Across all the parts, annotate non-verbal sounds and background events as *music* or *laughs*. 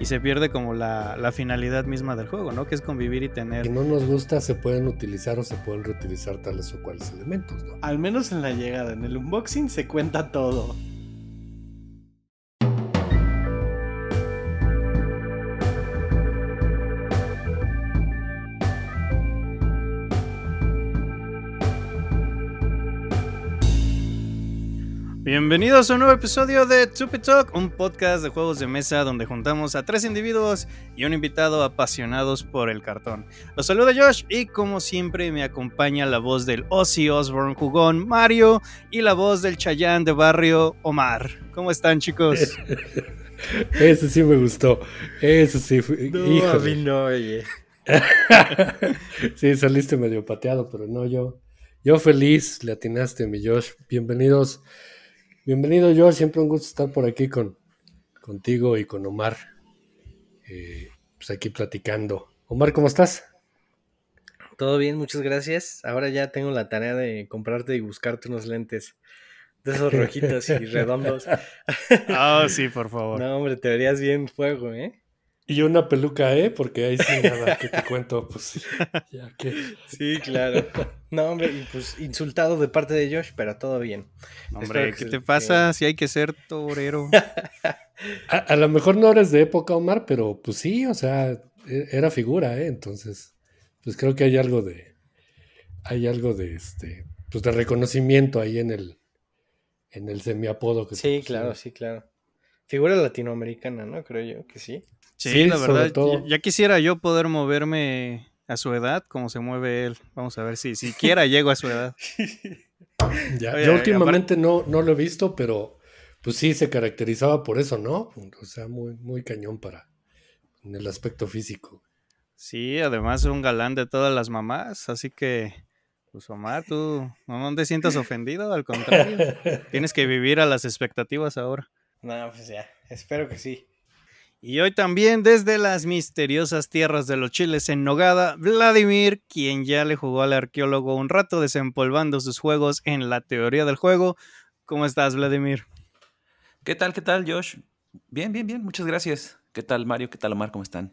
y se pierde como la, la, finalidad misma del juego, ¿no? Que es convivir y tener... Si no nos gusta, se pueden utilizar o se pueden reutilizar tales o cuales elementos, ¿no? Al menos en la llegada, en el unboxing se cuenta todo. Bienvenidos a un nuevo episodio de Tupi Talk, un podcast de juegos de mesa donde juntamos a tres individuos y un invitado apasionados por el cartón. Los saluda Josh y como siempre me acompaña la voz del Ozzy Osbourne jugón Mario y la voz del Chayán de barrio Omar. ¿Cómo están chicos? *laughs* Eso sí me gustó. Eso sí. No, a mí no, oye. *laughs* sí, saliste medio pateado, pero no yo. Yo feliz, le atinaste, mi Josh. Bienvenidos Bienvenido, yo siempre un gusto estar por aquí con, contigo y con Omar. Eh, pues aquí platicando. Omar, ¿cómo estás? Todo bien, muchas gracias. Ahora ya tengo la tarea de comprarte y buscarte unos lentes de esos *laughs* rojitos y redondos. Ah, sí, por favor. No, hombre, te verías bien fuego, ¿eh? Y una peluca, ¿eh? Porque ahí sí nada que te cuento, pues ya que... Sí, claro. No, hombre, y pues insultado de parte de Josh, pero todo bien. Hombre, ¿qué te pasa si hay que ser torero? *laughs* a, lo mejor no eres de época, Omar, pero pues sí, o sea, e, era figura, ¿eh? Entonces, pues creo que hay algo de... Hay algo de este... Pues de reconocimiento ahí en el... En el semiapodo que Sí, claro, sí, claro. Figura latinoamericana, ¿no? Creo yo que sí. Sí, la verdad, ya quisiera yo poder moverme a su edad como se mueve él. Vamos a ver si siquiera llego a su edad. *laughs* yo últimamente no, no lo he visto, pero pues sí se caracterizaba por eso, ¿no? O sea, muy, muy cañón para en el aspecto físico. Sí, además es un galán de todas las mamás, así que, pues Omar, tú no, te sientas ofendido, al contrario, *laughs* tienes que vivir a las expectativas ahora. No, pues ya, espero que sí. Y hoy también desde las misteriosas tierras de los chiles en Nogada, Vladimir, quien ya le jugó al arqueólogo un rato desempolvando sus juegos en la teoría del juego. ¿Cómo estás, Vladimir? ¿Qué tal, qué tal, Josh? Bien, bien, bien, muchas gracias. ¿Qué tal, Mario? ¿Qué tal, Omar? ¿Cómo están?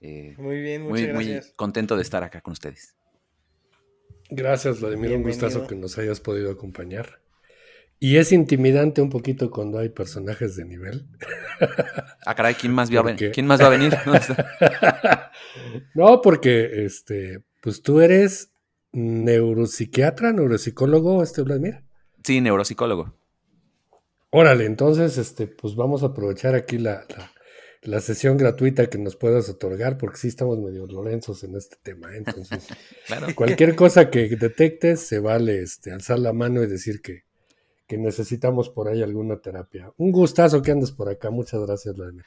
Eh, muy bien, muchas gracias. Muy contento de estar acá con ustedes. Gracias, Vladimir. Un gustazo que nos hayas podido acompañar. Y es intimidante un poquito cuando hay personajes de nivel. *laughs* Ah, caray, ¿quién más, va, ¿quién más va a venir? *laughs* no, porque este, pues tú eres neuropsiquiatra, neuropsicólogo, este Vladimir. Sí, neuropsicólogo. Órale, entonces, este, pues vamos a aprovechar aquí la, la, sesión gratuita que nos puedas otorgar, porque sí estamos medio lorenzos en este tema. ¿eh? Entonces, *laughs* cualquier cosa que detectes, se vale este, alzar la mano y decir que, que necesitamos por ahí alguna terapia. Un gustazo que andes por acá. Muchas gracias, Vladimir.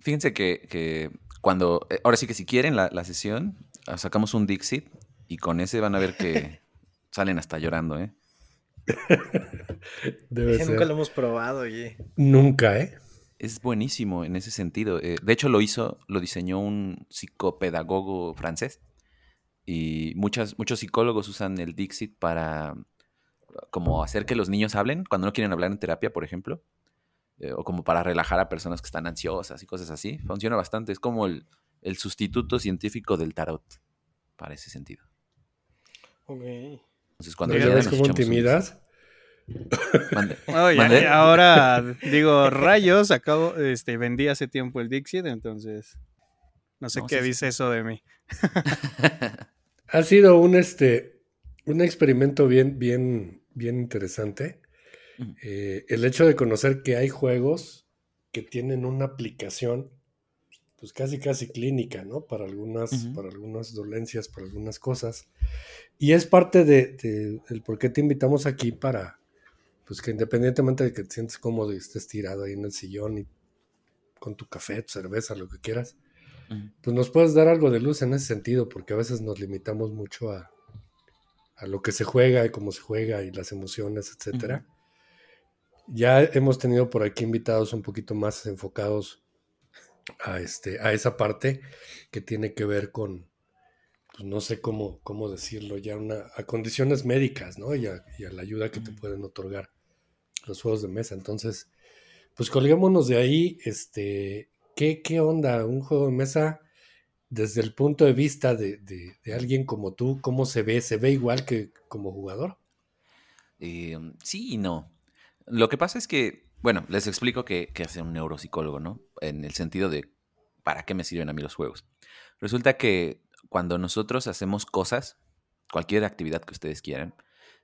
Fíjense que, cuando, eh, ahora sí que si quieren la, sesión, ah, sacamos un Dixit y con ese van a ver que *laughs* salen hasta llorando, ¿eh? *laughs* Nunca lo hemos probado, oye. Nunca, ¿eh? Es buenísimo en ese sentido. Eh, de hecho, lo hizo, lo diseñó un psicopedagogo francés. Y muchas, muchos psicólogos usan el Dixit para como hacer que los niños hablen cuando no quieren hablar en terapia, por ejemplo, eh, o como para relajar a personas que están ansiosas y cosas así. Funciona bastante, es como el, sustituto científico del tarot, para ese sentido. Ok. Entonces, cuando ¿Ves cómo intimidas? *laughs* ahora digo, rayos, acabo, este, vendí hace tiempo el Dixit, entonces no sé qué dice eso de mí. *laughs* ha sido un este un experimento bien, bien bien interesante. Eh, el hecho de conocer que hay juegos que tienen una aplicación, pues casi casi clínica, ¿no? Para algunas, para algunas dolencias, para algunas cosas. Y es parte de, el por qué te invitamos aquí para, pues que independientemente de que te sientes cómodo y estés tirado ahí en el sillón y con tu café, tu cerveza, lo que quieras, pues nos puedes dar algo de luz en ese sentido, porque a veces nos limitamos mucho a, a lo que se juega y cómo se juega y las emociones, etcétera. Ya hemos tenido por aquí invitados un poquito más enfocados a, este, a esa parte que tiene que ver con, pues no sé cómo, cómo decirlo, ya una, a condiciones médicas, ¿no? Y a, la ayuda que te pueden otorgar los juegos de mesa. Entonces, pues colguémonos de ahí, este, ¿qué, ¿qué onda? Un juego de mesa desde el punto de vista de, alguien como tú, ¿cómo se ve? ¿Se ve igual que como jugador? Em, sí y no. Lo que pasa es que, bueno, les explico que hace un neuropsicólogo, ¿no? En el sentido de, ¿para qué me sirven a mí los juegos? Resulta que cuando nosotros hacemos cosas, cualquier actividad que ustedes quieran,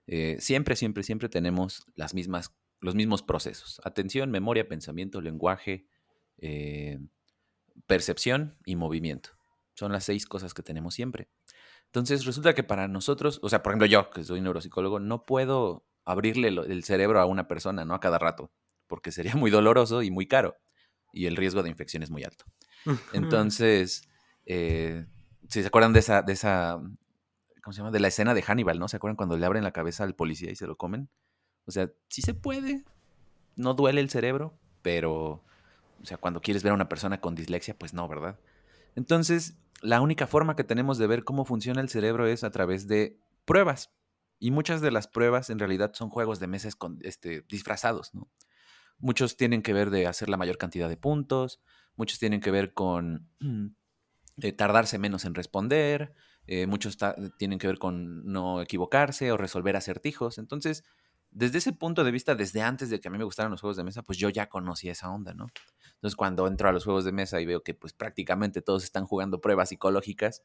eh, siempre, siempre, siempre tenemos las mismas, los mismos procesos. Atención, memoria, pensamiento, lenguaje, eh, percepción y movimiento. Son las seis cosas que tenemos siempre. Entonces resulta que para nosotros, o sea, por ejemplo yo, que soy neuropsicólogo, no puedo abrirle el cerebro a una persona, ¿no? A cada rato, porque sería muy doloroso y muy caro. Y el riesgo de infección es muy alto. *laughs* Entonces, eh, si se acuerdan de esa, de esa, ¿cómo se llama? De la escena de Hannibal, ¿no? ¿Se acuerdan cuando le abren la cabeza al policía y se lo comen? O sea, sí se puede, no duele el cerebro, pero, o sea, cuando quieres ver a una persona con dislexia, pues no, ¿verdad? Entonces, la única forma que tenemos de ver cómo funciona el cerebro es a través de pruebas. Y muchas de las pruebas en realidad son juegos de mesas con, este, disfrazados, ¿no? Muchos tienen que ver de hacer la mayor cantidad de puntos, muchos tienen que ver con *clears throat* eh, tardarse menos en responder, eh, muchos tienen que ver con no equivocarse o resolver acertijos. Entonces, desde ese punto de vista, desde antes de que a mí me gustaran los juegos de mesa, pues yo ya conocía esa onda, ¿no? Entonces, cuando entro a los juegos de mesa y veo que pues prácticamente todos están jugando pruebas psicológicas,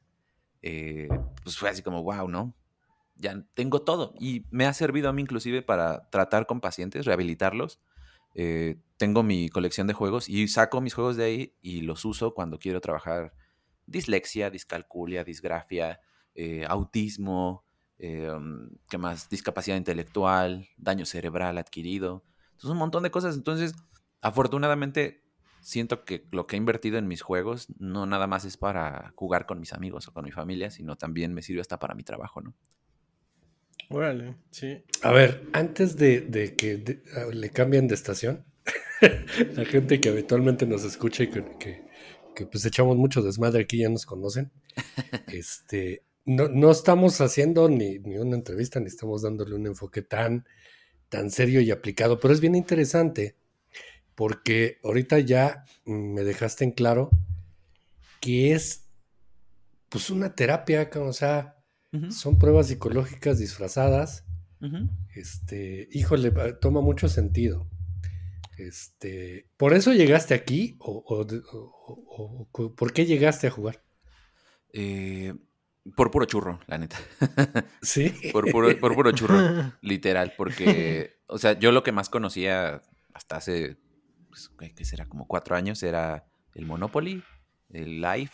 eh, pues fue así como, wow, ¿no? Ya tengo todo. Y me ha servido a mí inclusive para tratar con pacientes, rehabilitarlos. Eh, tengo mi colección de juegos y saco mis juegos de ahí y los uso cuando quiero trabajar dislexia, discalculia, disgrafia, eh, autismo, em, ¿qué más? Discapacidad intelectual, daño cerebral adquirido. Entonces, un montón de cosas. Entonces, afortunadamente, siento que lo que he invertido en mis juegos no nada más es para jugar con mis amigos o con mi familia, sino también me sirve hasta para mi trabajo, ¿no? Órale, sí. A ver, antes de, que ah, le cambien de estación, *laughs* la gente que habitualmente nos escucha y que, que pues echamos mucho desmadre aquí, ya nos conocen. *laughs* Este, no, no estamos haciendo ni, ni, una entrevista, ni estamos dándole un enfoque tan, tan serio y aplicado, pero es bien interesante porque ahorita ya me dejaste en claro que es pues una terapia, o sea, son pruebas psicológicas disfrazadas. Este, híjole, toma mucho sentido. Este, ¿Por eso llegaste aquí? ¿O, por qué llegaste a jugar? Eh, por puro churro, la neta. *laughs* Sí. por, puro, churro, *laughs* literal. Porque, o sea, yo lo que más conocía hasta hace, pues, ¿qué será? Como cuatro años era el Monopoly, el Life.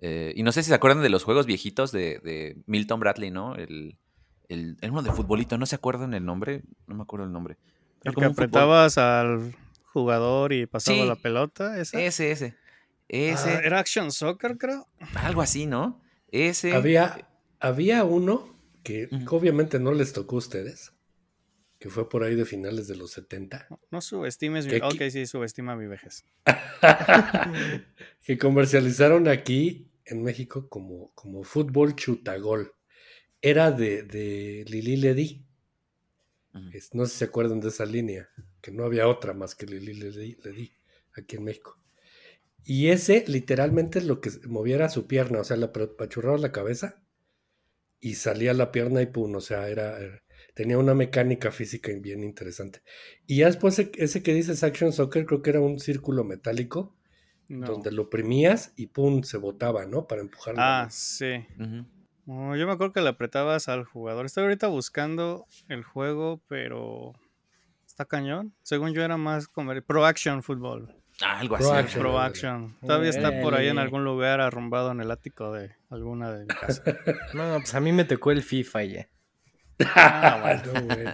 Eh, y no sé si se acuerdan de los juegos viejitos de, Milton Bradley, ¿no? El, el, uno de futbolito, ¿no se acuerdan el nombre? No me acuerdo el nombre. El que apretabas al jugador y pasaba la pelota. Ese, ese. ese. Ah, era Action Soccer, creo. Algo así, ¿no? Ese. Había, había uno que obviamente no les tocó a ustedes, que fue por ahí de finales de los 70. No, subestimes mi... Ok, sí, subestima mi vejez. *laughs* que comercializaron aquí en México como, como fútbol chutagol. Era de, de Lili Ledi no sé si se acuerdan de esa línea, que no había otra más que le, di aquí en México. Y ese literalmente es lo que moviera su pierna, o sea, le apachurraba la cabeza y salía la pierna y pum, o sea, era, tenía una mecánica física bien interesante. Y ya después ese que dices Action Soccer, creo que era un círculo metálico donde lo oprimías y pum, se botaba, ¿no? Para empujarlo. Ah, sí yo me acuerdo que le apretabas al jugador. Estoy ahorita buscando el juego, pero está cañón. Según yo era más como Pro Action Football. Ah, algo así. Pro Action. Todavía está por ahí en algún lugar arrumbado en el ático de alguna de mi casa. *laughs* no, pues a mí me tocó el FIFA ya. Ah, *laughs* bueno.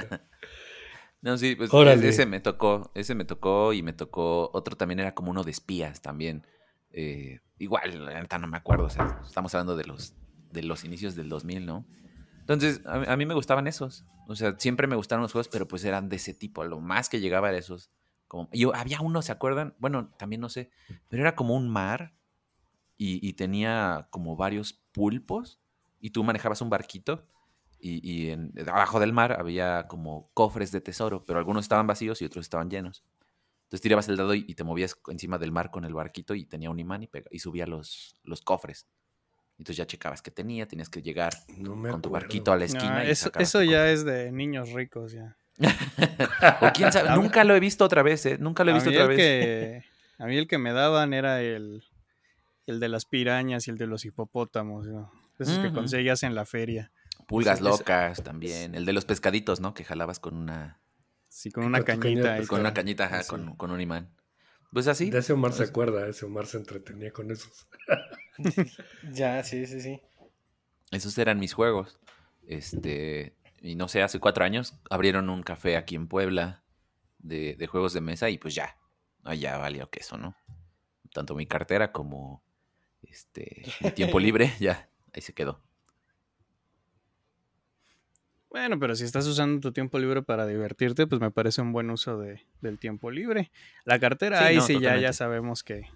No, sí, pues ese me tocó, ese me tocó y me tocó, otro también era como uno de espías también. Eh, igual, no me acuerdo, o sea, estamos hablando de los de los inicios del 2000, ¿no? Entonces, a, mí me gustaban esos. O sea, siempre me gustaron los juegos, pero pues eran de ese tipo. Lo más que llegaba era esos. Como, yo, había uno, ¿se acuerdan? Bueno, también no sé, pero era como un mar y, tenía como varios pulpos y tú manejabas un barquito y, y en, abajo del mar había como cofres de tesoro, pero algunos estaban vacíos y otros estaban llenos. Entonces tirabas el dado y, te movías encima del mar con el barquito y tenía un imán y, y subía los, los cofres. Entonces ya checabas que tenía, tenías que llegar con tu barquito a la esquina. eso, eso ya es de niños ricos ya. O quién sabe, *laughs* nunca lo he visto otra vez, ¿eh? Nunca lo he visto otra vez. Que, *laughs* a mí el que me daban era el, el de las pirañas y el de los hipopótamos, ¿no? Esos que conseguías en la feria. Pulgas locas también. El de los pescaditos, ¿no? Que jalabas con una. Sí, con una cañita. Con una cañita, con, con, un imán. Pues así. De ese Omar se acuerda, ese Omar se entretenía con esos. *laughs* ya, sí, sí, sí. Esos eran mis juegos. Este. Y no sé, hace cuatro años abrieron un café aquí en Puebla de, de juegos de mesa y pues ya. Ya valió que eso, ¿no? Tanto mi cartera como este mi tiempo *laughs* libre, ya, ahí se quedó. Bueno, pero si estás usando tu tiempo libre para divertirte, pues me parece un buen uso de, del tiempo libre. La cartera, ahí sí ya, ya sabemos que,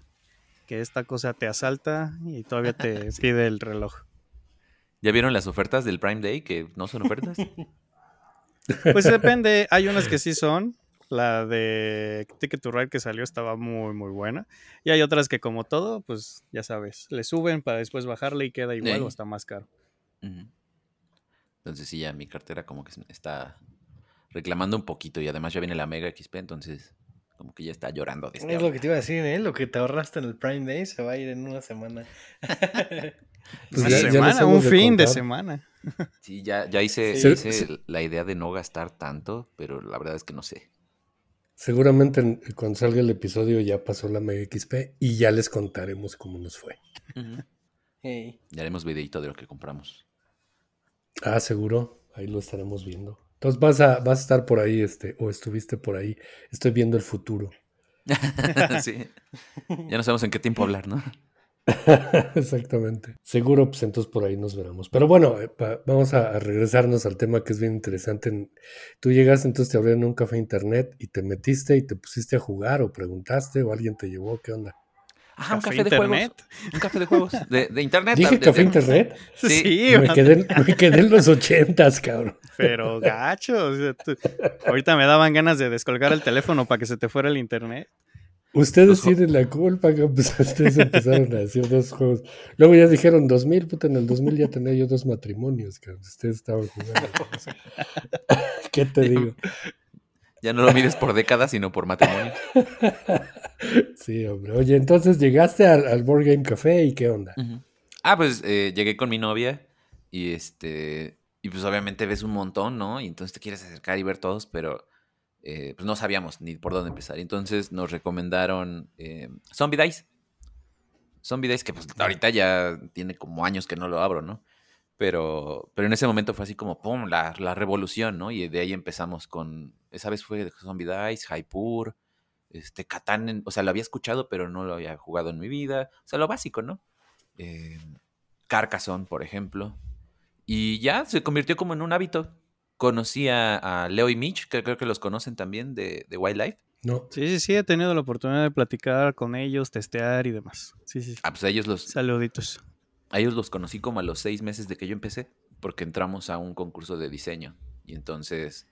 que esta cosa te asalta y todavía te *laughs* pide el reloj. ¿Ya vieron las ofertas del Prime Day que no son ofertas? *laughs* Pues depende, hay unas que sí son. La de Ticket to Ride que salió estaba muy, muy buena. Y hay otras que, como todo, pues ya sabes, le suben para después bajarle y queda igual o está más caro. Entonces sí, ya mi cartera como que está reclamando un poquito y además ya viene la Mega XP, entonces como que ya está llorando. De este es lo que te iba a decir, ¿eh? Lo que te ahorraste en el Prime Day se va a ir en una semana. *laughs* Pues una semana, un fin de semana. Sí, ya, ya hice, la idea de no gastar tanto, pero la verdad es que no sé. Seguramente cuando salga el episodio ya pasó la Mega XP y ya les contaremos cómo nos fue. Ya haremos videito de lo que compramos. Ah, seguro. Ahí lo estaremos viendo. Entonces vas a, vas a estar por ahí, este, o estuviste por ahí. Estoy viendo el futuro. *laughs* sí. Ya no sabemos en qué tiempo hablar, ¿no? *laughs* Exactamente. Seguro, pues entonces por ahí nos veremos. Pero bueno, eh, vamos a, regresarnos al tema que es bien interesante. Tú llegaste, entonces te abrieron un café internet y te metiste y te pusiste a jugar o preguntaste o alguien te llevó, ¿qué onda? Ajá, un café, de juegos. Un café de juegos. De, internet. ¿Dije café internet? Sí. me, quedé, me, quedé, en los ochentas, cabrón. Pero gacho. ahorita me daban ganas de descolgar el teléfono para que se te fuera el internet. Ustedes tienen la culpa que pues, *laughs* ustedes empezaron a hacer dos juegos. Luego ya dijeron 2000, puta, en el 2000 ya tenía yo dos matrimonios, que ustedes estaban jugando. *laughs* ¿Qué te digo? *laughs* Ya no lo mides por décadas, sino por matrimonio. Sí, hombre. Oye, entonces llegaste al, Board Game Café y qué onda. Ah, pues eh, llegué con mi novia y este. Y pues obviamente ves un montón, ¿no? Y entonces te quieres acercar y ver todos, pero eh, pues no sabíamos ni por dónde empezar. Entonces nos recomendaron eh, Zombie Dice. Zombie Dice, que pues ahorita ya tiene como años que no lo abro, ¿no? Pero, pero en ese momento fue así como, ¡pum!, la, la revolución, ¿no? Y de ahí empezamos con, esa vez fue Zombie Dice, Hypur, este, Catán, o sea, lo había escuchado, pero no lo había jugado en mi vida. O sea, lo básico, ¿no? Eh, Carcassonne, por ejemplo. Y ya se convirtió como en un hábito. Conocí a, Leo y Mitch, que creo que los conocen también de, de Wildlife. No. Sí, sí, sí, he tenido la oportunidad de platicar con ellos, testear y demás. Sí, sí. Ah, pues a ellos los. Saluditos. A ellos los conocí como a los seis meses de que yo empecé, porque entramos a un concurso de diseño. Y entonces,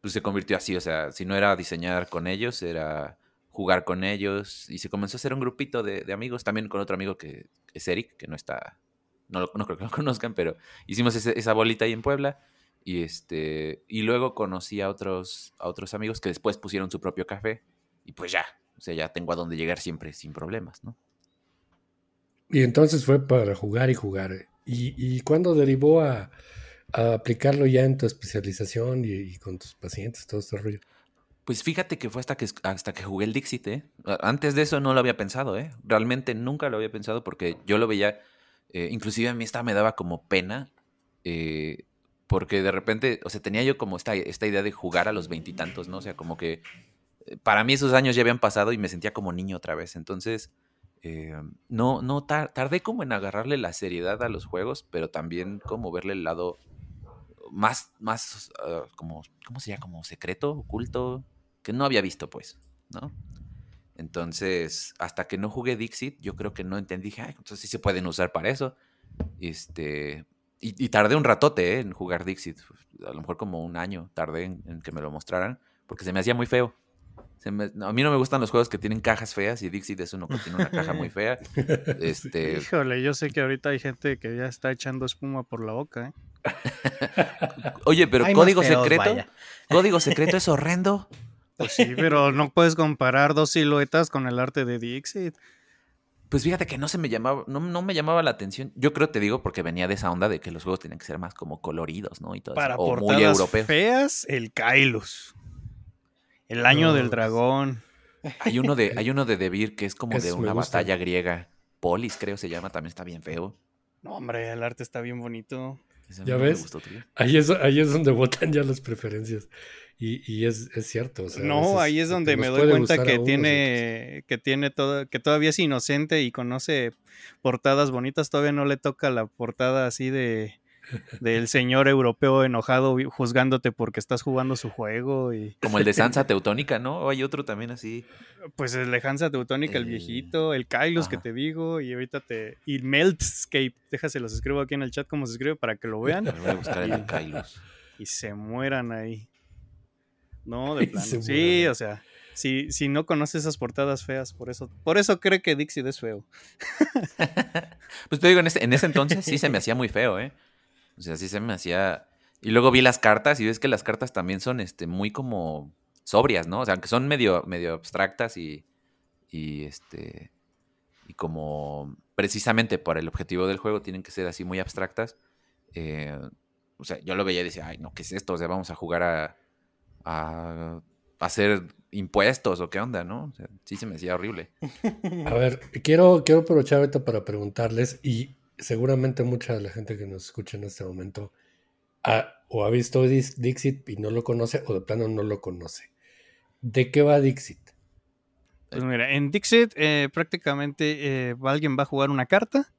pues se convirtió así. O sea, si no era diseñar con ellos, era jugar con ellos y se comenzó a hacer un grupito de, amigos, también con otro amigo que es Eric, que no está, no, no creo que lo *laughs* conozcan, pero hicimos esa bolita ahí en Puebla y este y luego conocí a otros a otros amigos que después pusieron su propio café y pues ya, o sea, ya tengo a dónde llegar siempre sin problemas, ¿no? Y entonces fue para jugar y jugar. ¿Y, y cuándo derivó a, aplicarlo ya en tu especialización y, y, con tus pacientes, todo este rollo? Pues fíjate que fue hasta que, hasta que jugué el Dixit, ¿eh? Antes de eso no lo había pensado, ¿eh? Realmente nunca lo había pensado porque yo lo veía, eh, inclusive a mí esta me daba como pena, eh, porque de repente, o sea, tenía yo como esta, esta idea de jugar a los veintitantos, ¿no? O sea, como que eh, para mí esos años ya habían pasado y me sentía como niño otra vez. Entonces, no, no tardé como en agarrarle la seriedad a los juegos, pero también como verle el lado más, más, ah, como, ¿cómo sería? Como secreto, oculto, que no había visto, pues, ¿no? Entonces, hasta que no jugué Dixit, yo creo que no entendí, dije, entonces sí se pueden usar para eso. Este, y, tardé un ratote ¿eh? en jugar Dixit, a lo mejor como un año tardé en, que me lo mostraran, porque se me hacía muy feo. a mí no me gustan los juegos que tienen cajas feas y Dixit es uno que tiene una caja muy fea. *laughs* Este... Híjole, yo sé que ahorita hay gente que ya está echando espuma por la boca. ¿eh? *laughs* Oye, pero código secreto. *laughs* Código secreto es horrendo. Pues sí, pero no puedes comparar dos siluetas con el arte de Dixit. Pues fíjate que no se me llamaba, no, me llamaba la atención. Yo creo te digo porque venía de esa onda de que los juegos tenían que ser más como coloridos, ¿no? Y todo Para O muy europeos. feas, el Kailos. El año del dragón. Hay uno de, *laughs* hay uno de Debir que es como de una batalla griega. Polis, creo se llama, también está bien feo. No, hombre, el arte está bien bonito. ¿Ya ves? ahí, es, ahí es donde *laughs* votan ya las preferencias. Y, es, cierto. no, ahí es donde me doy cuenta que tiene, que tiene todo, que todavía es inocente y conoce portadas bonitas. Todavía no le toca la portada así de del *laughs* señor europeo enojado juzgándote porque estás jugando su juego y como el de *laughs* Sansa Teutónica, ¿no? O hay otro también así. Pues el de Hansa Teutónica, el eh, viejito, el Kylos que te digo y ahorita te y Meltscape, déjase los escribo aquí en el chat cómo se escribe para que lo vean. Voy a buscar el Kylos. Y se mueran ahí. No, *laughs* de plano. Sí, o sea, si, si no conoce esas portadas feas, por eso, por eso cree que Dixie es feo. *laughs* pues te digo, en ese, en ese entonces sí se me hacía muy feo, ¿eh? O sea, sí se me hacía. Y luego vi las cartas y ves que las cartas también son este, muy como sobrias, ¿no? O sea, que son medio, medio abstractas y, y este. Y como precisamente por el objetivo del juego tienen que ser así muy abstractas. Eh, o sea, yo lo veía y decía, ay, no, ¿qué es esto? O sea, vamos a jugar a, a hacer impuestos o qué onda, ¿no? O sea, sí se me hacía horrible. A ver, quiero, quiero aprovechar ahorita para preguntarles, y seguramente mucha de la gente que nos escucha en este momento o ha visto Dixit y no lo conoce, o de plano no lo conoce. ¿De qué va Dixit? Pues mira, en Dixit eh, prácticamente eh, alguien va a jugar una carta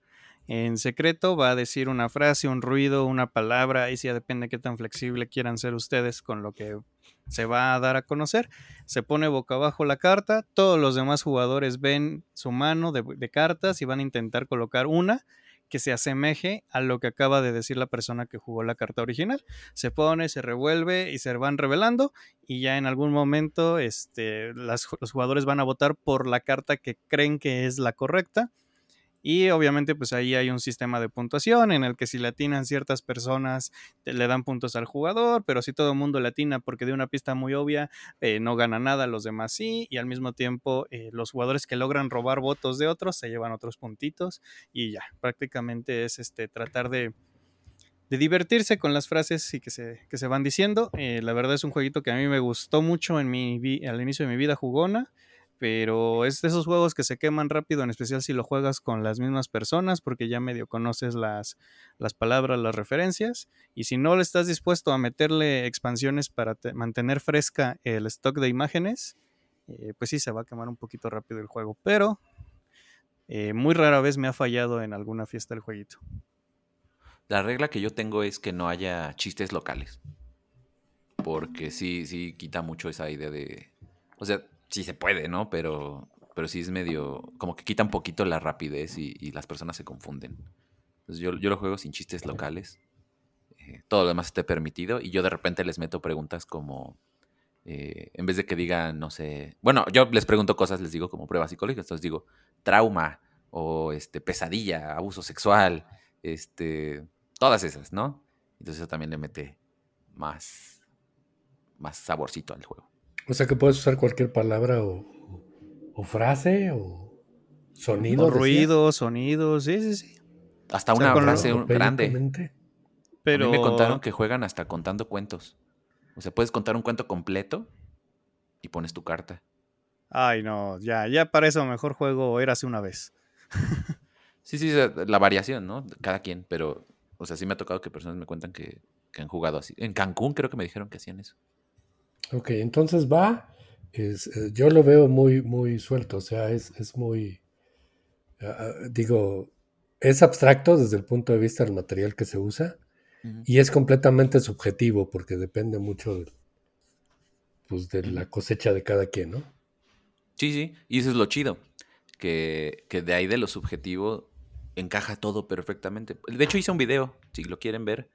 en secreto va a decir una frase, un ruido, una palabra, y si ya depende qué tan flexible quieran ser ustedes con lo que se va a dar a conocer. Se pone boca abajo la carta, todos los demás jugadores ven su mano de, cartas y van a intentar colocar una que se asemeje a lo que acaba de decir la persona que jugó la carta original. Se pone, se revuelve y se van revelando y ya en algún momento este, los jugadores van a votar por la carta que creen que es la correcta y obviamente pues ahí hay un sistema de puntuación en el que si le atinan ciertas personas le dan puntos al jugador, pero si todo el mundo le atina porque de una pista muy obvia eh, no gana nada, los demás sí, y al mismo tiempo eh, los jugadores que logran robar votos de otros se llevan otros puntitos y ya, prácticamente es este tratar de de divertirse con las frases y que se, que se van diciendo. Eh, la verdad es un jueguito que a mí me gustó mucho en mi al inicio de mi vida jugona pero es de esos juegos que se queman rápido, en especial si lo juegas con las mismas personas, porque ya medio conoces las, las palabras, las referencias, y si no le estás dispuesto a meterle expansiones para mantener fresca el stock de imágenes, eh, pues sí se va a quemar un poquito rápido el juego, pero eh, muy rara vez me ha fallado en alguna fiesta el jueguito. La regla que yo tengo es que no haya chistes locales, porque sí, sí quita mucho esa idea de... O sea, sí se puede, ¿no? Pero, pero sí es medio, como que quita un poquito la rapidez y, las personas se confunden. Entonces yo, yo lo juego sin chistes locales. Eh, todo lo demás esté permitido y yo de repente les meto preguntas como, eh, en vez de que digan, no sé, bueno, yo les pregunto cosas, les digo como pruebas psicológicas, entonces digo trauma o este, pesadilla, abuso sexual, este, todas esas, ¿no? Entonces eso también le mete más, más saborcito al juego. O sea que puedes usar cualquier palabra o, frase o sonido. ruido, sonido, sí, sí, sí. Hasta una frase grande. Pero... A mí me contaron que juegan hasta contando cuentos. O sea, puedes contar un cuento completo y pones tu carta. Ay, no, ya, ya para eso mejor juego Érase una vez. sí, sí, la variación, ¿no? Cada quien, pero, o sea, sí me ha tocado que personas me cuentan que han jugado así. En Cancún creo que me dijeron que hacían eso. Ok, entonces va, es, eh, yo lo veo muy, muy suelto, o sea, es, es muy, ah, ah, digo, es abstracto desde el punto de vista del material que se usa y es completamente subjetivo porque depende mucho de, pues, de la cosecha de cada quien, ¿no? Sí, sí, y eso es lo chido, que, que de ahí de lo subjetivo encaja todo perfectamente. De hecho hice un video, si lo quieren ver,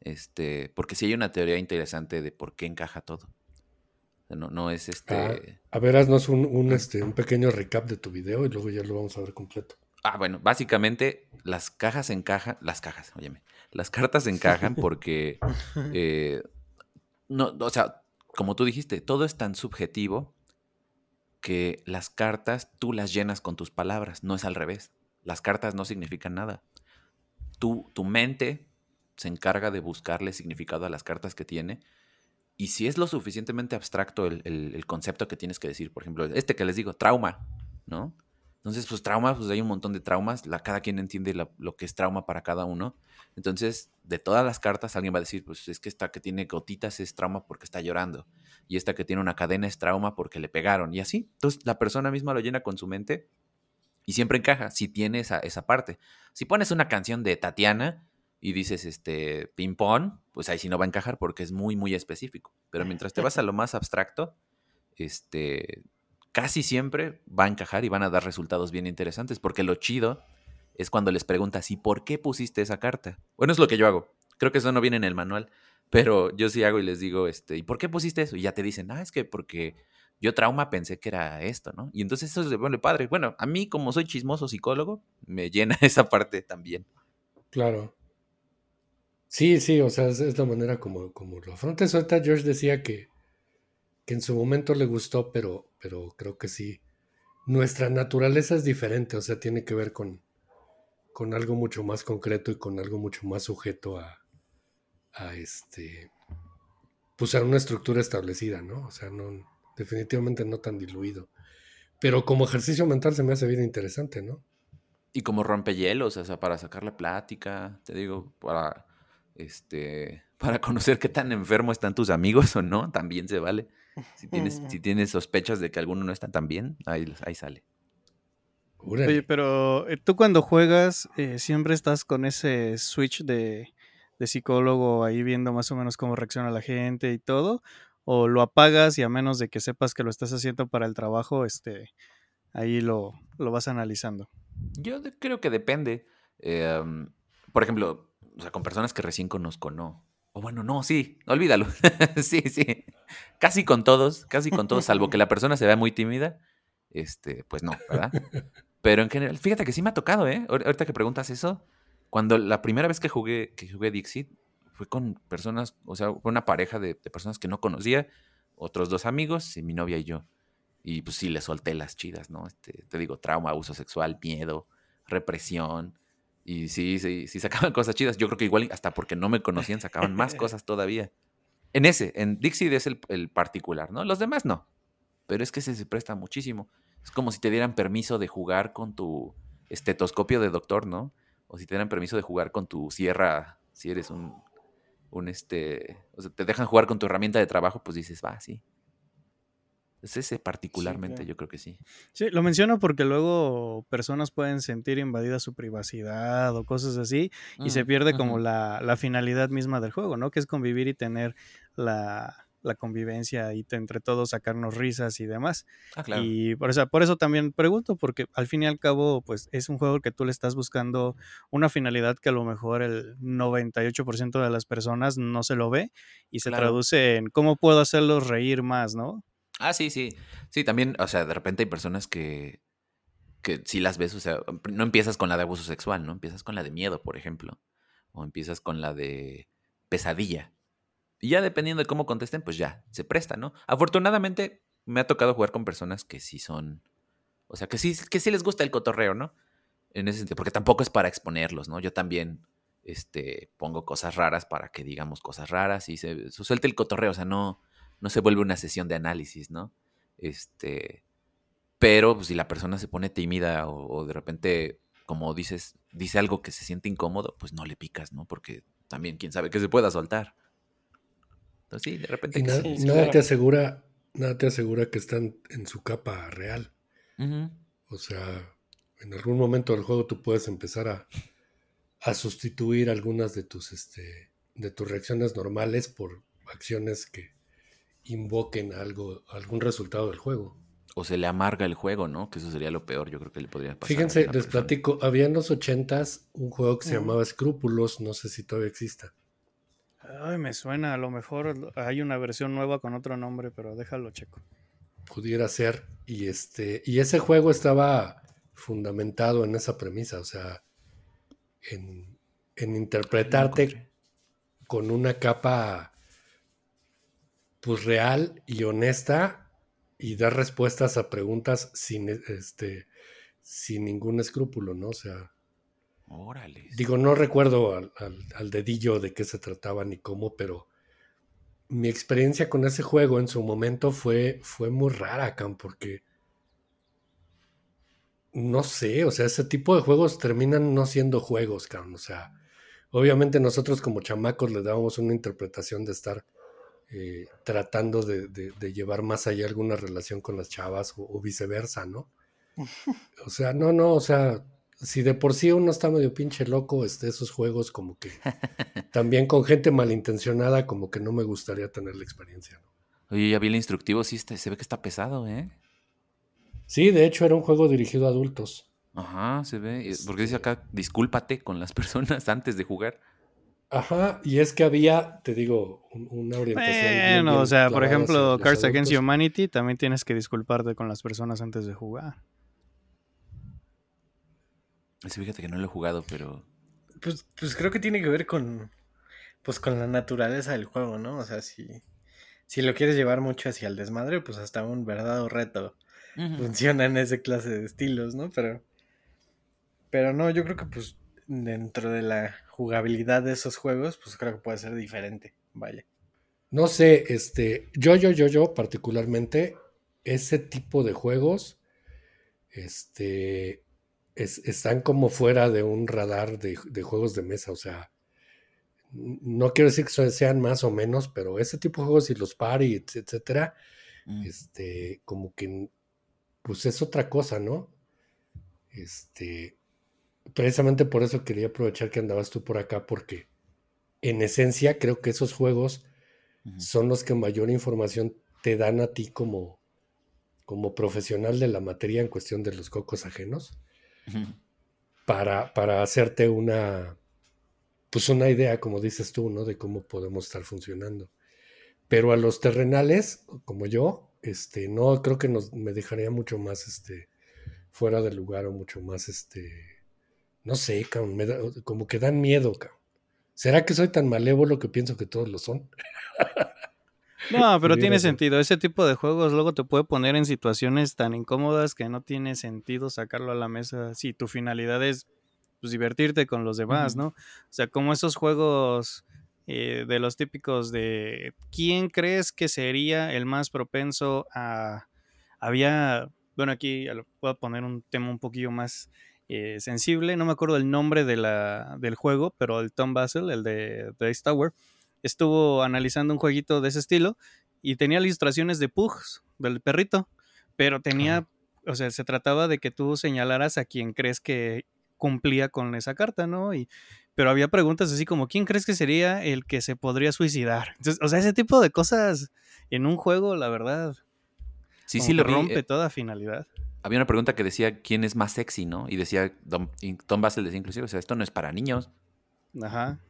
este, porque sí hay una teoría interesante de por qué encaja todo. No, no es este. Ah, a ver, haznos un, un, este, un pequeño recap de tu video y luego ya lo vamos a ver completo. Ah, bueno, básicamente las cajas encajan, las cajas, óyeme, las cartas encajan *laughs* porque, eh, no, o sea, como tú dijiste, todo es tan subjetivo que las cartas tú las llenas con tus palabras, no es al revés. Las cartas no significan nada. Tú, tu mente se encarga de buscarle significado a las cartas que tiene y si es lo suficientemente abstracto el, concepto que tienes que decir, por ejemplo, este que les digo, trauma, ¿no? Entonces, pues trauma, pues hay un montón de traumas, la, cada quien entiende lo que es trauma para cada uno. Entonces, de todas las cartas, alguien va a decir, pues es que esta que tiene gotitas es trauma porque está llorando, y esta que tiene una cadena es trauma porque le pegaron, y así. Entonces, la persona misma lo llena con su mente y siempre encaja si tiene esa, esa parte. Si pones una canción de Tatiana, y dices este ping-pong, pues ahí sí no va a encajar porque es muy, muy específico. Pero mientras te vas a lo más abstracto, este, casi siempre va a encajar y van a dar resultados bien interesantes. Porque lo chido es cuando les preguntas, ¿y por qué pusiste esa carta? Bueno, es lo que yo hago. Creo que eso no viene en el manual. Pero yo sí hago y les digo, este, ¿y por qué pusiste eso? Y ya te dicen, ah, es que porque yo trauma pensé que era esto, ¿no? Y entonces eso es de bueno padre. Bueno, a mí, como soy chismoso psicólogo, me llena *laughs* esa parte también. Claro. Sí, sí, o sea, es, la manera como, como lo afronta. Ahorita George decía que, que en su momento le gustó, pero, pero creo que sí. Nuestra naturaleza es diferente, o sea, tiene que ver con, con algo mucho más concreto y con algo mucho más sujeto a, a este, pues a una estructura establecida, ¿no? O sea, no, definitivamente no tan diluido. Pero como ejercicio mental se me hace bien interesante, ¿no? Y como rompehielos, o sea, para sacar la plática, te digo, para este, *laughs* para conocer qué tan enfermo están tus amigos o no, también se vale. Si tienes, si *laughs* tienes sospechas de que alguno no está tan bien, ahí, ahí sale. Oye, pero eh, tú cuando juegas eh, siempre estás con ese switch de, de, psicólogo ahí viendo más o menos cómo reacciona la gente y todo, o lo apagas y a menos de que sepas que lo estás haciendo para el trabajo, este, ahí lo, lo vas analizando. Yo creo que depende. Eh, por ejemplo, o sea, con personas que recién conozco, no. O bueno, no, sí, olvídalo. *laughs* sí, sí. Casi con todos, casi con todos, salvo que la persona se vea muy tímida, este, pues no, ¿verdad? Pero en general, fíjate que sí me ha tocado, ¿eh? Ahorita que preguntas eso, cuando la primera vez que jugué, que jugué Dixit, fue con personas, o sea, fue una pareja de, personas que no conocía, otros dos amigos y mi novia y yo. Y pues sí, le solté las chidas, ¿no? Este, te digo, trauma, abuso sexual, miedo, represión, y sí, sí, sí sacaban *laughs* cosas chidas. Yo creo que igual hasta porque no me conocían sacaban más *laughs* cosas todavía. En ese, en Dixie es el, particular, ¿no? Los demás no. Pero es que ese se presta muchísimo. Es como si te dieran permiso de jugar con tu estetoscopio de doctor, ¿no? O si te dieran permiso de jugar con tu sierra, si eres un, un este, o sea, te dejan jugar con tu herramienta de trabajo, pues dices, va, sí, es ese particularmente, yo creo que sí. Sí, lo menciono porque luego personas pueden sentir invadida su privacidad o cosas así y se mm, pierde como la, la, finalidad misma del juego, ¿no? Que es convivir y tener la, la convivencia y entre todos sacarnos risas y demás. Ah, claro. Y por eso, por eso también pregunto, porque al fin y al cabo, pues es un juego que tú le estás buscando una finalidad que a lo mejor el 98% de las personas no se lo ve y se traduce en cómo puedo hacerlos reír más, ¿no? Ah, sí, sí. Sí, también, o sea, de repente hay personas que, que si las ves, o sea, no empiezas con la de abuso sexual, ¿no? Empiezas con la de miedo, por ejemplo. O empiezas con la de pesadilla. Y ya dependiendo de cómo contesten, pues ya, se presta, ¿no? Afortunadamente, me ha tocado jugar con personas que sí son. O sea, que sí, que sí les gusta el cotorreo, ¿no? En ese sentido, porque tampoco es para exponerlos, ¿no? Yo también este, pongo cosas raras para que digamos cosas raras y se, se suelte el cotorreo, o sea, no no se vuelve una sesión de análisis, ¿no? Este, pero pues, si la persona se pone tímida o, de repente, como dices, dice algo que se siente incómodo, pues no le picas, ¿no? Porque también quién sabe que se pueda soltar. Entonces sí, de repente... nada te asegura, nada te asegura que están en su capa real. O sea, en algún momento del juego tú puedes empezar a, a sustituir algunas de tus, este, de tus reacciones normales por acciones que, invoquen algo, algún resultado del juego. O se le amarga el juego, ¿no? Que eso sería lo peor, yo creo que le podría pasar. Fíjense, les platico, había en los ochentas un juego que se llamaba Escrúpulos, no sé si todavía exista. Ay, me suena, a lo mejor hay una versión nueva con otro nombre, pero déjalo checo. Pudiera ser. Y este. Y ese juego estaba fundamentado en esa premisa. O sea. En, en interpretarte con una capa. Pues real y honesta. Y dar respuestas a preguntas sin este. Sin ningún escrúpulo, ¿no? O sea. Órale. Digo, no recuerdo al, al, dedillo de qué se trataba ni cómo, pero mi experiencia con ese juego en su momento fue, fue muy rara, Cam, porque no sé, o sea, ese tipo de juegos terminan no siendo juegos, Cam. O sea, obviamente nosotros como chamacos le dábamos una interpretación de estar eh, tratando de, llevar más allá alguna relación con las chavas o viceversa, ¿no? *laughs* O sea, no, no, o sea, si de por sí uno está medio pinche loco, este, esos juegos como que *laughs* también con gente malintencionada, como que no me gustaría tener la experiencia. Oye, ya vi el instructivo, sí, se ve que está pesado, ¿eh? Sí, de hecho era un juego dirigido a adultos. Ajá, se ve. Porque dice acá, discúlpate con las *laughs* personas antes de jugar. Ajá, y es que había, te digo, una orientación. Bueno, o sea, por ejemplo, Cards Against Humanity, también tienes que disculparte con las personas antes de jugar. Sí, fíjate que no lo he jugado, pero. Pues, pues creo que tiene que ver con. Pues con la naturaleza del juego, ¿no? O sea, si. Si lo quieres llevar mucho hacia el desmadre, pues hasta un verdadero reto funciona en ese clase de estilos, ¿no? Pero. Pero no, yo creo que pues dentro de la jugabilidad de esos juegos, pues creo que puede ser diferente. Vaya. No sé, este. Yo, yo, yo, yo, particularmente, ese tipo de juegos. Este están como fuera de un radar de, juegos de mesa. O sea, no quiero decir que sean más o menos, pero ese tipo de juegos y los party, etcétera, mm. este, como que, pues es otra cosa, ¿no? Este, precisamente por eso quería aprovechar que andabas tú por acá, porque en esencia creo que esos juegos son los que mayor información te dan a ti como, como profesional de la materia en cuestión de los cocos ajenos para, para hacerte una, pues una idea, como dices tú, ¿no? De cómo podemos estar funcionando. Pero a los terrenales, como yo, este, no creo que nos, me dejaría mucho más este, fuera del lugar o mucho más, este, no sé, como que dan miedo. ¿Será que soy tan malévolo que pienso que todos lo son? *laughs* No, pero tiene sentido. Ese tipo de juegos luego te puede poner en situaciones tan incómodas que no tiene sentido sacarlo a la mesa si tu finalidad es pues, divertirte con los demás, ¿no? O sea, como esos juegos eh, de los típicos de quién crees que sería el más propenso a... Había, bueno, aquí puedo poner un tema un poquillo más eh, sensible, no me acuerdo el nombre de la, del juego, pero el Tom Basel, el de Dice Tower, estuvo analizando un jueguito de ese estilo y tenía ilustraciones de Pugs, del perrito, pero tenía, o sea, se trataba de que tú señalaras a quien crees que cumplía con esa carta, ¿no? Y, pero había preguntas así como, ¿quién crees que sería el que se podría suicidar? Entonces, o sea, ese tipo de cosas en un juego, la verdad, sí, sí, lo rompe eh, toda finalidad. Había una pregunta que decía, ¿quién es más sexy, no? Y decía, Tom Basel decía inclusive, o sea, esto no es para niños. Ajá.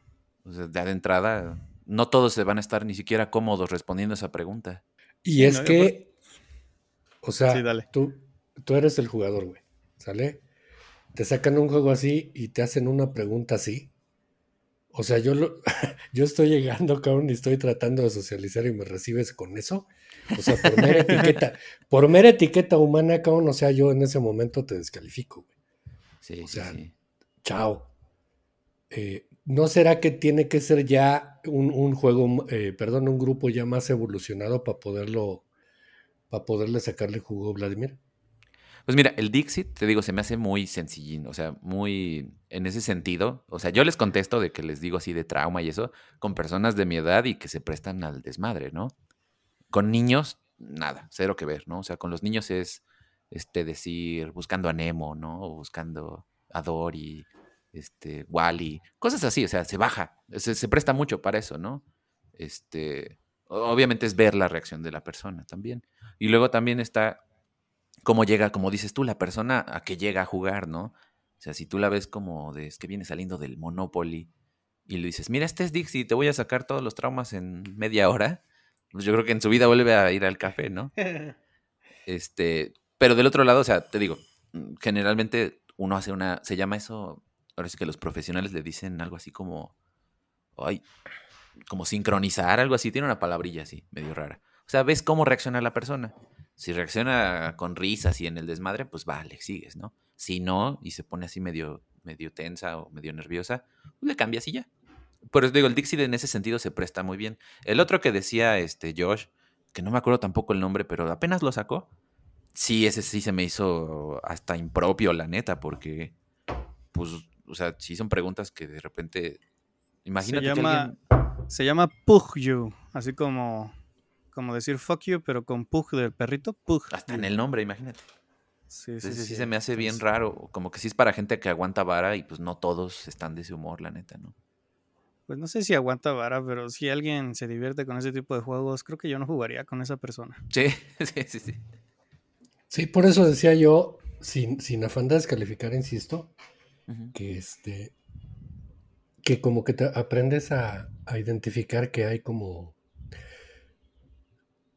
O sea, de entrada, no todos se van a estar ni siquiera cómodos respondiendo esa pregunta. Y es que, o sea, Tú, tú eres el jugador, güey, ¿sale? Te sacan un juego así y te hacen una pregunta así. O sea, yo, lo, *laughs* yo estoy llegando, cabrón, y estoy tratando de socializar y me recibes con eso. O sea, por mera etiqueta, por mera etiqueta humana, cabrón, o sea, yo en ese momento te descalifico, güey. Sí, o sea, sí, chao. Eh, ¿No será que tiene que ser ya un, juego, eh, perdón, un grupo ya más evolucionado para poderlo, para poderle sacarle jugo a Vladimir? Pues mira, el Dixit, te digo, se me hace muy sencillín, o sea, muy en ese sentido. O sea, yo les contesto de que les digo así de trauma y eso, con personas de mi edad y que se prestan al desmadre, ¿no? Con niños, nada, cero que ver, ¿no? O sea, con los niños es este decir, buscando a Nemo, ¿no? O buscando a Dory este, Wally, cosas así, o sea, se baja, se, presta mucho para eso, ¿no? Este, obviamente es ver la reacción de la persona también. Y luego también está cómo llega, como dices tú, la persona a que llega a jugar, ¿no? O sea, si tú la ves como de, es que viene saliendo del Monopoly y le dices, mira, este es Dixie, te voy a sacar todos los traumas en media hora, pues yo creo que en su vida vuelve a ir al café, ¿no? *laughs* este, pero del otro lado, o sea, te digo, mm, generalmente uno hace una, se llama eso, ahora sí que los profesionales le dicen algo así como, ay, como sincronizar, algo así, tiene una palabrilla así, medio rara. O sea, ves cómo reacciona la persona. Si reacciona con risas y en el desmadre, pues vale, sigues, ¿no? Si no, y se pone así medio, medio tensa o medio nerviosa, pues le cambias y ya. Por eso digo, el Dixie en ese sentido se presta muy bien. El otro que decía este Josh, que no me acuerdo tampoco el nombre, pero apenas lo sacó. Sí, ese sí se me hizo hasta impropio, la neta, porque, pues, o sea, sí son preguntas que de repente. Imagínate se llama, Se llama Pug You, así como, como decir fuck you, pero con Pug del perrito, Pug. Hasta en el nombre, imagínate. Sí, sí, sí, se me hace bien raro. Como que sí es para gente que aguanta vara y pues no todos están de ese humor, la neta, ¿no? Pues no sé si aguanta vara, pero si alguien se divierte con ese tipo de juegos, creo que yo no jugaría con esa persona. Sí, *laughs* sí, sí, sí. Sí, por eso decía yo, sin, sin afán de descalificar, insisto, que este que como que te aprendes a, a, identificar que hay como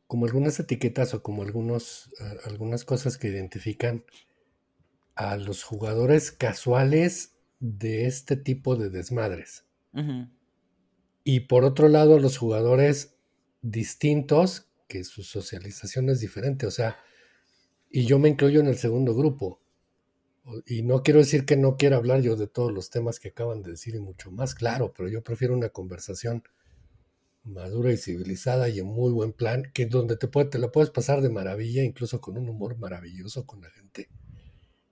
como algunas etiquetas o como algunos algunas cosas que identifican a los jugadores casuales de este tipo de desmadres. Y por otro lado, los jugadores distintos, que su socialización es diferente, o sea, y yo me incluyo en el segundo grupo. Y no quiero decir que no quiera hablar yo de todos los temas que acaban de decir y mucho más, claro, pero yo prefiero una conversación madura y civilizada y en muy buen plan, que donde te, puede, te la puedes pasar de maravilla, incluso con un humor maravilloso con la gente,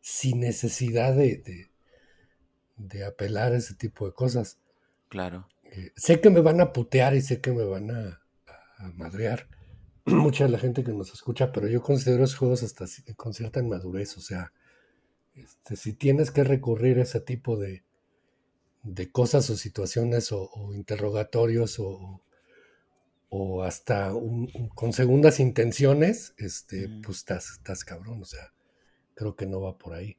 sin necesidad de, de, de apelar a ese tipo de cosas. Claro. Eh, sé que me van a putear y sé que me van a, madrear *clears throat* mucha de la gente que nos escucha, pero yo considero esos juegos hasta con cierta inmadurez. O sea, este, si tienes que recurrir a ese tipo de, de cosas o situaciones o, interrogatorios o, o hasta con segundas intenciones, este, pues estás, estás cabrón. O sea, creo que no va por ahí.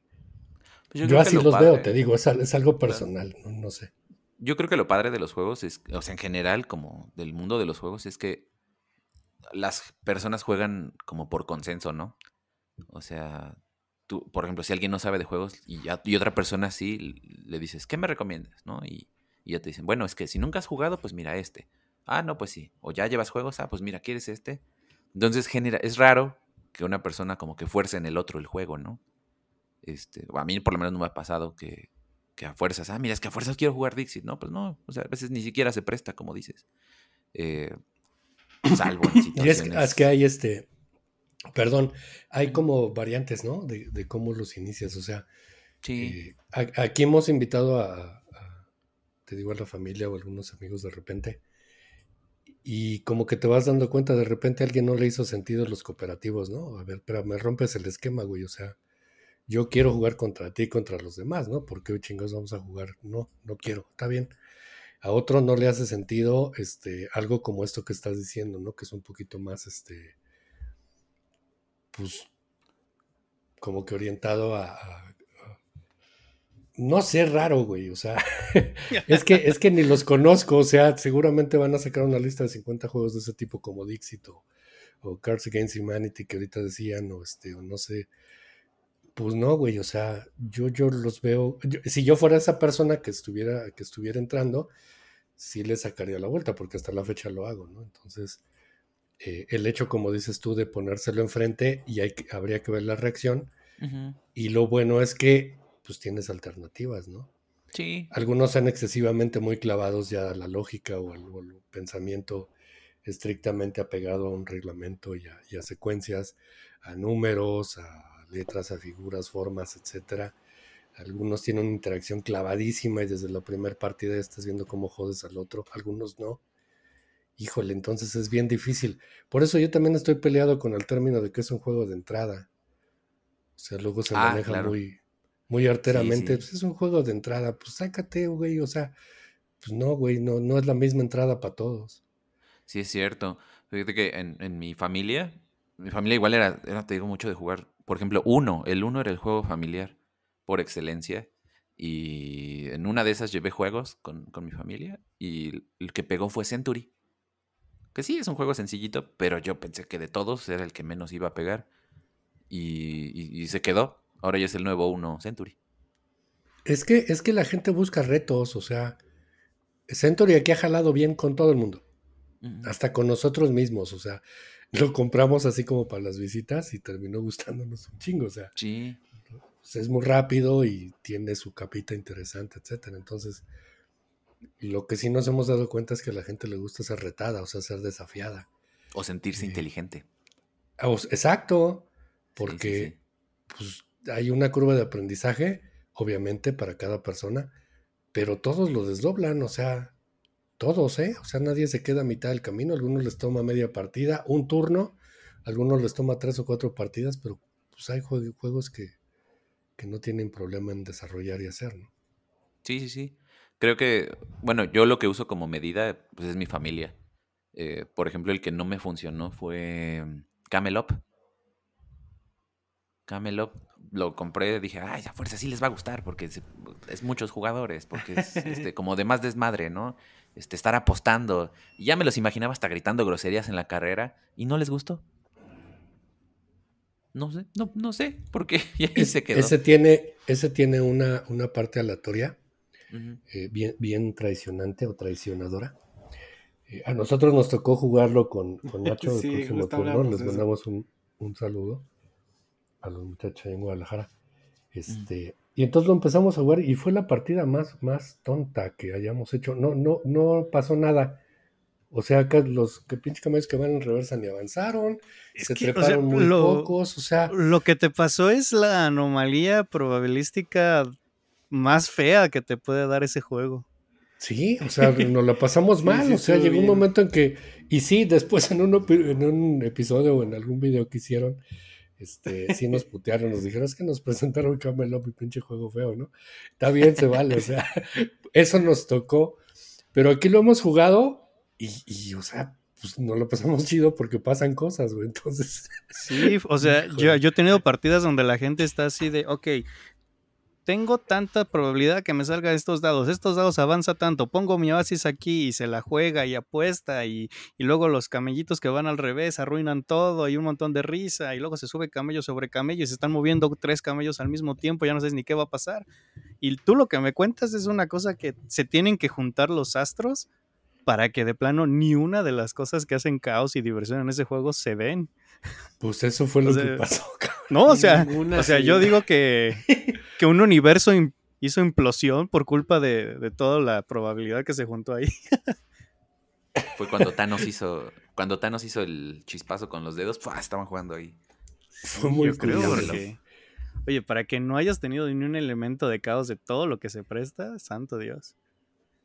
Pues yo, así los veo, te digo, es, es algo personal, no sé yo creo que lo padre de los juegos es, o sea, en general, como del mundo de los juegos, es que las personas juegan como por consenso, ¿no? O sea, tú, por ejemplo, si alguien no sabe de juegos y, otra persona sí, le dices, ¿qué me recomiendas? ¿No? Y, y, ya te dicen, bueno, es que si nunca has jugado, pues mira este. Ah, no, pues sí. O ya llevas juegos, ah, pues mira, ¿quieres este? Entonces genera, es raro que una persona como que fuerce en el otro el juego, ¿no? Este, a mí por lo menos no me ha pasado que, que a fuerzas, ah, mira, es que a fuerzas quiero jugar Dixit. No, pues no, o sea, a veces ni siquiera se presta, como dices. Eh, salvo en situaciones... *laughs* Y es que, hay este, perdón, hay como variantes, ¿no? De, cómo los inicias, o sea, sí. Eh, aquí hemos invitado a, te digo, a la familia o a algunos amigos de repente, y como que te vas dando cuenta, de repente a alguien no le hizo sentido los cooperativos, ¿no? A ver, pero me rompes el esquema, güey, o sea, yo quiero jugar contra ti y contra los demás, ¿no? Porque hoy chingados vamos a jugar. No, no quiero, está bien. A otro no le hace sentido este, algo como esto que estás diciendo, ¿no? Que es un poquito más, este, pues, como que orientado a, no sé, raro, güey, o sea, *laughs* es que, es que ni los conozco, o sea, seguramente van a sacar una lista de 50 juegos de ese tipo como Dixit o, o Cards Against Humanity que ahorita decían, o este, o no sé, pues no, güey, o sea, yo, yo los veo, si yo fuera esa persona que estuviera, que estuviera entrando, sí le sacaría la vuelta, porque hasta la fecha lo hago, ¿no? Entonces, eh, el hecho, como dices tú, de ponérselo enfrente y hay habría que ver la reacción. Y lo bueno es que, pues tienes alternativas, ¿no? Sí. Algunos son excesivamente muy clavados ya a la lógica o al, pensamiento estrictamente apegado a un reglamento y a secuencias, a números, a letras a figuras, formas, etcétera. Algunos tienen una interacción clavadísima y desde la primera partida estás viendo cómo jodes al otro, algunos no. Híjole, entonces es bien difícil. Por eso yo también estoy peleado con el término de que es un juego de entrada. O sea, luego se ah, maneja muy, muy arteramente. Pues es un juego de entrada. Pues sácate, güey. O sea, pues no, güey, no, no es la misma entrada para todos. Sí, es cierto. Fíjate que en, en mi familia, mi familia igual era, era, te digo, mucho de jugar por ejemplo, uno, el uno era el juego familiar por excelencia. Y en una de esas llevé juegos con, mi familia y el que pegó fue Century. Que sí, es un juego sencillito, pero yo pensé que de todos era el que menos iba a pegar. Y, se quedó. Ahora ya es el nuevo 1 Century. Es que, es que la gente busca retos, o sea, Century aquí ha jalado bien con todo el mundo. Hasta con nosotros mismos, o sea, lo compramos así como para las visitas y terminó gustándonos un chingo, o sea. Sí. Pues, es muy rápido y tiene su capita interesante, etcétera. Entonces, lo que sí nos hemos dado cuenta es que a la gente le gusta ser retada, o sea, ser desafiada. O sentirse eh, inteligente. Ah, exacto, porque Pues, hay una curva de aprendizaje, obviamente, para cada persona, pero todos lo desdoblan, o sea, todos, ¿eh? O sea, nadie se queda a mitad del camino, algunos les toma media partida, un turno, algunos les toma tres o cuatro partidas, pero pues hay juegos que, que no tienen problema en desarrollar y hacer, ¿no? Sí, sí, sí. Creo que, bueno, yo lo que uso como medida pues, es mi familia. Eh, por ejemplo, el que no me funcionó fue Camelop. Camelop lo compré, dije, ay, a fuerza sí les va a gustar porque es, muchos jugadores, porque es *laughs* este, como de más desmadre, ¿no? Este, estar apostando. Y ya me los imaginaba hasta gritando groserías en la carrera y no les gustó. No sé, no, no sé, porque *laughs* ya se quedó. Ese tiene, ese tiene una, una parte aleatoria, eh, bien, bien traicionante o traicionadora. Eh, a nosotros nos tocó jugarlo con, con Nacho *laughs* sí, el próximo turno. Les mandamos un, un, saludo a los muchachos en Guadalajara. Este, y entonces lo empezamos a jugar y fue la partida más, más tonta que hayamos hecho. No, no, no pasó nada. O sea, que los que pinches camellos que van en reversa ni avanzaron, se treparon muy pocos, o sea. Lo que te pasó es la anomalía probabilística más fea que te puede dar ese juego. Sí, o sea, nos la pasamos *laughs* mal, o sea, llegó un momento en que, y sí, después en un, en un episodio o en algún video que hicieron, este, sí nos putearon, nos dijeron, es que nos presentaron Camelot y pinche juego feo, ¿no? Está bien, se vale, o sea, *laughs* eso nos tocó, pero aquí lo hemos jugado y, o sea, pues no lo pasamos chido porque pasan cosas, güey, entonces. Sí, o sea, yo, yo he tenido partidas donde la gente está así de, ok, tengo tanta probabilidad que me salga estos dados, estos dados avanza tanto, pongo mi oasis aquí y se la juega y apuesta y, luego los camellitos que van al revés arruinan todo y un montón de risa y luego se sube camello sobre camello y se están moviendo tres camellos al mismo tiempo, ya no sabes ni qué va a pasar. Y tú lo que me cuentas es una cosa que se tienen que juntar los astros para que de plano ni una de las cosas que hacen caos y diversión en ese juego se den. Pues eso fue lo que pasó. No, o sea, o sea, yo digo que, *laughs* que un universo hizo implosión por culpa de, toda la probabilidad que se juntó ahí. *laughs* Fue cuando Thanos hizo, cuando Thanos hizo el chispazo con los dedos, estaban jugando ahí. Fue muy creo Oye, para que no hayas tenido ni un elemento de caos de todo lo que se presta, santo Dios.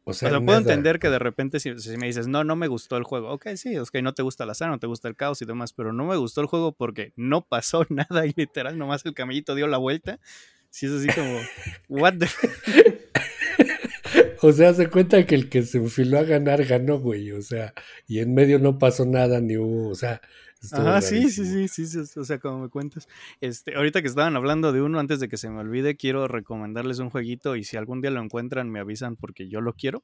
O sea, puedo entender que de repente si, me dices, no, no me gustó el juego. Ok, sí, es que no te gusta la sala, no te gusta el caos y demás, pero no me gustó el juego porque no pasó *laughs* nada y literal, nomás el camellito dio la vuelta. Si es así como, what the... *laughs* O sea, se cuenta que el que se enfiló a ganar ganó, güey. O sea, y en medio no pasó nada, ni hubo, o sea, Ah, sí, sí, sí, sí, sí, o sea, como me cuentas. Este, ahorita que estaban hablando de uno, antes de que se me olvide, quiero recomendarles un jueguito y si algún día lo encuentran, me avisan porque yo lo quiero.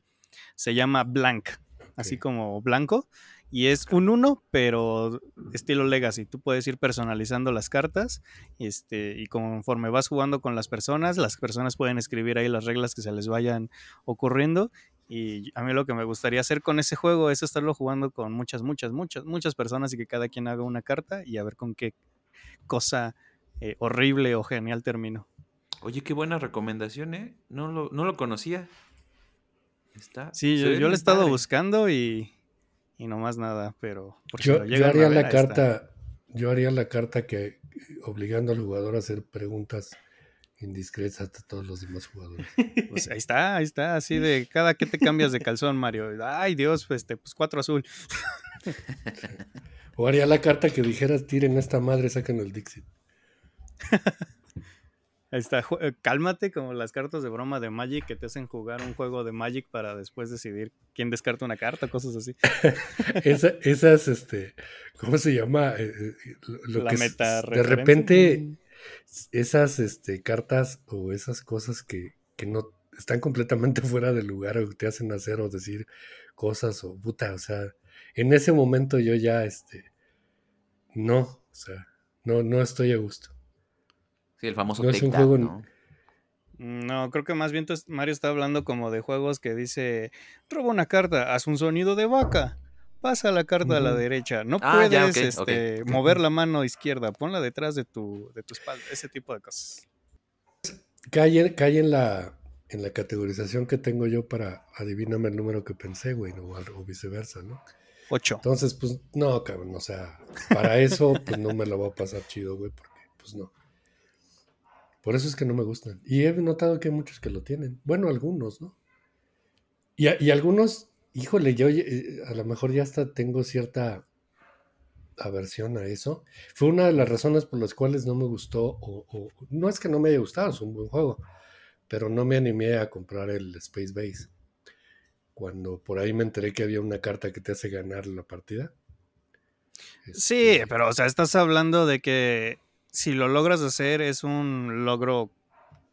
Se llama Blank, así como blanco. Y es un uno, pero estilo Legacy. Tú puedes ir personalizando las cartas este, y conforme vas jugando con las personas, las personas pueden escribir ahí las reglas que se les vayan ocurriendo y a mí lo que me gustaría hacer con ese juego es estarlo jugando con muchas, muchas, muchas, muchas personas y que cada quien haga una carta y a ver con qué cosa eh, horrible o genial termino. Oye, qué buena recomendación, ¿eh? No lo, no lo conocía. Está, sí, yo, lo he estado buscando y, y no más nada, pero... yo, haría la carta, yo haría la carta que obligando al jugador a hacer preguntas indiscretas a todos los demás jugadores. *laughs* Pues ahí está, ahí está, así de *laughs* cada que te cambias de calzón, Mario. Ay, Dios, pues, este, pues cuatro azul. O haría la carta que dijeras, tiren esta madre, saquen el Dixit. *laughs* Ahí está, eh, cálmate como las cartas de broma de Magic que te hacen jugar un juego de Magic para después decidir quién descarta una carta, cosas así. *laughs* esas, este, ¿cómo se llama? Eh, eh, lo la meta de repente esas este, cartas o esas cosas que, que, no están completamente *laughs* fuera de lugar o te hacen hacer o decir cosas o puta, o sea, en ese momento yo ya, este, no, o sea, no, no estoy a gusto. Sí, el famoso no es un juego, ¿no? No, creo que más bien Mario está hablando como de juegos que dice, roba una carta, haz un sonido de vaca, pasa la carta a la derecha, no ah, puedes este, mover la mano izquierda, ponla detrás de tu, de tu espalda, ese tipo de cosas. Cae, cae en la en la categorización que tengo yo para adivíname el número que pensé, güey, o, viceversa, ¿no? Ocho. Entonces, pues, no, cabrón, o sea, para eso, pues no me la voy a pasar chido, güey, porque, pues no. Por eso es que no me gustan. Y he notado que hay muchos que lo tienen. Bueno, algunos, ¿no? Y, y algunos, híjole, yo eh, a lo mejor ya hasta tengo cierta aversión a eso. Fue una de las razones por las cuales no me gustó, o, o no es que no me haya gustado, es un buen juego pero no me animé a comprar el Space Base. Cuando por ahí me enteré que había una carta que te hace ganar la partida. Sí, este, pero o sea, estás hablando de que si lo logras hacer es un logro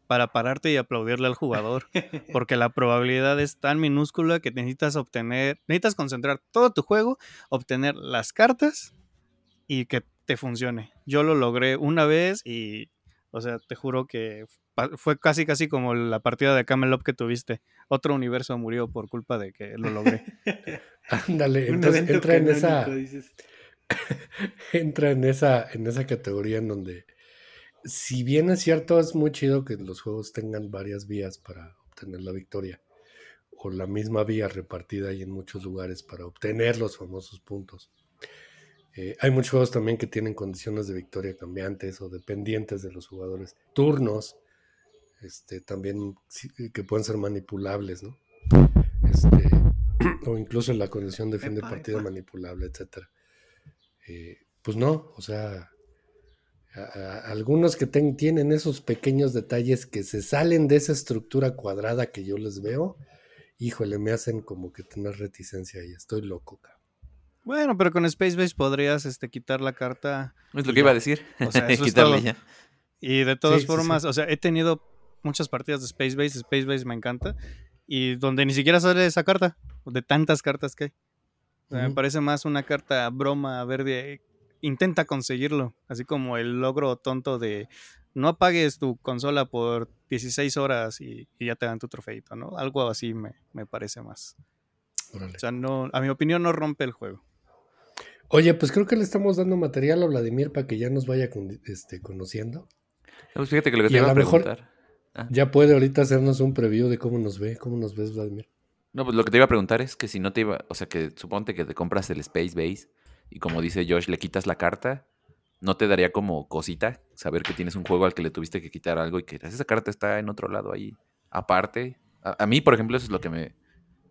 para pararte y aplaudirle al jugador, *laughs* porque la probabilidad es tan minúscula que necesitas obtener, necesitas concentrar todo tu juego, obtener las cartas y que te funcione. Yo lo logré una vez y, o sea, te juro que fue casi casi como la partida de Camelot que tuviste. Otro universo murió por culpa de que lo logré. *laughs* Ándale, entonces entra en esa *laughs* entra en esa en esa categoría en donde si bien es cierto es muy chido que los juegos tengan varias vías para obtener la victoria o la misma vía repartida ahí en muchos lugares para obtener los famosos puntos. Eh, hay muchos juegos también que tienen condiciones de victoria cambiantes o dependientes de los jugadores, turnos, este, también que pueden ser manipulables, ¿no? Este, *clears throat* o incluso la condición de fin de partida manipulable, etcétera. Eh, pues no, o sea, algunos que tienen esos pequeños detalles que se salen de esa estructura cuadrada que yo les veo, híjole, me hacen como que tener reticencia y estoy loco, cabrón. Bueno, pero con Space Base podrías este, quitar la carta. Es lo que iba a decir. O sea, *laughs* eso es Y de todas formas, o sea, he tenido muchas partidas de Space Base. Space Base me encanta. Y donde ni siquiera sale esa carta, de tantas cartas que hay. Me parece más una carta broma verde. Intenta conseguirlo. Así como el logro tonto de no apagues tu consola por 16 horas y, ya te dan tu trofeito, ¿no? Algo así me, parece más. O sea, no, a mi opinión no rompe el juego. Oye, pues creo que le estamos dando material a Vladimir para que ya nos vaya este, conociendo. Pues fíjate que lo que te iba a, preguntar. Ah. Ya puede ahorita hacernos un preview de cómo nos ve, cómo nos ves, Vladimir. No, pues lo que te iba a preguntar es que si no te iba, o sea, que suponte que te compras el Space Base y como dice Josh, le quitas la carta, ¿no te daría como cosita saber que tienes un juego al que le tuviste que quitar algo y que esa carta está en otro lado ahí, aparte? A, mí, por ejemplo, eso es lo que me,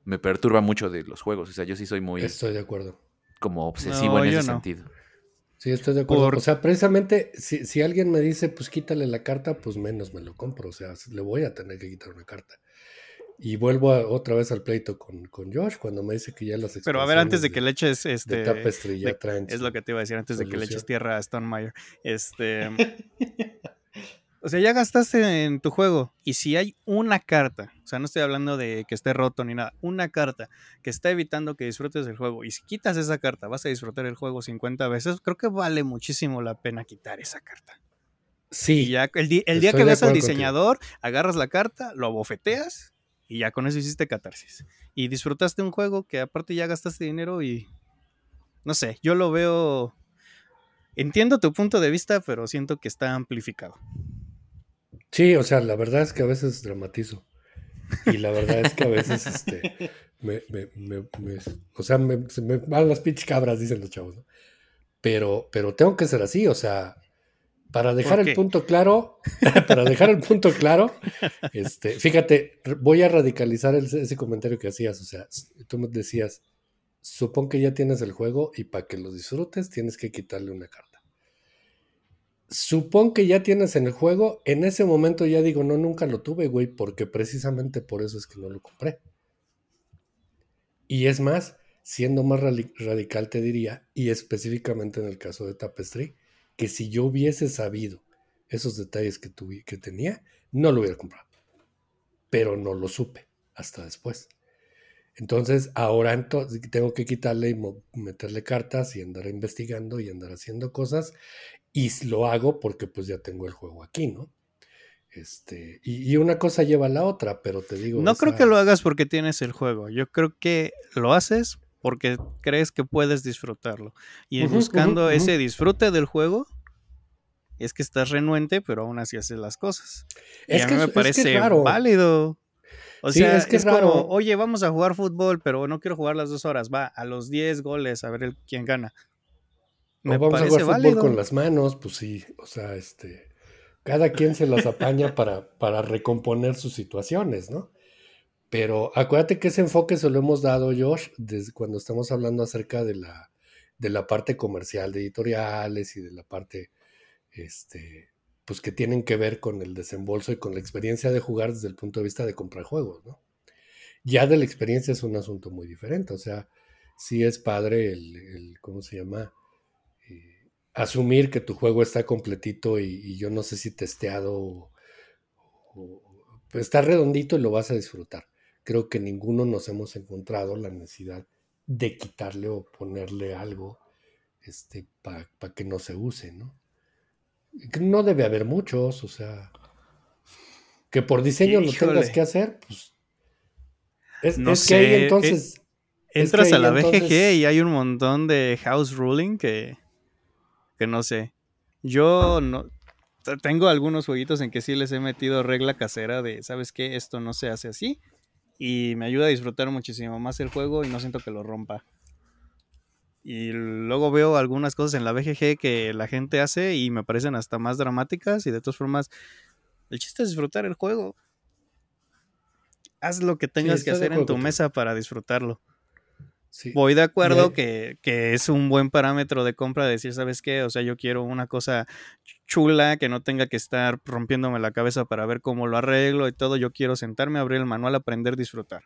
me, perturba mucho de los juegos. O sea, yo sí soy muy... Estoy de acuerdo. Como obsesivo en ese sentido. Sí, estoy de acuerdo. O sea, precisamente, si, si, alguien me dice, pues quítale la carta, pues menos me lo compro. O sea, le voy a tener que quitar una carta. Y vuelvo otra vez al pleito con, con, Josh cuando me dice que ya las Pero a ver, antes de que le eches este. Tapestry ya traen es lo que te iba a decir, antes de que le eches tierra a Stonemeyer. Este. *laughs* O sea, ya gastaste en tu juego. Y si hay una carta, o sea, no estoy hablando de que esté roto ni nada, una carta que está evitando que disfrutes el juego. Y si quitas esa carta, vas a disfrutar el juego 50 veces. Creo que vale muchísimo la pena quitar esa carta. Sí. ya el, día que ves al diseñador, agarras la carta, lo abofeteas y ya con eso hiciste catarsis. Y disfrutaste un juego que aparte ya gastaste dinero y. No sé, yo lo veo. Entiendo tu punto de vista, pero siento que está amplificado. Sí, o sea, la verdad es que a veces dramatizo. Y la verdad es que a veces, este, *laughs* me, me, me, o sea, se me van las pinches cabras, dicen los chavos, ¿no? Pero, pero tengo que ser así, o sea, para dejar el punto claro, *laughs* para dejar el punto claro, este, fíjate, voy a radicalizar ese comentario que hacías, o sea, tú me decías, supón que ya tienes el juego y para que lo disfrutes tienes que quitarle una carta supón que ya tienes en el juego, en ese momento ya digo, no, nunca lo tuve, güey, porque precisamente por eso es que no lo compré. Y es más, siendo más radical te diría, y específicamente en el caso de Tapestry, que si yo hubiese sabido esos detalles que, tuve, que tenía, no lo hubiera comprado. pero no lo supe hasta después. Entonces, ahora tengo que quitarle y meterle cartas y andar investigando y andar haciendo cosas. Y lo hago porque pues ya tengo el juego aquí, ¿no? Este, y, una cosa lleva a la otra, pero te digo. No creo que lo hagas porque tienes el juego. Yo creo que lo haces porque crees que puedes disfrutarlo. Y buscando ese disfrute del juego, es que estás renuente, pero aún así haces las cosas. Es y a mí me parece válido. O sea, es, que es, como, oye, vamos a jugar fútbol, pero no quiero jugar las dos horas. Va, a los 10 goles, a ver quién gana. Me vamos a jugar fútbol con las manos, pues sí. O sea, este. Cada quien se las apaña para, para recomponer sus situaciones, ¿no? Pero acuérdate que ese enfoque se lo hemos dado, Josh, desde cuando estamos hablando acerca de la, de la parte comercial de editoriales y de la parte este, pues que tienen que ver con el desembolso y con la experiencia de jugar desde el punto de vista de comprar juegos, ¿no? Ya de la experiencia es un asunto muy diferente, o sea, sí es padre el, ¿cómo se llama? Eh, asumir que tu juego está completito y, yo no sé si testeado o, está redondito y lo vas a disfrutar. Creo que ninguno nos hemos encontrado la necesidad de quitarle o ponerle algo este, para que no se use, ¿no? No debe haber muchos, o sea. Que por diseño lo tengas que hacer, pues. Es, no que ahí entonces. entras a la BGG y hay un montón de house ruling que. que no sé. Yo no. Tengo algunos jueguitos en que sí les he metido regla casera de, ¿sabes qué? Esto no se hace así. Y me ayuda a disfrutar muchísimo más el juego y no siento que lo rompa. Y luego veo algunas cosas en la BGG que la gente hace y me parecen hasta más dramáticas y de todas formas, el chiste es disfrutar el juego. Haz lo que tengas que hacer en tu mesa para disfrutarlo. Voy de acuerdo que, que, es un buen parámetro de compra decir, ¿sabes qué? O sea, yo quiero una cosa chula que no tenga que estar rompiéndome la cabeza para ver cómo lo arreglo y todo. Yo quiero sentarme, abrir el manual, aprender, disfrutar.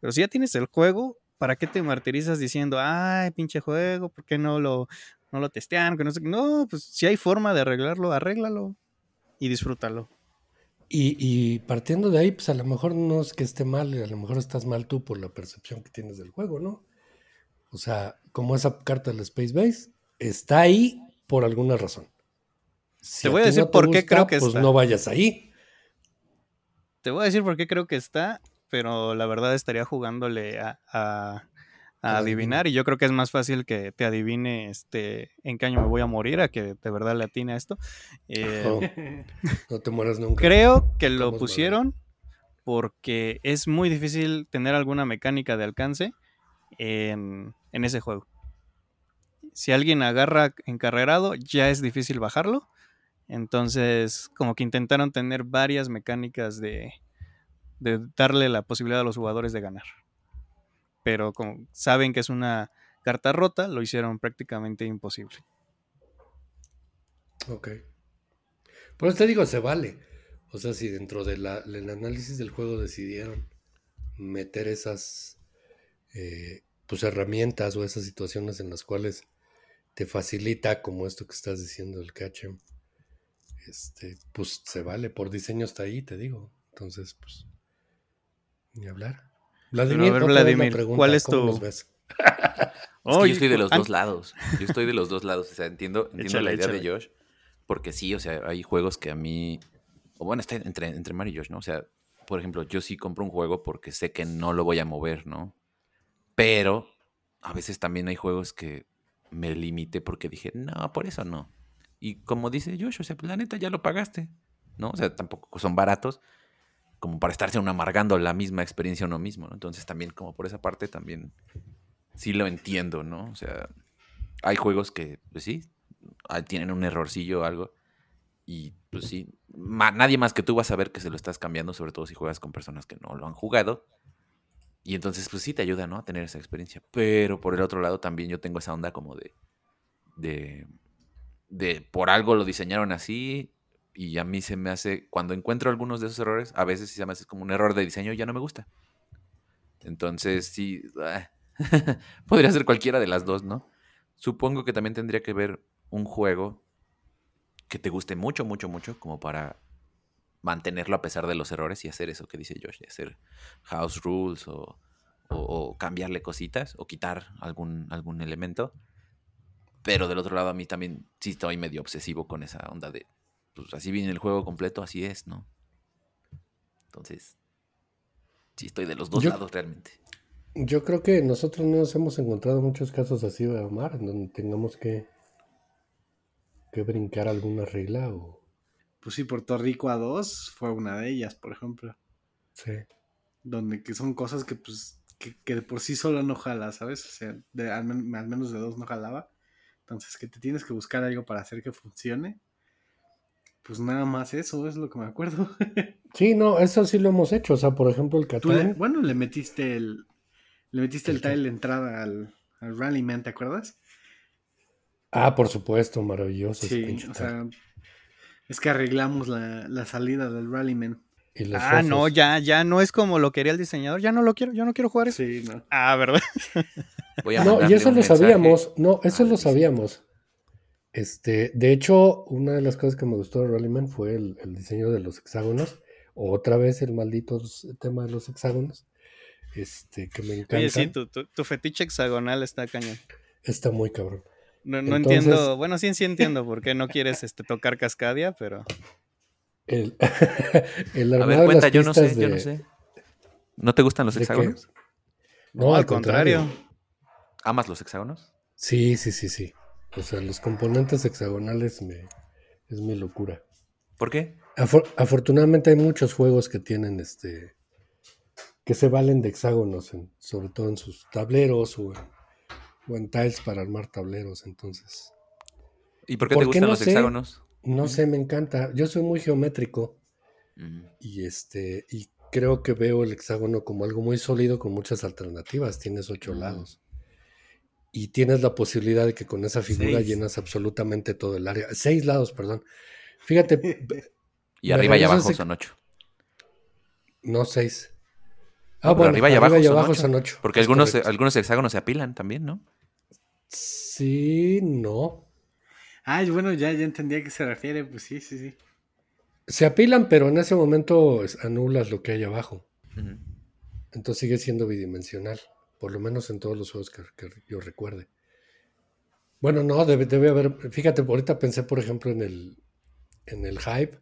Pero si ya tienes el juego, ¿para qué te martirizas diciendo, ay, pinche juego, ¿por qué no lo, no lo testean? Que no, sé? no, pues si hay forma de arreglarlo, arréglalo y disfrútalo. Y, partiendo de ahí, pues a lo mejor no es que esté mal, a lo mejor estás mal tú por la percepción que tienes del juego, ¿no? O sea, como esa carta del Space Base está ahí por alguna razón. te voy a, decir por qué creo que pues no vayas ahí. Te voy a decir por qué creo que está pero la verdad estaría jugándole a, adivinar y yo creo que es más fácil que te adivine este en qué año me voy a morir a que de verdad le atine a esto. Eh, *laughs* no, te mueras nunca. Creo que lo pusieron porque es muy difícil tener alguna mecánica de alcance en, en ese juego. Si alguien agarra encarrerado, ya es difícil bajarlo. Entonces, como que intentaron tener varias mecánicas de, de darle la posibilidad a los jugadores de ganar. Pero como saben que es una carta rota, lo hicieron prácticamente imposible. Ok. Por eso te digo, se vale. O sea, si dentro del análisis del juego decidieron meter esas eh, pues herramientas o esas situaciones en las cuales te facilita, como esto que estás diciendo, el catchem, este, pues se vale. Por diseño está ahí, te digo. Entonces, pues ni hablar. Vladimir, ¿cuál es tu...? Ves? *laughs* yo estoy de los dos lados. Yo estoy de los dos lados. O sea, entiendo, entiendo la idea de Josh. Porque sí, o sea, hay juegos que a mí. O bueno, está entre, entre Mario y Josh, ¿no? O sea, por ejemplo, yo sí compro un juego porque sé que no lo voy a mover, ¿no? Pero a veces también hay juegos que me limité porque dije, no, por eso no. Y como dice Josh, o sea, pues la neta ya lo pagaste, ¿no? O sea, tampoco son baratos como para estarse uno amargando la misma experiencia uno mismo, ¿no? Entonces también como por esa parte también sí lo entiendo, ¿no? O sea, hay juegos que, pues sí, tienen un errorcillo o algo y pues sí, nadie más que tú va a saber que se lo estás cambiando, sobre todo si juegas con personas que no lo han jugado. Y entonces pues sí te ayuda, ¿no? A tener esa experiencia. Pero por el otro lado también yo tengo esa onda como de... De, de por algo lo diseñaron así, y a mí se me hace, cuando encuentro algunos de esos errores, a veces se me hace como un error de diseño y ya no me gusta. Entonces, sí, ah, *laughs* podría ser cualquiera de las dos, ¿no? Supongo que también tendría que ver un juego que te guste mucho, mucho, mucho, como para mantenerlo a pesar de los errores y hacer eso que dice Josh, hacer house rules o, cambiarle cositas o quitar algún, algún elemento. Pero del otro lado a mí también sí estoy medio obsesivo con esa onda de, pues así viene el juego completo, así es, ¿no? Entonces, sí estoy de los dos lados realmente. Yo creo que nosotros nos hemos encontrado muchos casos así de Omar, en donde tengamos que, que brincar alguna regla o... Pues sí, Puerto Rico a dos fue una de ellas, por ejemplo. Sí. Donde que son cosas que pues que, de por sí solo no jala, ¿sabes? O sea, de, al, menos de dos no jalaba. Entonces que te tienes que buscar algo para hacer que funcione. Pues nada más eso es lo que me acuerdo. *laughs* sí, no, eso sí lo hemos hecho. O sea, por ejemplo, el Catán. bueno, le metiste el, le metiste el, tile de entrada al, al Rallyman, ¿te acuerdas? Ah, por supuesto, maravilloso. Sí, o sea, es que arreglamos la, salida del Rallyman. Ah, no, ya, ya no es como lo quería el diseñador, ya no lo quiero, yo no quiero jugar eso. Sí, no. Ah, ¿verdad? no, y eso lo sabíamos, no, eso lo sabíamos. Este, de hecho, una de las cosas que me gustó de Rallyman fue el, el diseño de los hexágonos. Otra vez el maldito tema de los hexágonos. Este, que me encanta. Oye, sí, tu, fetiche hexagonal está cañón. Está muy cabrón. No, no entiendo, bueno, sí, sí entiendo por qué no quieres este, tocar Cascadia, pero... El, *laughs* el A ver, cuenta, yo no sé, yo no sé. ¿No te gustan los hexágonos? No, al contrario. ¿Amas los hexágonos? Sí, sí, sí, sí. O sea, los componentes hexagonales me, es mi locura. ¿Por qué? afortunadamente hay muchos juegos que tienen este que se valen de hexágonos, sobre todo en sus tableros o en, tiles para armar tableros. Entonces, ¿y por qué te gustan los hexágonos? No sé, me encanta. Yo soy muy geométrico y este y creo que veo el hexágono como algo muy sólido con muchas alternativas. Tienes ocho lados y tienes la posibilidad de que con esa figura llenas absolutamente todo el área. Seis lados, perdón. Fíjate. *laughs* y arriba y abajo son ocho. No seis. Ah, bueno, arriba y abajo, son, ocho. Porque algunos, algunos hexágonos se apilan también, ¿no? Sí, no. Ay, bueno, ya, ya entendí a qué se refiere. Pues sí, sí, sí. Se apilan, pero en ese momento anulas lo que hay abajo. Entonces sigue siendo bidimensional. Por lo menos en todos los juegos que, yo recuerde. Bueno, no, debe, debe, haber. Fíjate, ahorita pensé, por ejemplo, en el, en el Hype,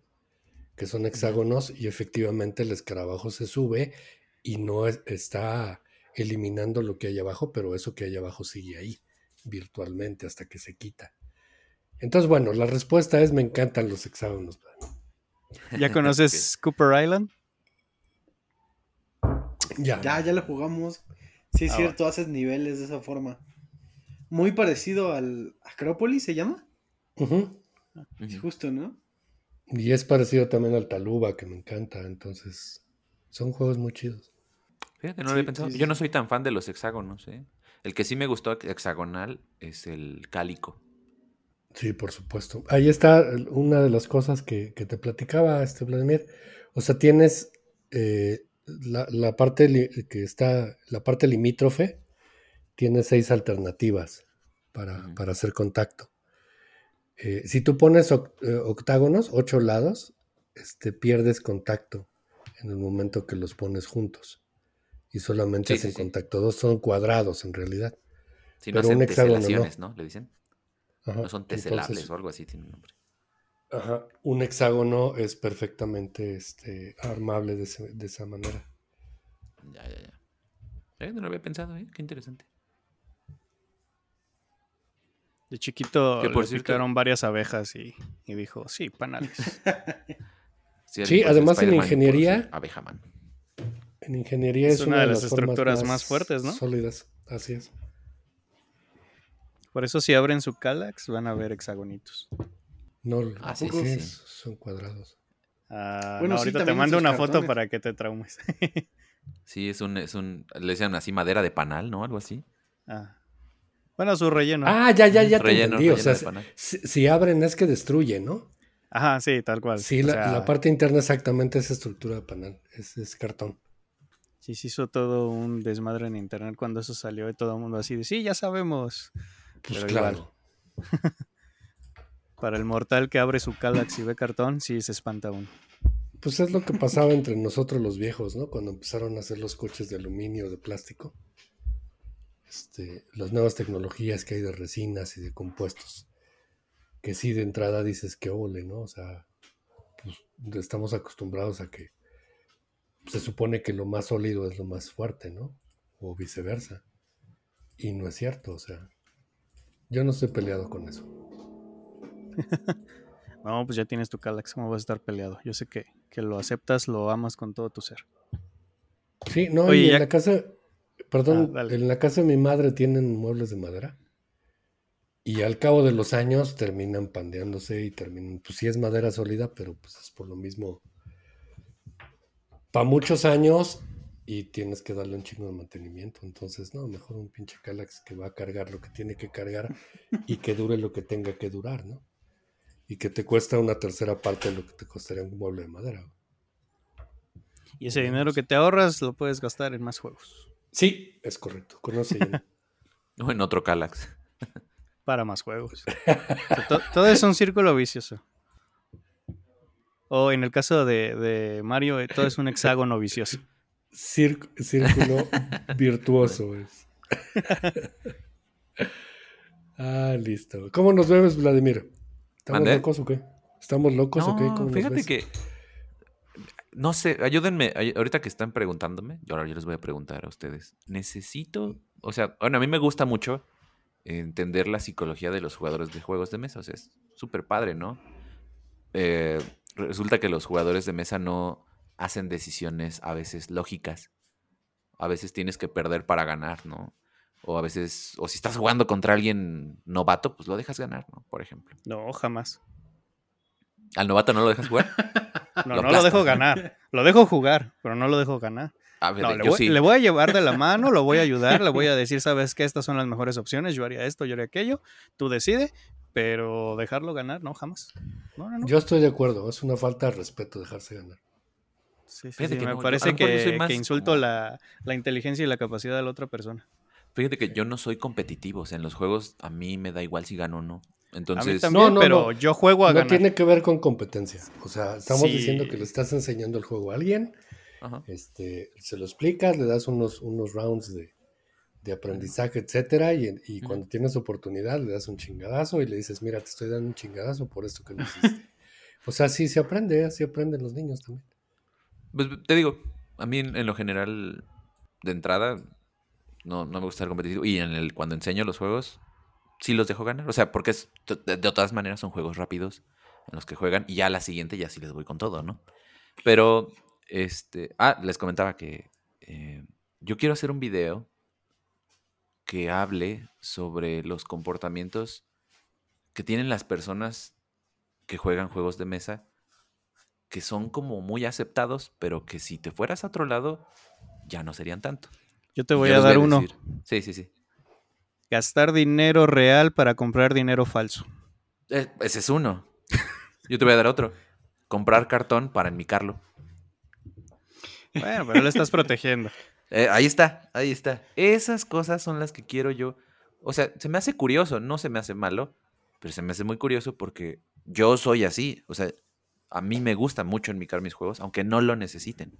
que son hexágonos, y efectivamente el escarabajo se sube y no está eliminando lo que hay abajo, pero eso que hay abajo sigue ahí virtualmente hasta que se quita. Entonces, bueno, la respuesta es me encantan los hexágonos. ¿Ya conoces *laughs* Cooper Island? Ya. Ya, ya lo jugamos. Sí, es ah, cierto, haces niveles de esa forma. Muy parecido al Acrópolis, ¿se llama? Sí, justo, ¿no? Y es parecido también al Taluba, que me encanta. Entonces, son juegos muy chidos. Fíjate, no lo había pensado. Yo no soy tan fan de los hexágonos, ¿eh? El que sí me gustó hexagonal es el cálico. Sí, por supuesto. Ahí está una de las cosas que, te platicaba, este Vladimir. O sea, tienes eh, la, parte que está, la parte limítrofe, tiene seis alternativas para, hacer contacto. Eh, si tú pones eh, octágonos, ocho lados, este, pierdes contacto en el momento que los pones juntos y solamente hacen contacto. Dos son cuadrados en realidad. Si no hacen teselaciones, no. ¿Le dicen? no son teselables o algo así, tiene un nombre. Ajá, un hexágono es perfectamente este, armable de, esa manera. Ya, ya, ya. Eh, no lo había pensado, ¿eh? Qué interesante. De chiquito que por le varias abejas y, dijo, sí, panales. *laughs* sí, además en ingeniería... Abejaman. En ingeniería es, una, de las, estructuras más, fuertes, ¿no? Sólidas, así es. Por eso si abren su Calax van a ver hexagonitos. No, ah, sí, sí, son cuadrados. Ah, bueno, ahorita te mando una foto para que te traumes. *laughs* sí, es un, es un, le decían así madera de panal, ¿no? Algo así. Ah. Bueno, su relleno. Ah, ya, ya, ya te entendí. O sea, si, abren es que destruye, ¿no? Ajá, sí, tal cual. Sí, la, parte interna exactamente es estructura de panal, es cartón. Sí, se hizo todo un desmadre en internet cuando eso salió y todo el mundo así de, sí, ya sabemos. Pues claro. *laughs* Para el mortal que abre su Calax y ve cartón, sí se espanta uno. pues es lo que pasaba entre nosotros los viejos, ¿no? Cuando empezaron a hacer los coches de aluminio, de plástico. Este, las nuevas tecnologías que hay de resinas y de compuestos. Que sí, de entrada dices que ole, ¿no? O sea, pues estamos acostumbrados a que se supone que lo más sólido es lo más fuerte, ¿no? O viceversa. Y no es cierto, o sea, yo no estoy peleado con eso. *laughs* no, pues ya tienes tu Calax, ¿cómo vas a estar peleado? Yo sé que, lo aceptas, lo amas con todo tu ser. Sí, no, y en la casa, perdón, ah, en la casa de mi madre tienen muebles de madera. Y al cabo de los años terminan pandeándose y terminan, pues sí es madera sólida, pero pues es por lo mismo. Para muchos años y tienes que darle un chingo de mantenimiento. Entonces, no, mejor un pinche Calax que va a cargar lo que tiene que cargar y que dure lo que tenga que durar, ¿no? Y que te cuesta una tercera parte de lo que te costaría un mueble de madera. Y ese dinero que te ahorras lo puedes gastar en más juegos. Sí, es correcto. Conoce. *laughs* o en otro Calax. Para más juegos. *laughs* todo es un círculo vicioso. O en el caso de, de Mario, eh, todo es un hexágono vicioso círculo *laughs* virtuoso es. ah, listo. ¿Cómo nos vemos, Vladimir? ¿Estamos locos o qué? ¿Estamos locos o qué? fíjate que. No sé, ayúdenme. Ahorita que están preguntándome, yo ahora yo les voy a preguntar a ustedes. Necesito. O sea, bueno, a mí me gusta mucho entender la psicología de los jugadores de juegos de mesa. O sea, es súper padre, ¿no? Eh, resulta que los jugadores de mesa no hacen decisiones a veces lógicas. A veces tienes que perder para ganar, ¿no? O a veces, o si estás jugando contra alguien novato, pues lo dejas ganar, ¿no? Por ejemplo. No, jamás. ¿Al novato no lo dejas jugar? *laughs* no, no lo dejo ganar. Lo dejo jugar, pero no lo dejo ganar. le, voy, a llevar de la mano, lo voy a ayudar, le voy a *laughs* decir, sabes que estas son las mejores opciones, yo haría esto, yo haría aquello, tú decide, pero dejarlo ganar, no, jamás. Yo estoy de acuerdo, es una falta de respeto dejarse ganar. Sí, sí, me parece que, insulto la, inteligencia y la capacidad de la otra persona. Fíjate que yo no soy competitivo, o sea, en los juegos a mí me da igual si gano o no. Entonces, también, no, pero yo juego a no tiene que ver con competencia. O sea, estamos diciendo que le estás enseñando el juego a alguien, este, se lo explicas, le das unos, unos rounds de, aprendizaje, etcétera, y, cuando tienes oportunidad le das un chingadazo y le dices, mira, te estoy dando un chingadazo por esto que no hiciste. o sea, sí se aprende, así aprenden los niños también. Pues te digo, a mí en, lo general, de entrada, no, no, me gusta ser competitivo. Y en el, cuando enseño los juegos, sí los dejo ganar. O sea, porque de, todas maneras son juegos rápidos en los que juegan. Y ya a la siguiente ya sí les voy con todo, ¿no? Pero, este. Ah, les comentaba que eh, yo quiero hacer un video que hable sobre los comportamientos que tienen las personas que juegan juegos de mesa que son como muy aceptados, pero que si te fueras a otro lado, ya no serían tanto. Yo te voy a dar uno. Sí, sí, sí. Gastar dinero real para comprar dinero falso. Eh, ese es uno. Yo te voy a dar otro. Comprar cartón para enmicarlo. Bueno, pero lo estás protegiendo. *laughs* Eh, ahí está, ahí está. Esas cosas son las que quiero yo. O sea, se me hace curioso, no se me hace malo, pero se me hace muy curioso porque yo soy así. O sea, a mí me gusta mucho enmicar mis juegos, aunque no lo necesiten.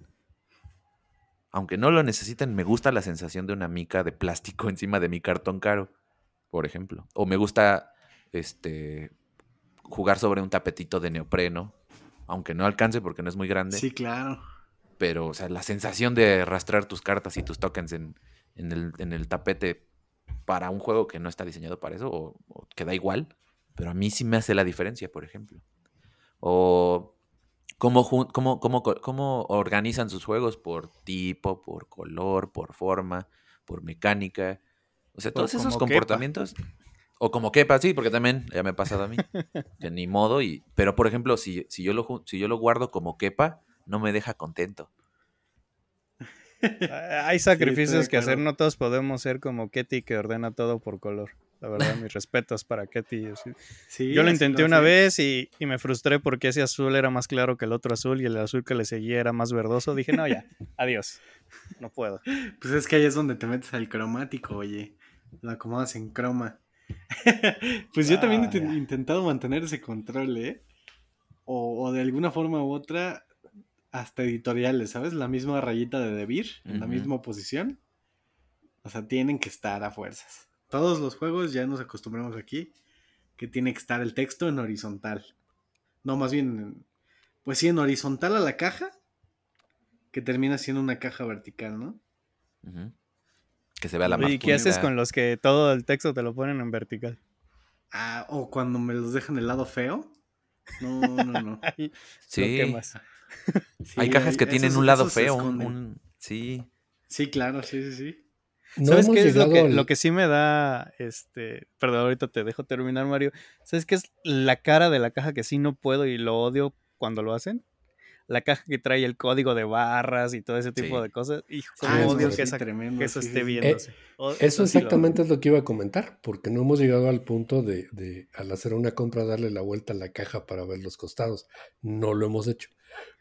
Aunque no lo necesiten, me gusta la sensación de una mica de plástico *laughs* encima de mi cartón caro, por ejemplo. O me gusta este jugar sobre un tapetito de neopreno, aunque no alcance porque no es muy grande. Sí, claro. Pero, o sea, la sensación de arrastrar tus cartas y tus tokens en, el, tapete para un juego que no está diseñado para eso, o, o que da igual, pero a mí sí me hace la diferencia, por ejemplo o cómo, cómo, cómo, cómo organizan sus juegos por tipo, por color, por forma, por mecánica. O sea, todos esos comportamientos. O como quepa, sí, porque también ya me ha pasado a mí. *laughs* que ni modo. Y, pero, por ejemplo, si, si, yo lo, si yo lo guardo como quepa, no me deja contento. Hay sacrificios que hacer, no todos podemos ser como Ketty que ordena todo por color. La verdad, mis respetos para Ketty. Yo lo intenté una vez y, me frustré porque ese azul era más claro que el otro azul y el azul que le seguía era más verdoso. Dije, no, ya, *laughs* adiós. No puedo. Pues es que ahí es donde te metes al cromático, oye. Lo acomodas en croma. *laughs* pues yo también he intentado mantener ese control, ¿eh? O, o, de alguna forma u otra, hasta editoriales, ¿sabes? La misma rayita de Debir, en la misma posición. O sea, tienen que estar a fuerzas. Todos los juegos ya nos acostumbramos aquí que tiene que estar el texto en horizontal. No, más bien, en- pues sí, en horizontal a la caja, que termina siendo una caja vertical, ¿no? Que se vea la más ¿Y qué haces con los que todo el texto te lo ponen en vertical? Ah, o cuando me los dejan el lado feo. No, no, no. *laughs* Sí. Sí, Hay cajas que tienen esos- un lado feo, un- sí. Sí, claro, sí, sí, sí. No ¿Sabes qué es lo que, al- lo que sí me da, este, perdón, ahorita te dejo terminar, Mario. ¿Sabes qué es la cara de la caja que sí no puedo y lo odio cuando lo hacen? La caja que trae el código de barras y todo ese tipo Sí. de cosas. Hijo, eso odio que, esa- tremendo, que eso sí, esté viéndose. O- Eso lo exactamente odio. es lo que iba a comentar, porque no hemos llegado al punto de, de, al hacer una compra darle la vuelta a la caja para ver los costados. No lo hemos hecho.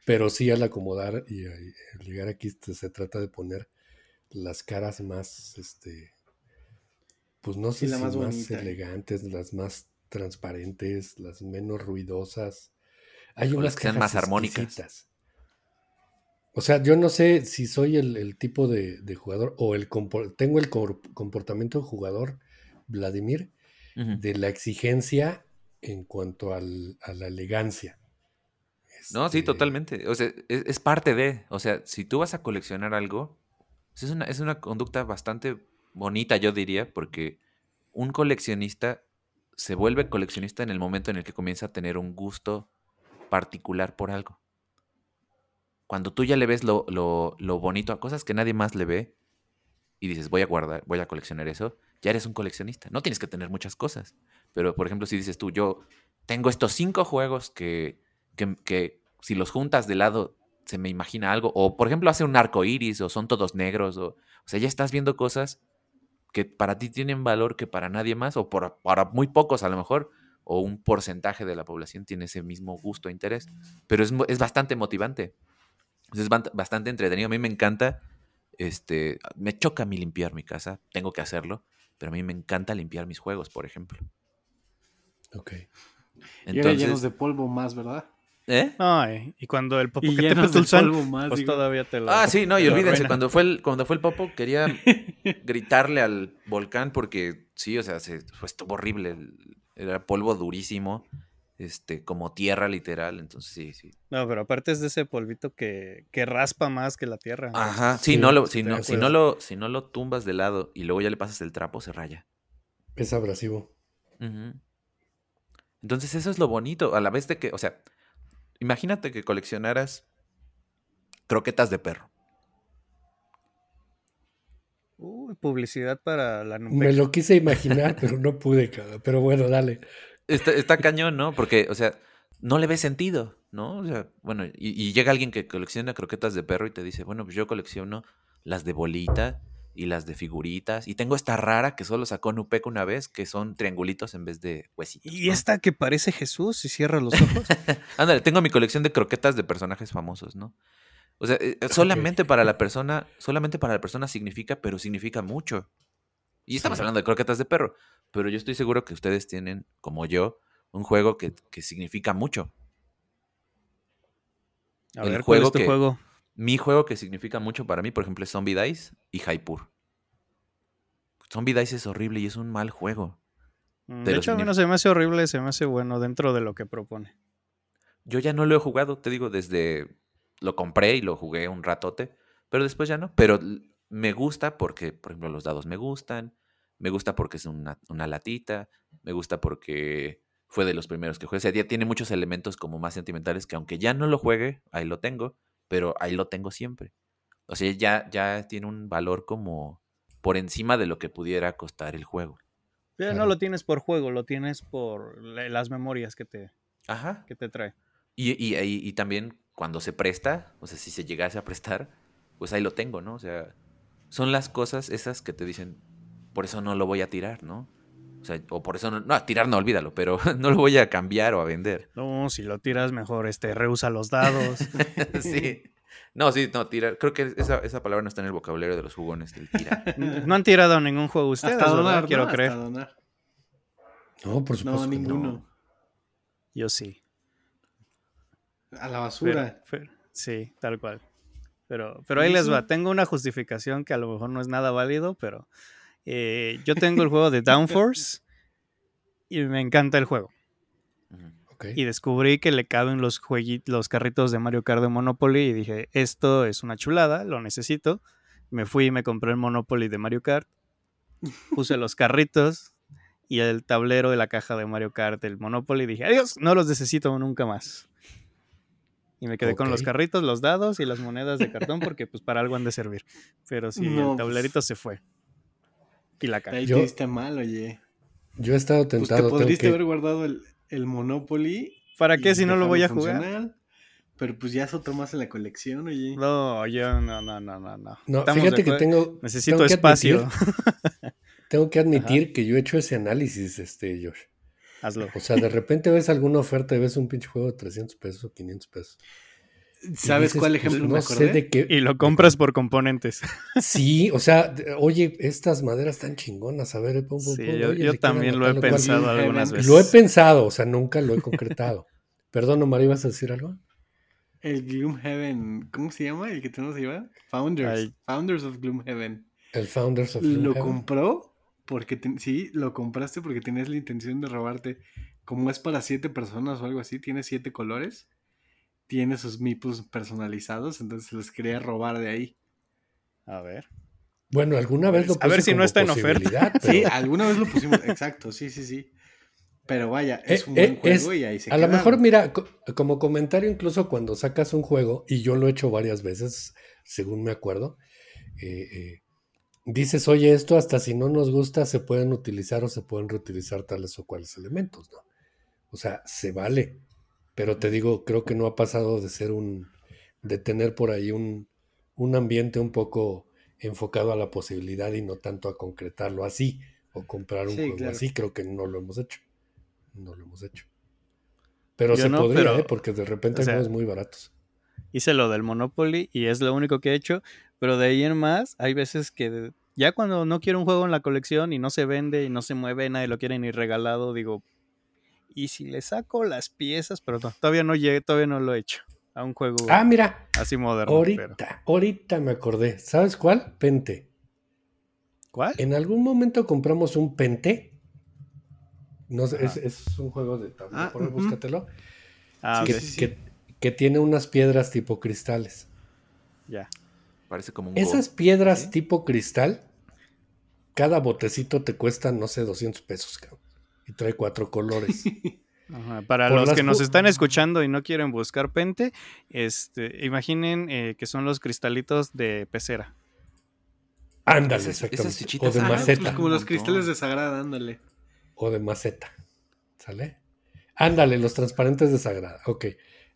Pero sí al acomodar y, y al llegar aquí este, se trata de poner las caras más, este, pues no sé Sí, la si más más, elegantes, las más transparentes, las menos ruidosas. Hay O unas las que sean más armónicas. exquisitas. O sea, yo no sé si soy el, el tipo de, de jugador o el tengo el comportamiento de jugador, Vladimir, de la exigencia en cuanto al- a la elegancia. No, sí, Este, totalmente. O sea, es, es parte de. O sea, si tú vas a coleccionar algo, es una, es una conducta bastante bonita, yo diría, porque un coleccionista se vuelve coleccionista en el momento en el que comienza a tener un gusto particular por algo. Cuando tú ya le ves lo, lo- lo bonito a cosas que nadie más le ve y dices, voy a guardar, voy a coleccionar eso, ya eres un coleccionista. No tienes que tener muchas cosas. Pero, por ejemplo, si dices tú, yo tengo estos cinco juegos que, que, que si los juntas de lado se me imagina algo. O, por ejemplo, hace un arco iris o son todos negros. O, o sea, ya estás viendo cosas que para ti tienen valor que para nadie más, o por- para muy pocos a lo mejor, o un porcentaje de la población tiene ese mismo gusto e interés. Pero es, es bastante motivante. Es bastante entretenido. A mí me encanta. Este, me choca a mí limpiar mi casa, tengo que hacerlo, pero a mí me encanta limpiar mis juegos, por ejemplo. Ok. y llenos de polvo más, ¿verdad? ¿Eh? Ay, y cuando el Y Popocatépetl llenos de Tulsan, polvo más. pues digo. todavía te lo Ah, sí, no, y te olvídense, cuando fue el, cuando fue el Popo quería *laughs* gritarle al volcán porque sí, o sea, se, pues, estuvo horrible. Era polvo durísimo, este, como tierra literal, entonces sí, sí. No, pero aparte es de ese polvito que, que raspa más que la tierra. Ajá, sí, Sí, no lo, si, te no, si, no lo, si no lo tumbas de lado y luego ya le pasas el trapo, se raya. Es abrasivo. Entonces eso es lo bonito, a la vez de que, o sea, imagínate que coleccionaras croquetas de perro. Uy, publicidad para la Me Nupec. lo quise imaginar, *laughs* pero no pude, cabrón. Pero bueno, dale. Está, está cañón, ¿no? Porque, o sea, no le ve sentido, ¿no? O sea, bueno, y, y llega alguien que colecciona croquetas de perro y te dice, bueno, pues yo colecciono las de bolita y las de figuritas. Y tengo esta rara que solo sacó Nupec una vez, que son triangulitos en vez de huesitos. Y ¿no? esta que parece Jesús y cierra los ojos. *laughs* Ándale, tengo mi colección de croquetas de personajes famosos, ¿no? O sea, eh, solamente para la persona, solamente para la persona significa, pero significa mucho. Y estamos Sí. hablando de croquetas de perro, pero yo estoy seguro que ustedes tienen, como yo, un juego que, que significa mucho. A El ver, ¿cuál juego es tu que- juego? Mi juego que significa mucho para mí, por ejemplo, es Zombie Dice y Hypur. Zombie Dice es horrible y es un mal juego. Mm, de hecho, a mí no se me hace horrible, se me hace bueno dentro de lo que propone. Yo ya no lo he jugado, te digo, desde lo compré y lo jugué un ratote, pero después ya no. Pero me gusta porque, por ejemplo, los dados me gustan, me gusta porque es una, una latita, me gusta porque fue de los primeros que jugué. O sea, ya tiene muchos elementos como más sentimentales que aunque ya no lo juegue, ahí lo tengo, pero ahí lo tengo siempre. O sea, ya, ya tiene un valor como por encima de lo que pudiera costar el juego. Pero no lo tienes por juego, lo tienes por la- las memorias que te, Ajá. que te trae. Y, y, y- y también cuando se presta, o sea, si se llegase a prestar, pues ahí lo tengo, ¿no? O sea, son las cosas esas que te dicen, por eso no lo voy a tirar, ¿no? O sea, o por eso no, no, a tirar no, olvídalo, pero *laughs* no lo voy a cambiar o a vender. No, si lo tiras mejor, este, rehúsa los dados. *laughs* sí. No, sí, no, tirar. Creo que esa, esa palabra no está en el vocabulario de los jugones, del tirar. no han tirado ningún juego ustedes, Hasta Quiero ¿no? creer. Hasta donar. No, por supuesto. No, ninguno. Yo sí. A la Pero- basura. pero- Sí, tal cual. Pero, pero ahí les va. Tengo una justificación que a lo mejor no es nada válido, pero eh, yo tengo el juego de Downforce y me encanta el juego. Y descubrí que le caben los, los carritos de Mario Kart de Monopoly y dije, esto es una chulada, lo necesito. Me fui y me compré el Monopoly de Mario Kart. Puse los carritos y el tablero de la caja de Mario Kart del Monopoly y dije, adiós, no los necesito nunca más. Y me quedé con los carritos, los dados y las monedas de cartón porque pues para algo han de servir. Pero sí, el pues tablerito se fue. Y la caja. Ahí yo, te mal, oye. Yo he estado tentado. Pues te podrías haber guardado el, el Monopoly. ¿Para qué si no lo voy a jugar? Pero pues ya es otro más en la colección, oye. No, yo no, no, no, no. No, fíjate que tengo. Necesito espacio. *laughs* tengo que admitir que yo he hecho ese análisis, este, Josh. Hazlo. O sea, de repente ves alguna oferta y ves un pinche juego de 300 pesos o 500 pesos. ¿Sabes cuál pues, ejemplo no Sé de qué, y lo compras por componentes. *laughs* Sí, o sea, oye, estas maderas están chingonas, a ver, pum, sí, yo, también lo he pensado algunas veces. Lo he pensado, o sea, nunca lo he concretado. *laughs* Perdón, Omar, ¿ibas a decir algo? El Gloomhaven, ¿cómo se llama? El que tenemos lleva? Founders. Founders of Gloomhaven. El Founders of Gloomhaven. Lo compró porque, sí, lo compraste porque tenías la intención de robarte. Como es para siete personas o algo así, tiene siete colores tiene sus mipus personalizados, entonces los quería robar de ahí. A ver. Bueno, alguna vez lo pusimos. A ver si no está en oferta. *laughs* Sí, alguna vez lo pusimos. Exacto, sí, sí, sí. Pero vaya, es eh, un buen eh, juego y ahí se A lo mejor, mira, como comentario, incluso cuando sacas un juego, y yo lo he hecho varias veces, según me acuerdo, eh, dices, oye, esto hasta si no nos gusta, se pueden utilizar o se pueden reutilizar tales o cuales elementos, ¿no? O sea, se vale. Pero te digo, creo que no ha pasado de ser un, de tener por ahí un, un ambiente un poco enfocado a la posibilidad y no tanto a concretarlo así o comprar un juego así. Creo que no lo hemos hecho. No lo hemos hecho. Pero se podría, ¿eh? porque de repente hay juegos muy baratos. Hice lo del Monopoly y es lo único que he hecho, pero de ahí en más hay veces que ya cuando no quiero un juego en la colección y no se vende y no se mueve, nadie lo quiere ni regalado, digo, y si le saco las piezas, pero todavía no llegué, todavía no lo he hecho. A un juego ah, mira, así moderno. Ahorita, ahorita me acordé. ¿Sabes cuál? Pente. ¿Cuál? En algún momento compramos un Pente. No es, un juego de tabla. Ah, por búscatelo. Ah, que, que, tiene unas piedras tipo cristales. Ya. Parece como un. Esas piedras tipo cristal, cada botecito te cuesta, no sé, 200 pesos, cabrón y trae cuatro colores. *laughs* Para los que nos están escuchando y no quieren buscar pente, este, imaginen eh, que son los cristalitos de pecera. Ándale, exactamente. o de ah, maceta. Pues como los cristales de sagrada, ándale. O de maceta. ¿Sale? Ándale, los transparentes de sagrada. Ok.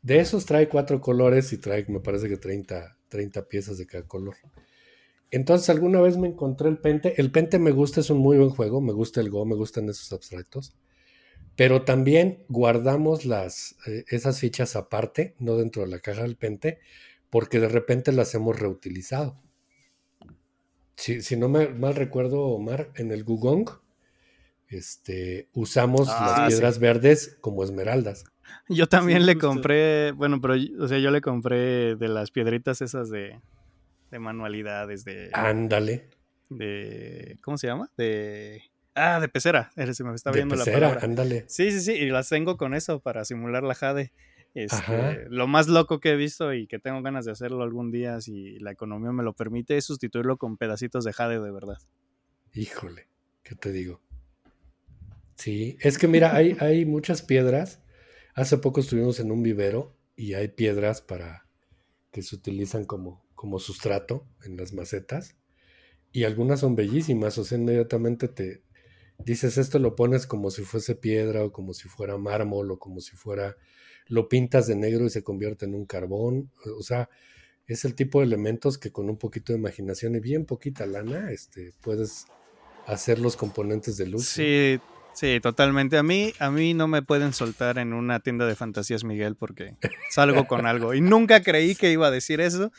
De esos trae cuatro colores y trae, me parece que 30, 30 piezas de cada color. Entonces alguna vez me encontré el Pente. El Pente me gusta, es un muy buen juego, me gusta el Go, me gustan esos abstractos. Pero también guardamos las, eh, esas fichas aparte, no dentro de la caja del Pente, porque de repente las hemos reutilizado. Si, si no me mal recuerdo, Omar, en el Gugong este, usamos ah, las piedras verdes como esmeraldas. Yo también le compré, bueno, pero o sea, yo le compré de las piedritas esas de, de manualidades, de... Ándale. De... ¿Cómo se llama? De... Ah, de pecera. *laughs* Se me está viendo la palabra. ándale. Sí, sí, sí. Y las tengo con eso para simular la Jade. Este, lo más loco que he visto y que tengo ganas de hacerlo algún día, si la economía me lo permite, es sustituirlo con pedacitos de Jade de verdad. Híjole, ¿qué te digo? Sí, es que mira, hay, *laughs* hay muchas piedras. Hace poco estuvimos en un vivero y hay piedras para que se utilizan como como sustrato en las macetas. Y algunas son bellísimas, o sea, inmediatamente te dices esto lo pones como si fuese piedra o como si fuera mármol o como si fuera, lo pintas de negro y se convierte en un carbón, o sea, es el tipo de elementos que con un poquito de imaginación y bien poquita lana, este, puedes hacer los componentes de luz. Sí, sí, totalmente. A mí, a mí no me pueden soltar en una tienda de fantasías, Miguel, porque salgo con algo. Y nunca creí que iba a decir eso.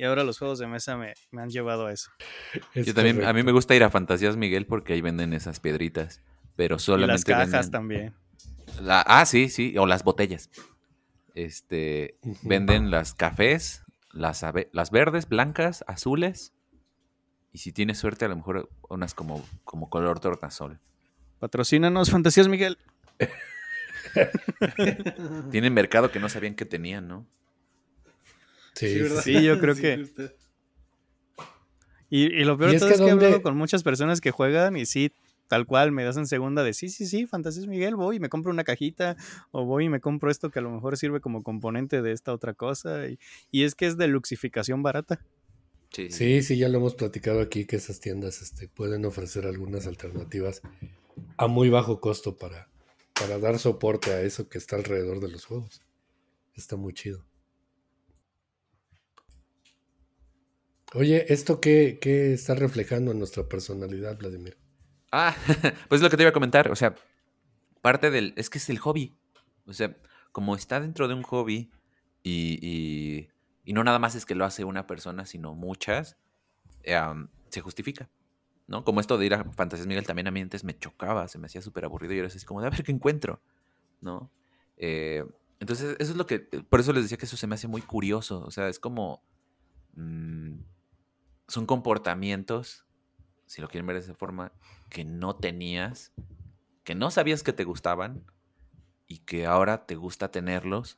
Y ahora los juegos de mesa me, han llevado a eso. Yo también, a mí me gusta ir a Fantasías Miguel porque ahí venden esas piedritas. Pero solamente. Y las cajas también. ah, sí, sí. O las botellas. este, venden las cafés, las, las verdes, blancas, azules. Y si tienes suerte, a lo mejor unas como, como color tornasol. Patrocínanos, Fantasías Miguel. *laughs* Tienen mercado que no sabían que tenían, ¿no? Sí, sí, yo creo *laughs* que. Y, lo peor de todo es que, he hablado con muchas personas que juegan y sí, tal cual, me das en segunda de sí, sí, sí, Fantasías Miguel, voy y me compro una cajita o voy y me compro esto que a lo mejor sirve como componente de esta otra cosa. Y, y es que es de luxificación barata. Sí. sí, sí, ya lo hemos platicado aquí que esas tiendas este, pueden ofrecer algunas alternativas a muy bajo costo para, para dar soporte a eso que está alrededor de los juegos. Está muy chido. Oye, ¿esto qué, qué está reflejando en nuestra personalidad, Vladimir? Ah, *laughs* pues es lo que te iba a comentar. O sea, parte del. Es que es el hobby. O sea, como está dentro de un hobby y, y, no nada más es que lo hace una persona, sino muchas, se justifica. ¿No? Como esto de ir a Fantasías Miguel también a mí antes me chocaba, se me hacía súper aburrido y es así como de a ver qué encuentro. ¿No? Eh, entonces, eso es lo que. Por eso les decía que eso se me hace muy curioso. O sea, es como. Mm, son comportamientos, si lo quieren ver de esa forma, que no tenías, que no sabías que te gustaban y que ahora te gusta tenerlos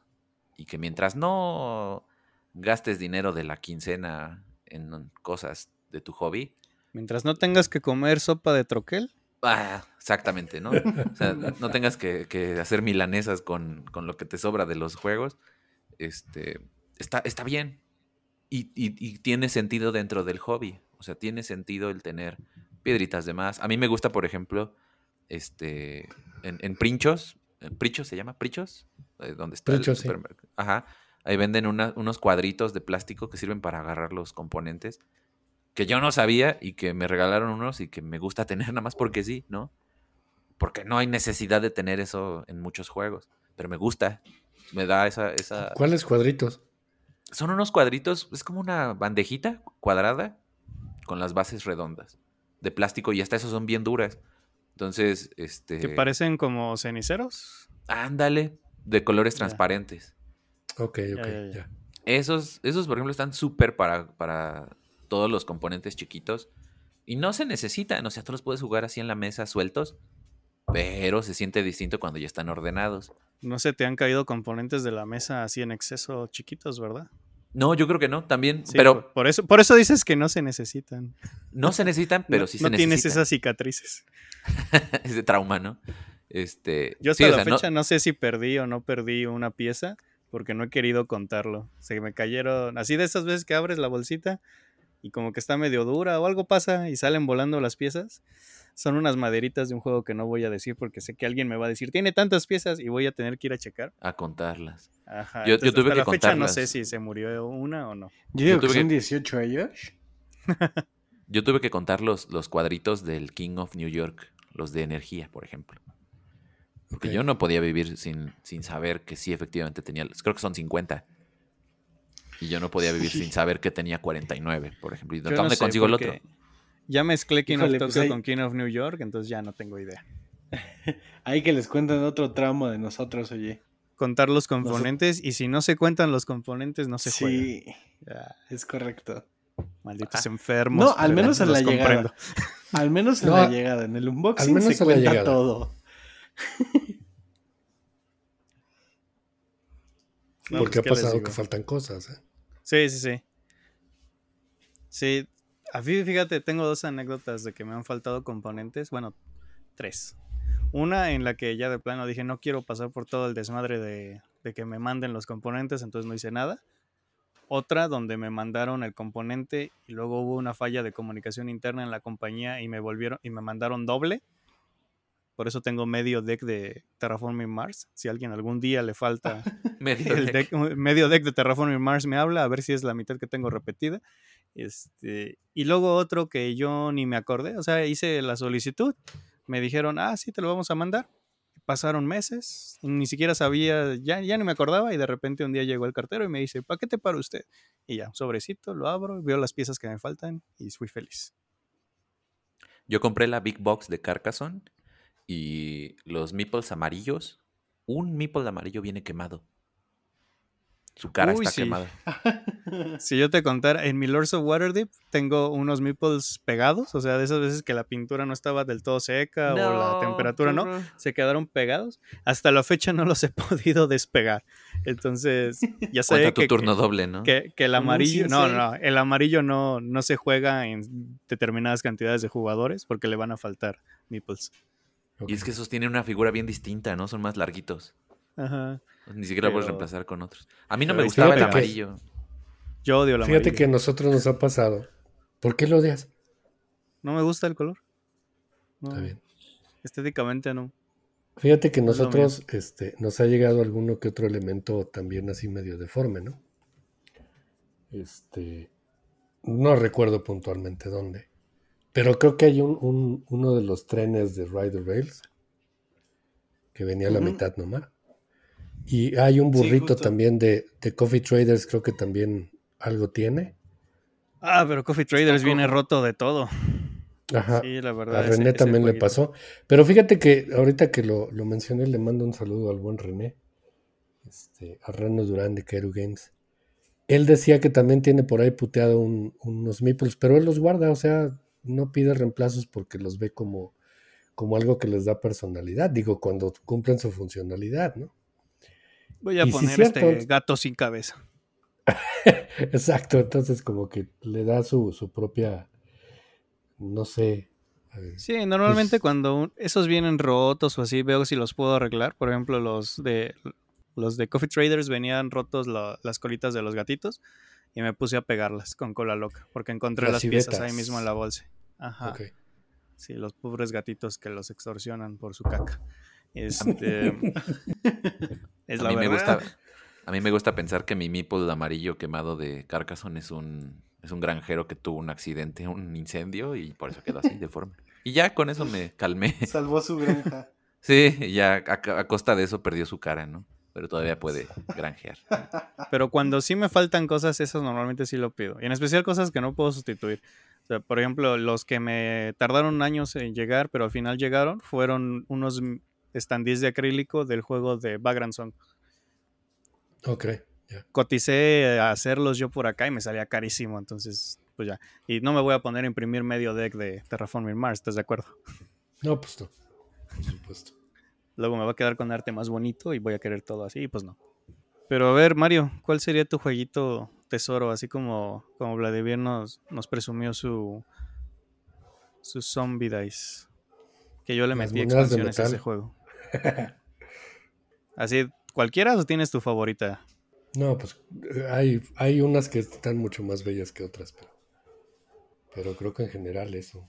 y que mientras no gastes dinero de la quincena en cosas de tu hobby. Mientras no tengas que comer sopa de troquel. Ah, exactamente, ¿no? O sea, no tengas que, hacer milanesas con, con, lo que te sobra de los juegos. Este, está, está bien, y, tiene sentido dentro del hobby. O sea, tiene sentido el tener piedritas de más. A mí me gusta, por ejemplo, este, en, en Princhos, ¿Prichos se llama? ¿Prichos? Eh, ¿Dónde está el supermercado? Ajá. Ahí venden unos cuadritos de plástico que sirven para agarrar los componentes. Que yo no sabía y que me regalaron unos y que me gusta *laughs* tener nada más porque sí, ¿no? Porque no hay necesidad de tener eso en muchos juegos. Pero me gusta. Me da esa. esa... ¿Cuáles cuadritos? Son unos cuadritos, es como una bandejita cuadrada con las bases redondas de plástico y hasta esos son bien duras. Entonces, este... ¿Que parecen como ceniceros? Ándale, de colores transparentes. Ok, ok, ya. Esos, esos, por ejemplo, están súper para, para todos los componentes chiquitos. Y no se necesitan, o sea, tú los puedes jugar así en la mesa sueltos, pero se siente distinto cuando ya están ordenados. No se te han caído componentes de la mesa así en exceso chiquitos, ¿verdad? No, yo creo que no, también. pero por, eso, por eso dices que no se necesitan. No se necesitan, pero sí se necesitan. No tienes esas cicatrices. *laughs* Ese trauma, ¿no? Este, yo hasta la fecha no... sé si perdí o no perdí una pieza porque no he querido contarlo. Se me cayeron, así de esas veces que abres la bolsita y como que está medio dura o algo pasa y salen volando las piezas son unas maderitas de un juego que no voy a decir porque sé que alguien me va a decir, tiene tantas piezas y voy a tener que ir a checar. A contarlas. Ajá. Yo, tuve que la fecha no sé si se murió una o no. Yo digo que son 18 ellos. *laughs* yo tuve que contar los, los cuadritos del King of New York, los de energía, por ejemplo. Porque yo no podía vivir sin, sin saber que sí, efectivamente tenía, creo que son 50. Y yo no podía vivir sin saber que tenía 49, por ejemplo. ¿Y dónde consigo el otro? Ya mezclé King of pues Tokyo con King of New York, entonces ya no tengo idea. *laughs* Hay que les cuenten otro tramo de nosotros, oye. Contar los componentes y si no se cuentan los componentes no se sí, juega. es correcto. Malditos enfermos. No, *laughs* al menos en la llegada. Al menos en la llegada. En el unboxing se cuenta todo. *laughs* Porque pues, ha pasado que faltan cosas. ¿eh? Sí, sí, sí. Sí, a mí, fíjate, tengo dos anécdotas de que me han faltado componentes. Bueno, tres. Una en la que ya de plano dije, no quiero pasar por todo el desmadre de, que me manden los componentes, entonces no hice nada. Otra donde me mandaron el componente y luego hubo una falla de comunicación interna en la compañía y me volvieron y me mandaron doble. Por eso tengo medio deck de Terraforming Mars. Si alguien algún día le falta *laughs* medio, deck. medio deck de Terraforming Mars, me habla a ver si es la mitad que tengo repetida. Este, y luego otro que yo ni me acordé, o sea, hice la solicitud, me dijeron, ah, sí, te lo vamos a mandar. Pasaron meses, ni siquiera sabía, ya, ya no me acordaba y de repente un día llegó el cartero y me dice, ¿para qué te para usted? Y ya, sobrecito, lo abro, veo las piezas que me faltan y fui feliz. Yo compré la Big Box de Carcassonne y los meeples amarillos, un meeple amarillo viene quemado. Su cara está quemada. *laughs* si yo te contara, en mi Lords of Waterdeep tengo unos meeples pegados, o sea, de esas veces que la pintura no estaba del todo seca o la temperatura no, se quedaron pegados. Hasta la fecha no los he *laughs* podido despegar. Entonces, ya sé tu turno doble, ¿no? Que, el amarillo, no, no, el amarillo no, no se juega en determinadas cantidades de jugadores porque le van a faltar meeples. Y es que esos tienen una figura bien distinta, ¿no? Son más larguitos. Ajá. Ni siquiera lo puedes reemplazar con otros. A mí no me gustaba el amarillo. Yo odio el amarillo. Fíjate que a nosotros nos ha pasado. ¿Por qué lo odias? No me gusta el color. Está bien. Estéticamente no. Fíjate que nosotros este, nos ha llegado alguno que otro elemento también así medio deforme, ¿no? Este, no recuerdo puntualmente dónde, pero creo que hay un, uno de los trenes de Rider Rails que venía a la mitad nomás. Y hay un burrito también de, Coffee Traders, creo que también algo tiene. Ah, pero Coffee Traders viene roto de todo. Ajá. Sí, la verdad. A René también le pasó. Pero fíjate que ahorita que lo, mencioné, le mando un saludo al buen René, este, a Reno Durán de Keru Games. Él decía que también tiene por ahí puteado unos meeples, pero él los guarda, o sea, no pide reemplazos porque los ve como, como algo que les da personalidad. Digo, cuando cumplen su funcionalidad, ¿no? Voy a poner este gato sin cabeza. *laughs* Exacto, entonces como que le da su, propia, no sé. sí, normalmente pues cuando esos vienen rotos o así, veo si los puedo arreglar. Por ejemplo, los de los de Coffee Traders venían rotos las colitas de los gatitos y me puse a pegarlas con cola loca porque encontré las, piezas ahí mismo en la bolsa. Ajá. Sí, los pobres gatitos que los extorsionan por su caca. Este, *laughs* es a mí Me gusta, a mí me gusta pensar que mi meeple amarillo quemado de Carcassonne es un, es un granjero que tuvo un accidente, un incendio y por eso quedó así, deforme. Y ya con eso me calmé. Salvó su granja. Sí, ya a, costa de eso perdió su cara, ¿no? Pero todavía puede granjear. Pero cuando sí me faltan cosas, esas normalmente sí lo pido. Y en especial cosas que no puedo sustituir. O sea, por ejemplo, los que me tardaron años en llegar, pero al final llegaron, fueron unos standees de acrílico del juego de Background Song. Ok. Coticé a hacerlos yo por acá y me salía carísimo, entonces, pues ya. Y no me voy a poner a imprimir medio deck de Terraforming Mars, ¿estás de acuerdo? No, pues no. Por supuesto. Luego me va a quedar con arte más bonito y voy a querer todo así, pues no. Pero a ver, Mario, ¿cuál sería tu jueguito tesoro? Así como, como Vladimir nos, nos presumió su, su Zombie Dice. Que yo le metí expansiones a ese juego. *laughs* Así, ¿cualquiera o tienes tu favorita? No, pues hay, hay unas que están mucho más bellas que otras, pero, pero creo que en general eso.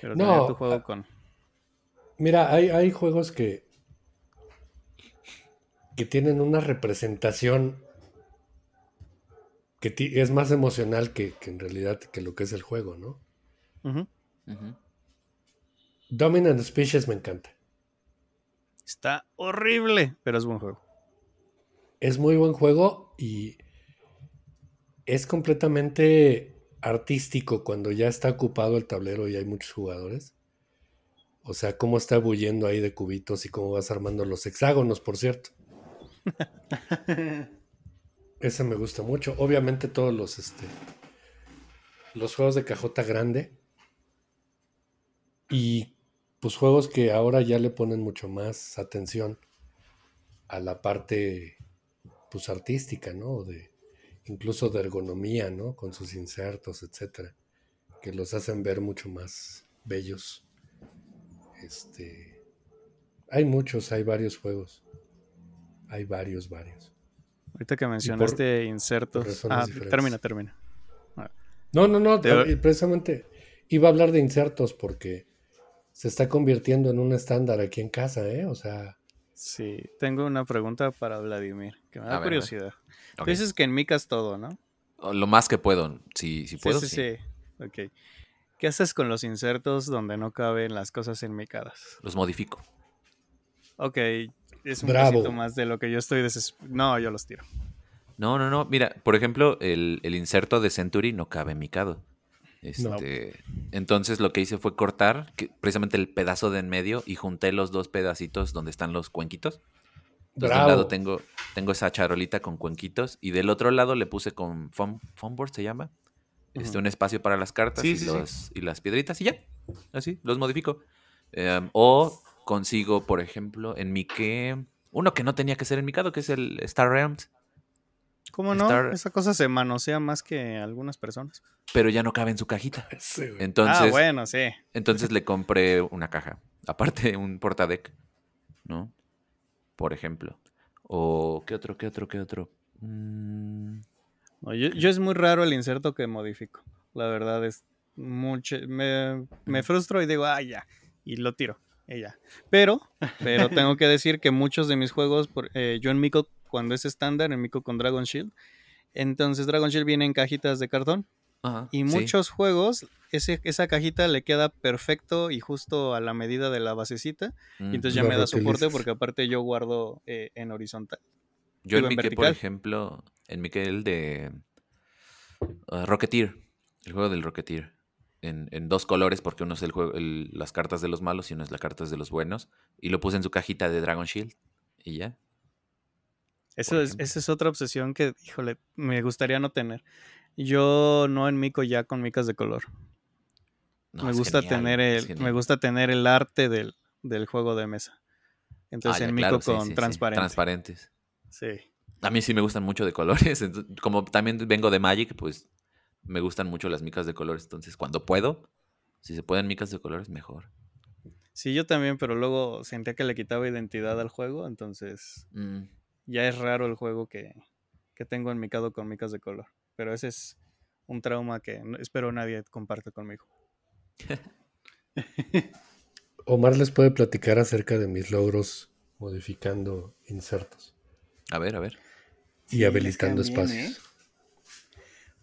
Pero no, tu juego ah, con. Mira, hay, hay juegos que, que tienen una representación que es más emocional que, en realidad que lo que es el juego, ¿no? Dominant Species me encanta. Está horrible, pero es buen juego. Es muy buen juego y es completamente artístico cuando ya está ocupado el tablero y hay muchos jugadores. O sea, cómo está bullendo ahí de cubitos y cómo vas armando los hexágonos, por cierto. Ese me gusta mucho. Obviamente todos los este los juegos de cajota grande y pues juegos que ahora ya le ponen mucho más atención a la parte pues artística, ¿no? De, incluso de ergonomía, ¿no? Con sus insertos, etcétera, que los hacen ver mucho más bellos. Este, hay muchos, hay varios juegos. Hay varios, varios. Ahorita que mencionaste insertos. Ah, termina, termina. No, no, no, precisamente iba a hablar de insertos porque se está convirtiendo en un estándar aquí en casa, ¿eh? O sea. Sí, tengo una pregunta para Vladimir, que me da curiosidad. Tú dices que en micas todo, ¿no? Lo más que puedo, si, si puedo. Sí, sí, sí. Ok. ¿Qué haces con los insertos donde no caben las cosas enmicadas? Los modifico. Ok, es un poquito más de lo que yo estoy desesperado. No, yo los tiro. No, no, no. Mira, por ejemplo, el, el inserto de Century no cabe micado. Este, entonces lo que hice fue cortar precisamente el pedazo de en medio y junté los dos pedacitos donde están los cuenquitos. Entonces, de un lado tengo, tengo esa charolita con cuenquitos y del otro lado le puse con foam, board, se llama. Este, un espacio para las cartas y, y, las piedritas y ya. Así, los modifico. Em, o consigo, por ejemplo, en mi que uno que no tenía que ser en mi caso, que es el Star Realms. ¿Cómo no? Esa cosa se manosea más que algunas personas. Pero ya no cabe en su cajita. *laughs* entonces, ah, bueno, sí. Entonces le *laughs* compré una caja. Aparte, un portadeck. ¿No? Por ejemplo. O, ¿qué otro, qué otro, qué otro? Mm. yo, es muy raro el inserto que modifico. La verdad es mucho. Me, me frustro y digo, ah, ya. Y lo tiro. Ya. Pero, pero *laughs* tengo que decir que muchos de mis juegos, eh, yo en Miko cuando es estándar, en Miko con Dragon Shield. Entonces Dragon Shield viene en cajitas de cartón. y muchos juegos, ese, esa cajita le queda perfecto y justo a la medida de la basecita. y entonces ya me da soporte porque aparte yo guardo eh, en horizontal. Yo en Mickey, por ejemplo, en Mickey el de uh, Rocketeer, el juego del Rocketeer. En, en, dos colores, porque uno es el juego, las cartas de los malos y uno es las cartas de los buenos. Y lo puse en su cajita de Dragon Shield. Y ya. Eso es, esa es otra obsesión que, híjole, me gustaría no tener. Yo no en mico ya con micas de color. me gusta tener el, me gusta tener el arte del, juego de mesa. Entonces ah, en mico con transparentes. Transparentes. Sí. A mí sí me gustan mucho de colores. *laughs* como también vengo de Magic, pues me gustan mucho las micas de colores. Entonces, cuando puedo, si se pueden micas de colores, mejor. Sí, yo también, pero luego sentía que le quitaba identidad al juego, entonces mm ya es raro el juego que, tengo en mi cado con micas de color. Pero ese es un trauma que espero nadie comparte conmigo. *laughs* Omar les puede platicar acerca de mis logros modificando insertos. A ver, a ver. Y habilitando espacios. ¿eh?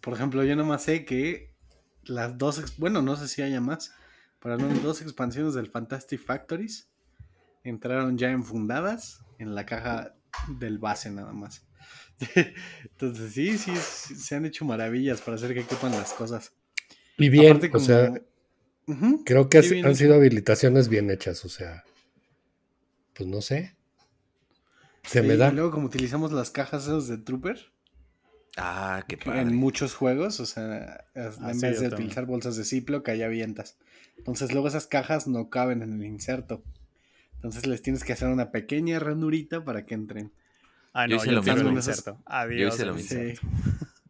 Por ejemplo, yo nomás sé que las dos, bueno, no sé si haya más, pero las dos expansiones del Fantastic Factories entraron ya enfundadas en la caja del base nada más. *laughs* Entonces sí, sí, se han hecho maravillas para hacer que quepan las cosas. Y bien, o sea, creo que han sido habilitaciones bien hechas, o sea, pues no sé. Se me da. Y luego como utilizamos las cajas esos de Trooper. Ah, qué padre. En muchos juegos, o sea, ah, en vez de utilizar bolsas de Ziploc, hay avientas. Entonces luego esas cajas no caben en el inserto. Entonces les tienes que hacer una pequeña ranurita para que entren. Ah, no, yo hice lo mismo. Adiós. Yo hice lo mismo.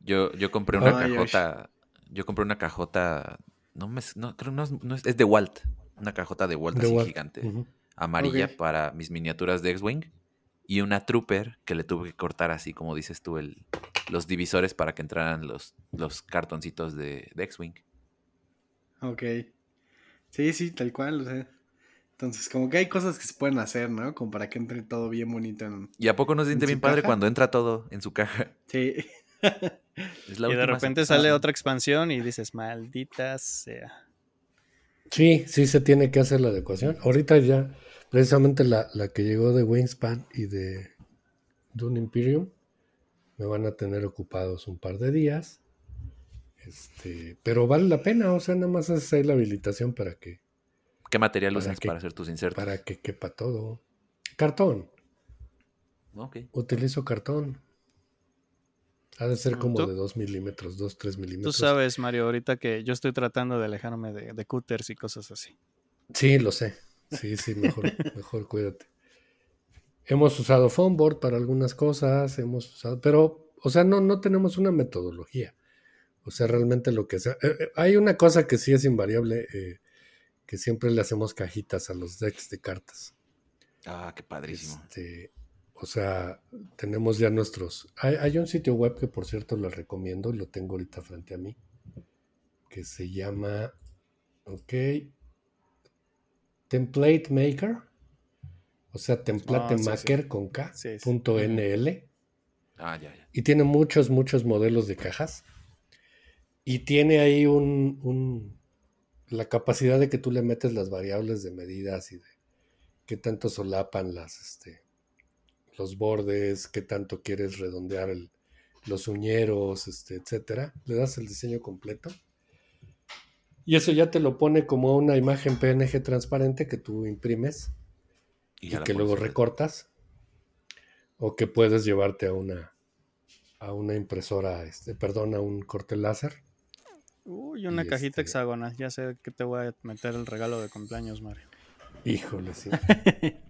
Yo, yo compré una cajota. Yo compré una cajota. No me no, creo no, es, es, de Walt. Una cajota de Walt así gigante. Amarilla para mis miniaturas de X-Wing. Y una Trooper que le tuve que cortar así, como dices tú, el, los divisores para que entraran los, los cartoncitos de, de X-Wing. Ok. Sí, sí, tal cual. O sea, entonces, como que hay cosas que se pueden hacer, ¿no? Como para que entre todo bien bonito en. ¿Y a poco no se siente bien padre cuando entra todo en su caja? Sí. *laughs* y de repente sale otra expansión y dices, maldita sea. Sí, sí se tiene que hacer la adecuación. Ahorita ya, precisamente la, que llegó de Wingspan y de Dune Imperium, me van a tener ocupados un par de días. Este, pero vale la pena, o sea, nada más haces ahí la habilitación para que ¿Qué material usas para hacer tus insertos? Para que quepa todo. Cartón. Ok. Utilizo cartón. Ha de ser como de 2 milímetros, 2, 3 milímetros. Tú sabes, Mario, ahorita que yo estoy tratando de alejarme de, de cutters y cosas así. Sí, lo sé. Sí, sí, mejor, *laughs* mejor cuídate. Hemos usado board para algunas cosas, hemos usado, pero, o sea, no, no tenemos una metodología. O sea, realmente lo que sea. Eh, eh, hay una cosa que sí es invariable. Eh, que siempre le hacemos cajitas a los decks de cartas. Ah, qué padrísimo. Este, o sea, tenemos ya nuestros. Hay, un sitio web que, por cierto, lo recomiendo y lo tengo ahorita frente a mí, que se llama. Ok. Template Maker. O sea, template ah, maker con K. Punto NL. Ah, ya, ya. Y tiene muchos, muchos modelos de cajas. Y tiene ahí un la capacidad de que tú le metes las variables de medidas y de qué tanto solapan las, este, los bordes, qué tanto quieres redondear el, los uñeros, este, etcétera. Le das el diseño completo. Y eso ya te lo pone como una imagen PNG transparente que tú imprimes y, que luego recortas. o que puedes llevarte a una a una impresora, este, perdón, a un corte láser. Uy, una cajita este hexagonal. Ya sé que te voy a meter el regalo de cumpleaños, Mario. Híjole, sí. *laughs*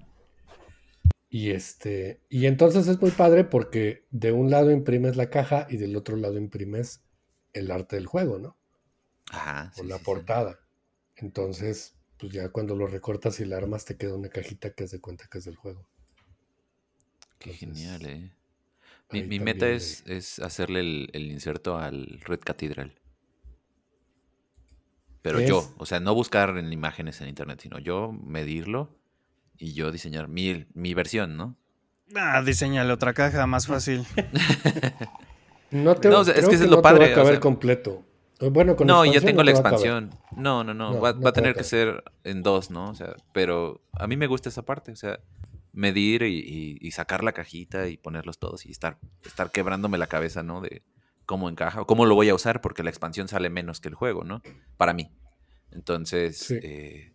y este, y entonces es muy padre porque de un lado imprimes la caja y del otro lado imprimes el arte del juego, ¿no? Ajá. o la portada. Entonces, pues ya cuando lo recortas y la armas te queda una cajita que es de cuenta que es del juego. Qué genial, eh. Mi, meta es, es hacerle el, inserto al Red Cathedral. Pero yo, o sea, no buscar en imágenes en internet, sino yo medirlo y yo diseñar mi, mi versión, ¿no? Ah, diseñale otra caja, más fácil. *laughs* no te es que, es lo padre. Te va a caber completo. Bueno, con no, ya tengo la expansión. No, no, no. va, a tener que ser en dos, ¿no? O sea, pero a mí me gusta esa parte. O sea, medir y, sacar la cajita y ponerlos todos y estar, estar quebrándome la cabeza, ¿no? De cómo encaja o cómo lo voy a usar porque la expansión sale menos que el juego, ¿no? Para mí. Entonces, eh,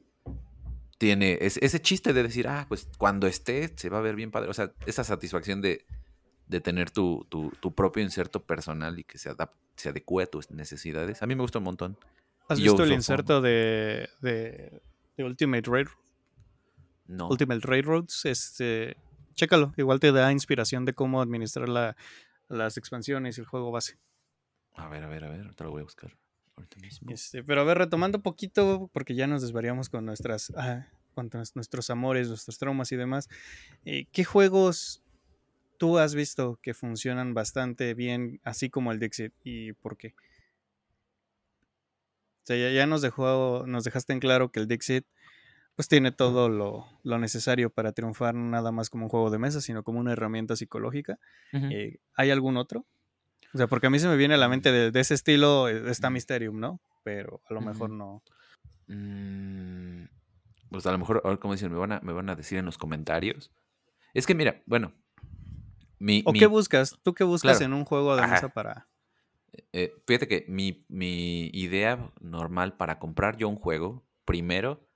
tiene ese chiste de decir, ah, pues cuando esté se va a ver bien padre. O sea, esa satisfacción de, de tener tu, tu, propio inserto personal y que se, se adecue a tus necesidades. A mí me gusta un montón. ¿Has visto el inserto de, de, Ultimate Railroad? No. Ultimate Railroads, este, chécalo, igual te da inspiración de cómo administrar la, las expansiones y el juego base. A ver, a ver, a ver, te lo voy a buscar. Este, pero a ver, retomando poquito, porque ya nos desvariamos con nuestras, ah, con nuestros amores, nuestros traumas y demás. Eh, ¿Qué juegos tú has visto que funcionan bastante bien, así como el Dixit, y por qué. O sea, ya, nos dejó, nos dejaste en claro que el Dixit pues tiene todo lo, necesario para triunfar, nada más como un juego de mesa, sino como una herramienta psicológica. Eh, ¿Hay algún otro? O sea, porque a mí se me viene a la mente de, ese estilo, eh, está Mysterium, ¿no? Pero a lo mejor no. Mm, pues a lo mejor, ahora como dicen, me van, a, me van a decir en los comentarios. Es que mira, bueno, ¿O qué buscas? ¿Tú qué buscas en un juego de mesa para...? Eh, fíjate que mi, idea normal para comprar yo un juego, primero,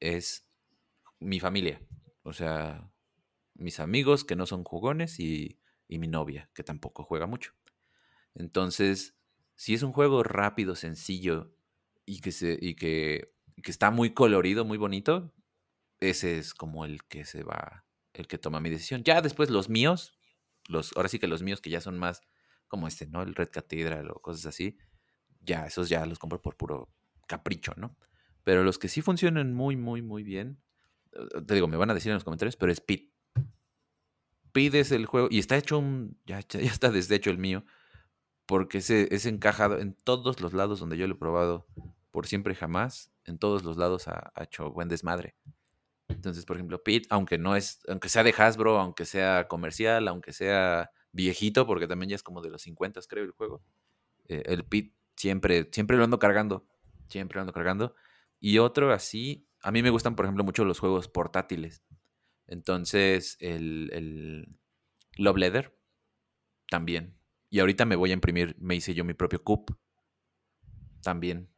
es mi familia. O sea, mis amigos que no son jugones y, mi novia, que tampoco juega mucho. Entonces, si es un juego rápido, sencillo y que, se, y que, que está muy colorido, muy bonito, ese es como el que se va, el que toma mi decisión. Ya después los míos, los, ahora sí que los míos que ya son más como este, ¿no? El Red Cathedral o cosas así, ya, esos ya los compro por puro capricho, ¿no? Pero los que sí funcionan muy, muy, muy bien, eh, te digo, me van a decir en los comentarios, pero es Pit. Pit es el juego, y está hecho un, ya, ya está deshecho el mío, porque es, es encajado en todos los lados donde yo lo he probado, por siempre y jamás, en todos los lados ha hecho buen desmadre. Entonces, por ejemplo, Pete, aunque no es, aunque sea de Hasbro, aunque sea comercial, aunque sea viejito, porque también ya es como de los 50, creo, el juego. Eh, el Pete siempre, siempre lo ando cargando. Siempre lo ando cargando. Y otro así, a mí me gustan, por ejemplo, mucho los juegos portátiles. Entonces, el, el Love Leather también. Y ahorita me voy a imprimir, me hice yo mi propio cup. También.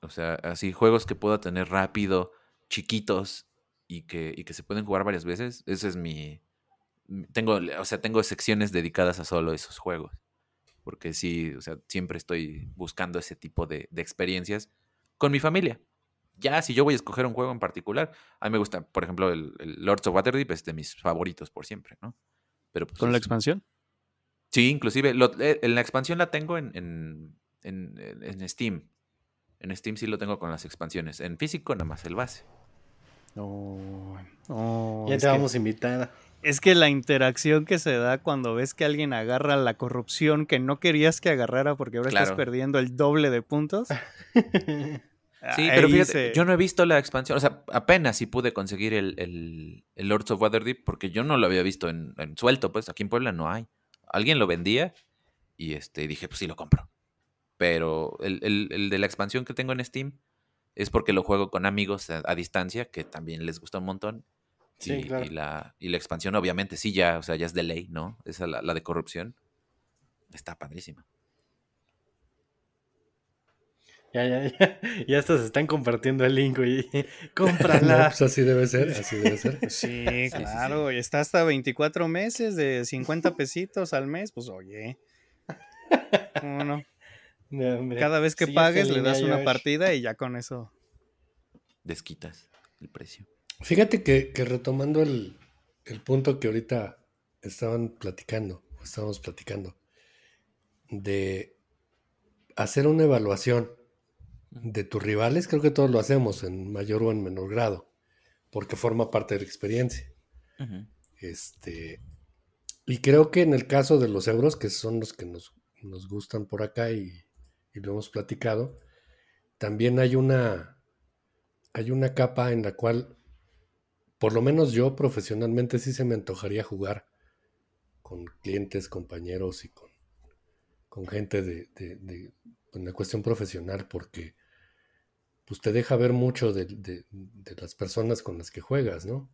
O sea, así juegos que puedo tener rápido, chiquitos y que, y que se pueden jugar varias veces, ese es mi... Tengo, o sea, tengo secciones dedicadas a solo esos juegos. Porque sí, o sea, siempre estoy buscando ese tipo de, experiencias con mi familia. Ya, si yo voy a escoger un juego en particular, a mí me gusta, por ejemplo, el, Lords of Waterdeep es de mis favoritos por siempre, ¿no? Pero pues, ¿Con la expansión? Sí, inclusive, eh, en la expansión la tengo en, en, en, en Steam. En Steam sí lo tengo con las expansiones. En físico nada más el base. Oh, ya te vamos a invitar. Es que la interacción que se da cuando ves que alguien agarra la corrupción que no querías que agarrara porque ahora estás perdiendo el doble de puntos. *laughs* sí, pero fíjate, yo no he visto la expansión. O sea, apenas si pude conseguir el, el, Lords of Waterdeep porque yo no lo había visto en, suelto. Pues aquí en Puebla no hay. Alguien lo vendía y este, dije, pues sí lo compro. Pero el, el de la expansión que tengo en Steam es porque lo juego con amigos a, distancia, que también les gusta un montón. Sí, y, claro. y, la, y la expansión, obviamente, sí, ya, o sea, ya es de ley, ¿no? Esa la, la de corrupción. Está padrísima. Ya, ya, ya. *laughs* Ya hasta se están compartiendo el link, y *laughs* Cómprala. *laughs* pues así debe ser, así debe ser. Sí, claro. Y está hasta 24 meses de 50 pesitos al mes. Pues oye. ¿Cómo no? Cada vez que pagues le das una partida y ya con eso. Desquitas el precio. Fíjate que, retomando el, el punto que ahorita estaban platicando, estábamos platicando, de hacer una evaluación de tus rivales, creo que todos lo hacemos en mayor o en menor grado, porque forma parte de la experiencia. Este, y creo que en el caso de los euros, que son los que nos, gustan por acá y, y, lo hemos platicado, también hay una, hay una capa en la cual, por lo menos yo profesionalmente sí se me antojaría jugar con clientes, compañeros y con, con gente de, de, de, cuestión profesional, porque pues te deja ver mucho de, las personas con las que juegas, ¿no?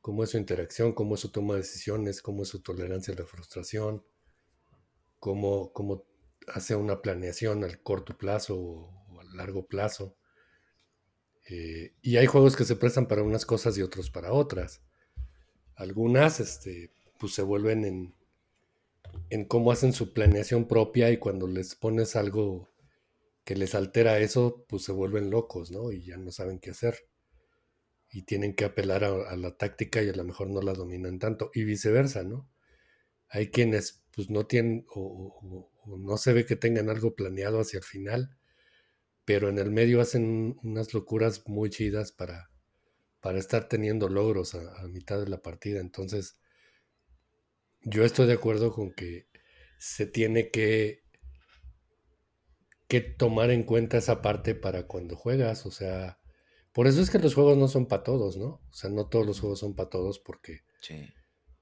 Cómo es su interacción, cómo es su toma de decisiones, cómo es su tolerancia a la frustración, cómo, cómo hace una planeación al corto plazo o, al largo plazo. Eh, y hay juegos que se prestan para unas cosas y otros para otras. Algunas, este, pues se vuelven en, en cómo hacen su planeación propia y cuando les pones algo que les altera eso, pues se vuelven locos, ¿no? Y ya no saben qué hacer. Y tienen que apelar a, la táctica y a lo mejor no la dominan tanto. Y viceversa, ¿no? Hay quienes pues no tienen no se ve que tengan algo planeado hacia el final, pero en el medio hacen unas locuras muy chidas para, para estar teniendo logros a, a mitad de la partida. Entonces, yo estoy de acuerdo con que se tiene que que tomar en cuenta esa parte para cuando juegas, o sea, por eso es que los juegos no son para todos, ¿no? O sea, no todos los juegos son para todos porque,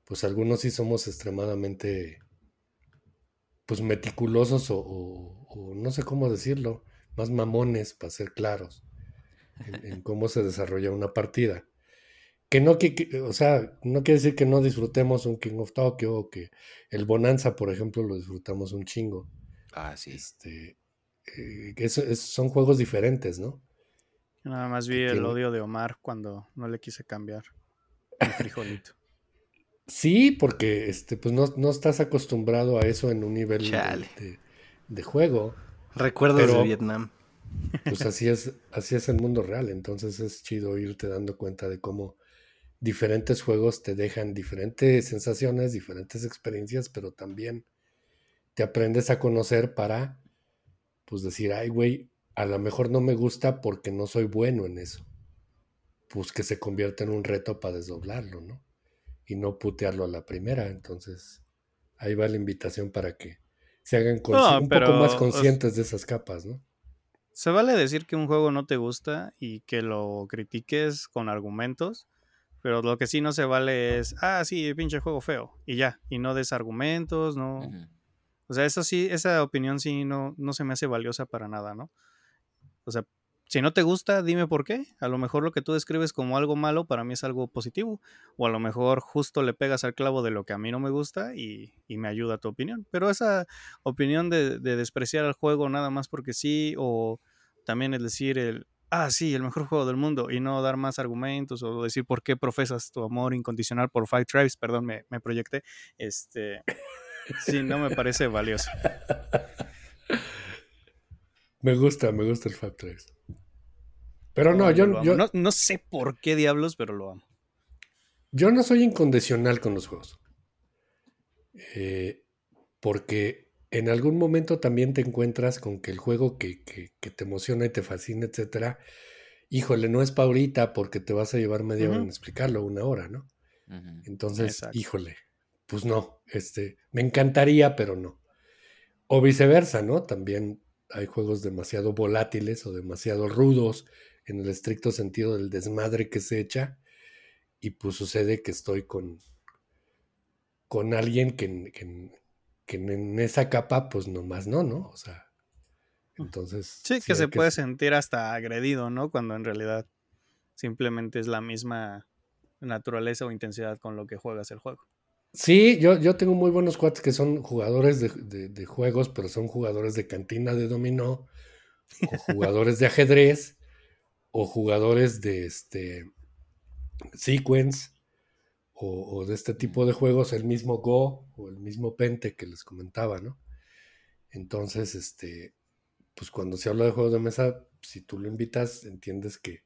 pues algunos sí somos extremadamente, pues meticulosos o, no sé cómo decirlo, más mamones, para ser claros, en, *laughs* cómo se desarrolla una partida. Que no, que, o sea, no quiere decir que no disfrutemos un King of Tokyo o que el Bonanza, por ejemplo, lo disfrutamos un chingo. Ah, sí. Este, eh, que son juegos diferentes, ¿no? Nada más vi el odio de Omar cuando no le quise cambiar el frijolito. Sí, porque este, pues no, estás acostumbrado a eso en un nivel de, juego. Recuerdos de Vietnam. Pues *laughs* así es, así es el mundo real. Entonces es chido irte dando cuenta de cómo diferentes juegos te dejan diferentes sensaciones, diferentes experiencias, pero también te aprendes a conocer para pues decir, ay, güey, a lo mejor no me gusta porque no soy bueno en eso. Pues que se convierta en un reto para desdoblarlo, ¿no? Y no putearlo a la primera. Entonces, ahí va la invitación para que se hagan un poco más conscientes de esas capas, ¿no? Se vale decir que un juego no te gusta y que lo critiques con argumentos, pero lo que sí no se vale es, ah, sí, pinche juego feo, y ya, y no des argumentos, no. O sea, eso sí, esa opinión sí no, no se me hace valiosa para nada, ¿no? O sea, si no te gusta, dime por qué. A lo mejor lo que tú describes como algo malo para mí es algo positivo. O a lo mejor justo le pegas al clavo de lo que a mí no me gusta y, me ayuda tu opinión. Pero esa opinión de, despreciar al juego nada más porque sí, o también es decir el, ah, sí, el mejor juego del mundo, y no dar más argumentos o decir por qué profesas tu amor incondicional por Five Tribes, perdón, me, me proyecté. Este. Sí, no me parece valioso. *laughs* Me gusta, me gusta el Fab 3. Pero no, yo, no, sé por qué diablos, pero lo amo. Yo no soy incondicional con los juegos. Eh, porque en algún momento también te encuentras con que el juego que, te emociona y te fascina, etcétera, híjole, no es pa' ahorita porque te vas a llevar media hora en explicarlo, una hora, ¿no? Entonces, híjole, pues no, este, me encantaría, pero no. O viceversa, ¿no? También hay juegos demasiado volátiles o demasiado rudos en el estricto sentido del desmadre que se echa y pues sucede que estoy con, con alguien que, que, en esa capa pues nomás no, ¿no? O sea, entonces... Sí, que se puede sentir hasta agredido, ¿no? Cuando en realidad simplemente es la misma naturaleza o intensidad con lo que juegas el juego. Sí, yo, yo tengo muy buenos cuates que son jugadores de, juegos, pero son jugadores de cantina de dominó, o jugadores de ajedrez, o jugadores de este sequence, o, de este tipo de juegos, el mismo Go o el mismo Pente que les comentaba, ¿no? Entonces, este, pues cuando se habla de juegos de mesa, si tú lo invitas, entiendes que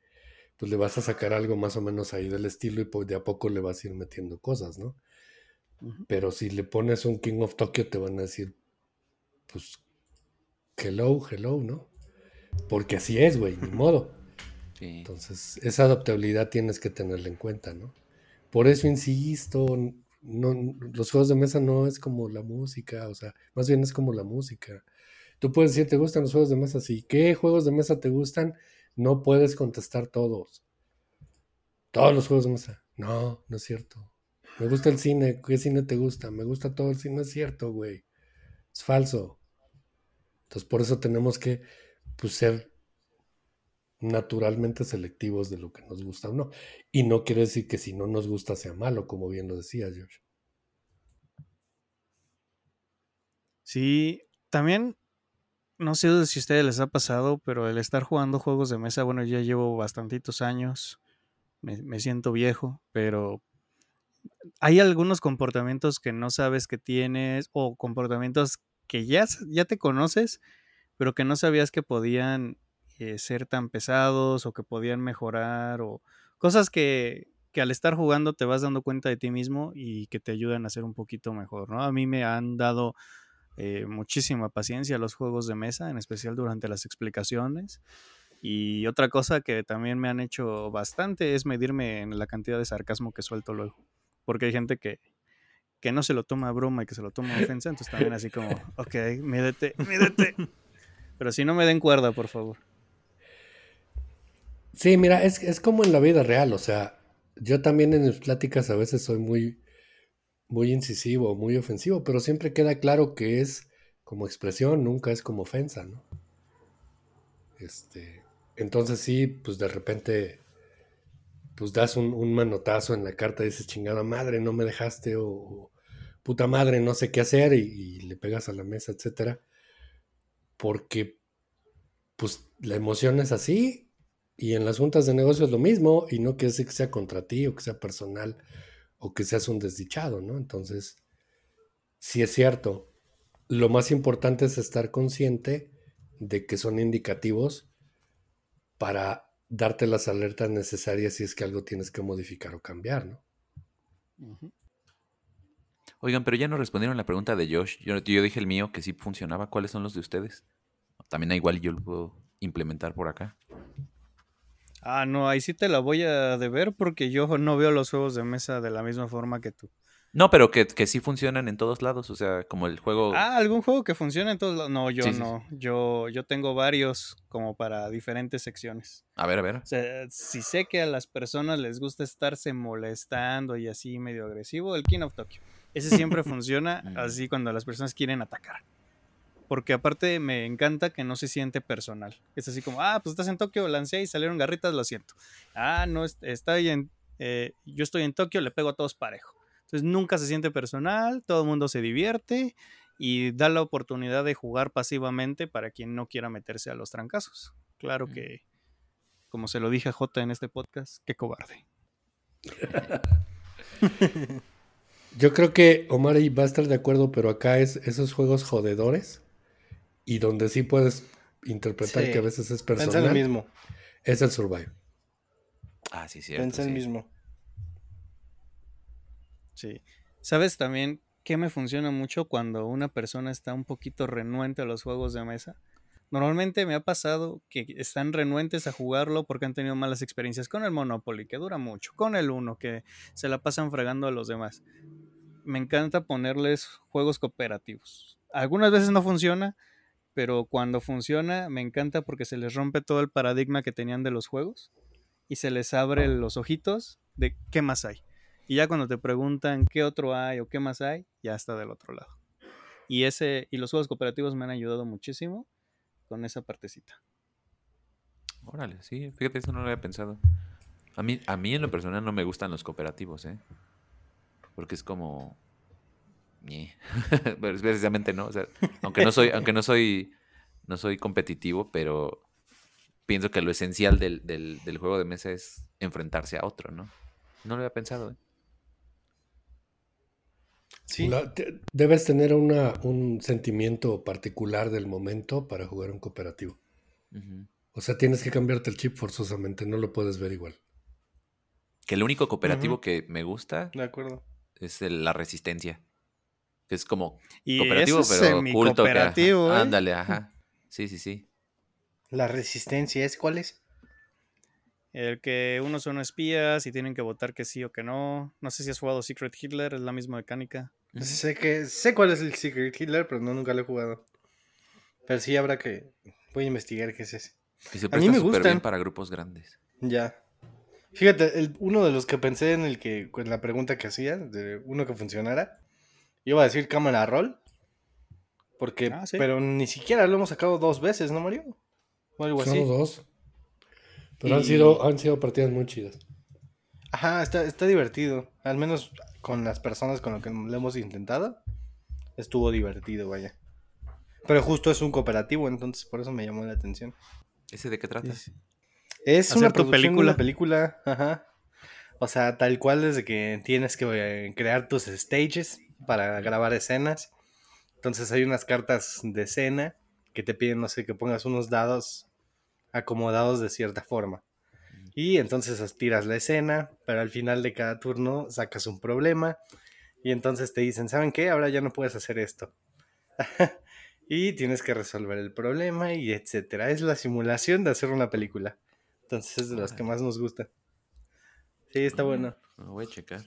pues le vas a sacar algo más o menos ahí del estilo y pues de a poco le vas a ir metiendo cosas, ¿no? Pero si le pones un King of Tokyo te van a decir, pues, hello, hello, ¿no? Porque así es, güey, ni modo. Entonces, esa adaptabilidad tienes que tenerla en cuenta, ¿no? Por eso insisto, no, los juegos de mesa no es como la música, o sea, más bien es como la música. Tú puedes decir, ¿te gustan los juegos de mesa? Sí. ¿Qué juegos de mesa te gustan? No puedes contestar todos. Todos los juegos de mesa. No, no es cierto. Me gusta el cine. ¿Qué cine te gusta? Me gusta todo el cine. No es cierto, güey. Es falso. Entonces, por eso tenemos que pues, ser naturalmente selectivos de lo que nos gusta o no. Y no quiere decir que si no nos gusta sea malo, como bien lo decía George. Sí, también no sé si a ustedes les ha pasado, pero el estar jugando juegos de mesa, bueno, ya llevo bastantitos años, me, siento viejo, pero hay algunos comportamientos que no sabes que tienes o comportamientos que ya, ya te conoces, pero que no sabías que podían eh, ser tan pesados o que podían mejorar o cosas que, que, al estar jugando te vas dando cuenta de ti mismo y que te ayudan a ser un poquito mejor, ¿no? A mí me han dado eh, muchísima paciencia los juegos de mesa, en especial durante las explicaciones. Y otra cosa que también me han hecho bastante es medirme en la cantidad de sarcasmo que suelto luego. Porque hay gente que, que no se lo toma a broma y que se lo toma a ofensa, entonces también así como, *laughs* ok, mídete, mídete. Pero si no me den cuerda, por favor. Sí, mira, es, es como en la vida real, o sea, yo también en mis pláticas a veces soy muy, muy incisivo, muy ofensivo, pero siempre queda claro que es como expresión, nunca es como ofensa, ¿no? Este, entonces sí, pues de repente, pues das un, manotazo en la carta y dices, chingada madre, no me dejaste, o, puta madre, no sé qué hacer, y, le pegas a la mesa, etcétera, porque pues la emoción es así, y en las juntas de negocios lo mismo, y no quiere decir que sea contra ti o que sea personal o que seas un desdichado, ¿no? Entonces, sí es cierto. Lo más importante es estar consciente de que son indicativos para darte las alertas necesarias si es que algo tienes que modificar o cambiar, ¿no? Oigan, pero ya no respondieron la pregunta de Josh. Yo, dije el mío que sí funcionaba. ¿Cuáles son los de ustedes? También igual yo lo puedo implementar por acá. Ah, no, ahí sí te la voy a deber porque yo no veo los juegos de mesa de la misma forma que tú. No, pero que, que sí funcionan en todos lados, o sea, como el juego... Ah, algún juego que funcione en todos lados. No, yo no. Yo, yo tengo varios como para diferentes secciones. A ver, a ver. O sea, si sé que a las personas les gusta estarse molestando y así medio agresivo, el King of Tokyo. Ese siempre *laughs* funciona mm. así cuando las personas quieren atacar porque aparte me encanta que no se siente personal. Es así como, ah, pues estás en Tokio, lancé y salieron garritas, lo siento. Ah, no, está en, eh, yo estoy en Tokio, le pego a todos parejo. Entonces nunca se siente personal, todo el mundo se divierte y da la oportunidad de jugar pasivamente para quien no quiera meterse a los trancazos. Claro que, como se lo dije a J en este podcast, qué cobarde. *laughs* Yo creo que Omar va a estar de acuerdo, pero acá es esos juegos jodedores y donde sí puedes interpretar que a veces es personal. Piensa el mismo. Es el Survive. Ah, sí, sí. Piensa el mismo. Sí. ¿Sabes también qué me funciona mucho cuando una persona está un poquito renuente a los juegos de mesa? Normalmente me ha pasado que están renuentes a jugarlo porque han tenido malas experiencias con el Monopoly, que dura mucho, con el Uno, que se la pasan fregando a los demás. Me encanta ponerles juegos cooperativos. Algunas veces no funciona, pero cuando funciona me encanta porque se les rompe todo el paradigma que tenían de los juegos y se les abre los ojitos de qué más hay. Y ya cuando te preguntan qué otro hay o qué más hay, ya está del otro lado. Y ese y los juegos cooperativos me han ayudado muchísimo con esa partecita. Órale, sí, fíjate, eso no lo había pensado. A mí, a mí en lo personal no me gustan los cooperativos, ¿eh? Porque es como, *laughs* precisamente no. aunque no soy, aunque no soy no soy competitivo, pero pienso que lo esencial del, juego de mesa es enfrentarse a otro, ¿no? No lo había pensado. ¿eh? Sí. debes tener un sentimiento particular del momento para jugar un cooperativo. O sea, tienes que cambiarte el chip forzosamente, no lo puedes ver igual. Que el único cooperativo que me gusta de acuerdo. es la resistencia. Que es como cooperativo, pero culto. Cooperativo, ¿eh? Ándale, ajá. *laughs* Sí, sí, sí. La resistencia es cuál es? El que unos son espías y tienen que votar que sí o que no. No sé si has jugado Secret Hitler, es la misma mecánica. Sé que sé cuál es el Secret Hitler, pero no nunca lo he jugado. Pero sí habrá que voy a investigar qué es ese. Y se a mí me súper bien para grupos grandes. Ya. Fíjate, uno de los que pensé en el que en la pregunta que hacía, de uno que funcionara, iba a decir cámara roll. Porque, ah, pero ni siquiera lo hemos sacado dos veces, ¿no, Mario? O algo así. dos. Pero han, sido, han sido partidas muy chidas. Ajá, está, está divertido. Al menos con las personas con las que lo hemos intentado. Estuvo divertido, vaya. Pero justo es un cooperativo, entonces por eso me llamó la atención. ¿Ese de qué trata? Es una película. película, ajá. O sea, tal cual desde que tienes que eh, crear tus stages para grabar escenas. Entonces hay unas cartas de escena que te piden, no sé, que pongas unos dados acomodados de cierta forma. Y entonces tiras la escena, pero al final de cada turno sacas un problema y entonces te dicen, ¿saben qué? Ahora ya no puedes hacer esto. *laughs* y tienes que resolver el problema y etcétera. Es la simulación de hacer una película. Entonces es de las que más nos gusta. Sí, está mm, bueno. Lo voy a checar.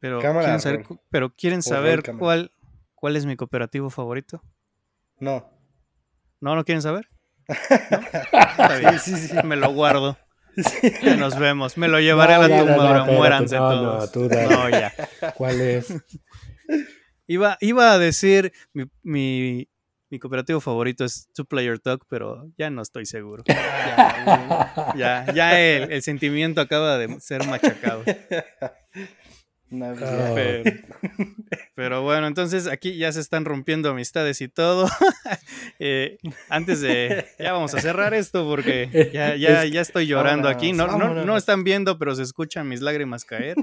Pero quieren saber, pero quieren saber cuál, cuál es mi cooperativo favorito. No. ¿No lo quieren saber? Sí, sí, sí. Me lo guardo. Ya nos vemos. Me lo llevaré a la tumba, no, muéranse todos. No, ya. ¿Cuál es? Iba, iba a decir mi, mi, mi cooperativo favorito es Two Player Talk, pero ya no estoy seguro. Ya, ya, el, el, sentimiento acaba de ser machacado. Pero, bueno, entonces aquí ya se están rompiendo amistades y todo. *laughs* Eh, antes de. Ya vamos a cerrar esto porque ya, ya, ya estoy llorando aquí. No, no, no, están viendo, pero se escuchan mis lágrimas caer.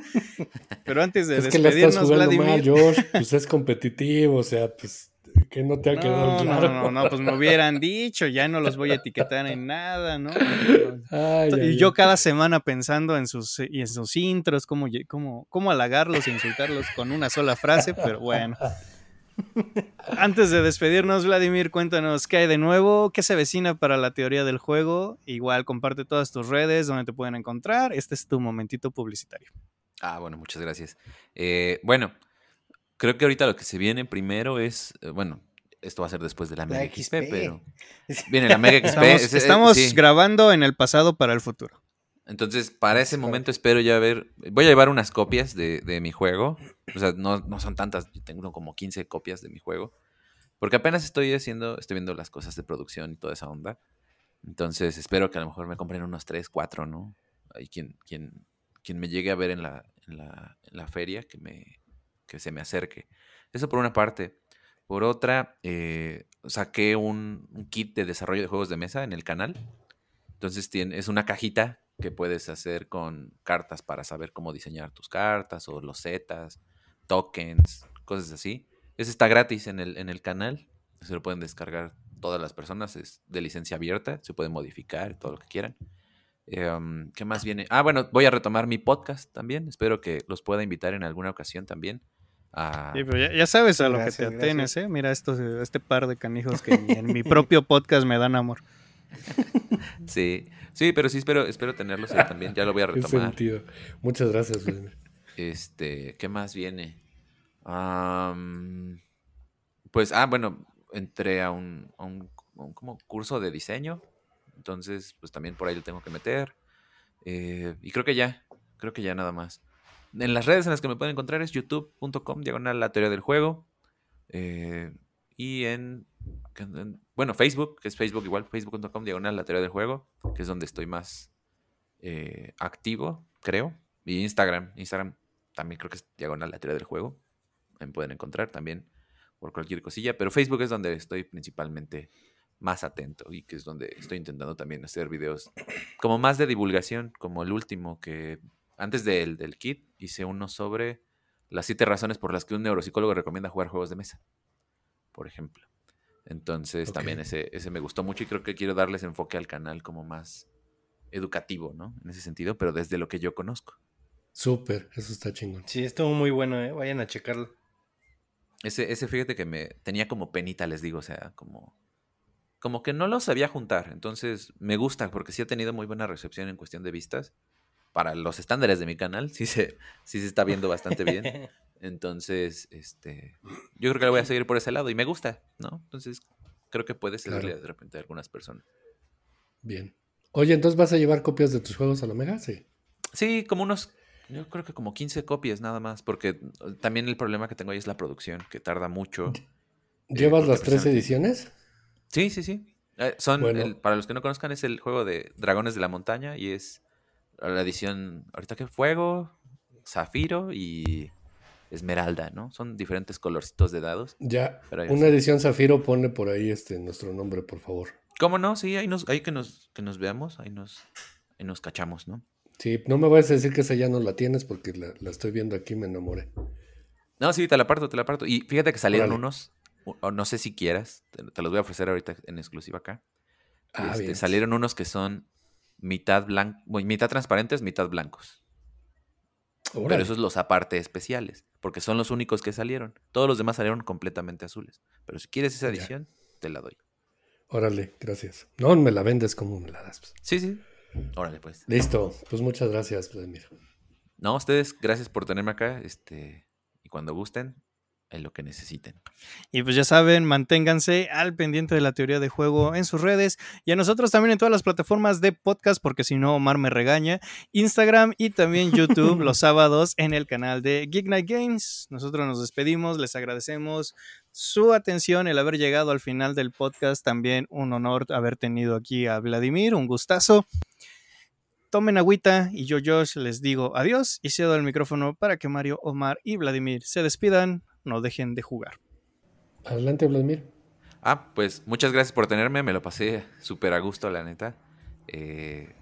Pero antes de despedirnos, Vladimir. George, pues es competitivo, o sea, pues que no te ha quedado claro. No, no, no, pues me hubieran *laughs* dicho, ya no los voy a etiquetar en nada, ¿no? y yo cada semana pensando en sus, y en sus intros, cómo, cómo, cómo halagarlos e insultarlos con una sola frase, pero bueno. *laughs* Antes de despedirnos, Vladimir, cuéntanos qué hay de nuevo, qué se vecina para la teoría del juego. Igual comparte todas tus redes, donde te pueden encontrar. Este es tu momentito publicitario. Ah, bueno, muchas gracias. Eh, bueno, Creo que ahorita lo que se viene primero es, eh, bueno, esto va a ser después de la Mega XP, pero *laughs* viene la Mega XP. Estamos, grabando en el pasado para el futuro. Entonces, para ese momento espero ya ver, voy a llevar unas copias de, mi juego, o sea, no, no, son tantas, yo tengo como 15 copias de mi juego, porque apenas estoy haciendo, estoy viendo las cosas de producción y toda esa onda. Entonces, espero que a lo mejor me compren unos 3, 4, ¿no? Hay quien, quien, quien me llegue a ver en la, en la, en la feria, que me, que se me acerque. Eso por una parte. Por otra, eh, saqué un, kit de desarrollo de juegos de mesa en el canal. Entonces tiene, es una cajita que puedes hacer con cartas para saber cómo diseñar tus cartas o los zetas, tokens, cosas así. Ese está gratis en el, en el canal. Se lo pueden descargar todas las personas. Es de licencia abierta. Se puede modificar, todo lo que quieran. Em, ¿Qué más viene? Ah, bueno, voy a retomar mi podcast también. Espero que los pueda invitar en alguna ocasión también. Ah, ya, sabes a lo que te atenes, ¿eh? Mira estos, este par de canijos que en mi propio podcast me dan amor. *laughs* Sí, sí, pero sí espero, espero tenerlos ahí también. Ya lo voy a retomar. Sentido. Muchas gracias, Este, ¿qué más viene? pues, ah, bueno, entré a un, como curso de diseño. Entonces, pues también por ahí lo tengo que meter. Eh, y creo que ya, creo que ya nada más. En las redes en las que me pueden encontrar es youtube.com, diagonal la teoría del juego. Eh, y en, bueno, Facebook, que es Facebook igual, facebook.com, diagonal la teoría del juego, que es donde estoy más eh, activo, creo. Y Instagram, Instagram también creo que es diagonal la teoría del juego. Me pueden encontrar también por cualquier cosilla, pero Facebook es donde estoy principalmente más atento y que es donde estoy intentando también hacer videos como más de divulgación, como el último que antes del, del kit hice uno sobre las siete razones por las que un neuropsicólogo recomienda jugar juegos de mesa, por ejemplo. Entonces también ese, ese me gustó mucho y creo que quiero darles enfoque al canal como más educativo, ¿no? En ese sentido, pero desde lo que yo conozco. Súper, eso está chingón. Sí, estuvo muy bueno, ¿eh? Vayan a checarlo. Ese, ese fíjate que me tenía como penita, les digo, o sea, como, como que no lo sabía juntar. Entonces me gusta porque sí ha tenido muy buena recepción en cuestión de vistas. Para los estándares de mi canal, sí se, sí se está viendo bastante bien. *laughs* Entonces, este, yo creo que lo voy a seguir por ese lado y me gusta, ¿no? Entonces, creo que puede servirle de repente a algunas personas. Bien. Oye, entonces vas a llevar copias de tus juegos a la Mega, sí. Sí, como unos, yo creo que como 15 copias nada más, porque uh, también el problema que tengo ahí es la producción, que tarda mucho. Eh, ¿Llevas las tres ediciones? Sí, sí, sí. Eh, son, para los que no conozcan, es el juego de Dragones de la Montaña y es la edición, ahorita que Fuego, Zafiro y esmeralda, ¿no? Son diferentes colorcitos de dados. Ya, una edición zafiro pone por ahí este nuestro nombre, por favor. ¿Cómo no? Sí, ahí, nos, que, nos, que nos veamos, ahí nos, nos cachamos, ¿no? Sí, no me vayas a decir que esa ya no la tienes porque la, estoy viendo aquí me enamoré. No, sí, te la parto, te la parto. Y fíjate que salieron unos, o no sé si quieras, te, los voy a ofrecer ahorita en exclusiva acá. Ah, este, salieron unos que son mitad blanco, mitad transparentes, mitad blancos. Pero esos los aparte especiales, porque son los únicos que salieron. Todos los demás salieron completamente azules. Pero si quieres esa edición, te la doy. Órale, gracias. No me la vendes como me la das. Sí, sí. Órale, pues. Listo. Pues muchas gracias, Vladimir. No, ustedes, gracias por tenerme acá. Este, y cuando gusten, en lo que necesiten. Y pues ya saben, manténganse al pendiente de la teoría de juego en sus redes y a nosotros también en todas las plataformas de podcast, porque si no, Omar me regaña, Instagram y también YouTube *laughs* los sábados en el canal de Geek Night Games. Nosotros nos despedimos, les agradecemos su atención, el haber llegado al final del podcast, también un honor haber tenido aquí a Vladimir, un gustazo. Tomen agüita y yo, Josh, les digo adiós y cedo el micrófono para que Mario, Omar y Vladimir se despidan no dejen de jugar. Adelante, Vladimir. Ah, pues muchas gracias por tenerme, me lo pasé súper a gusto, la neta. Eh,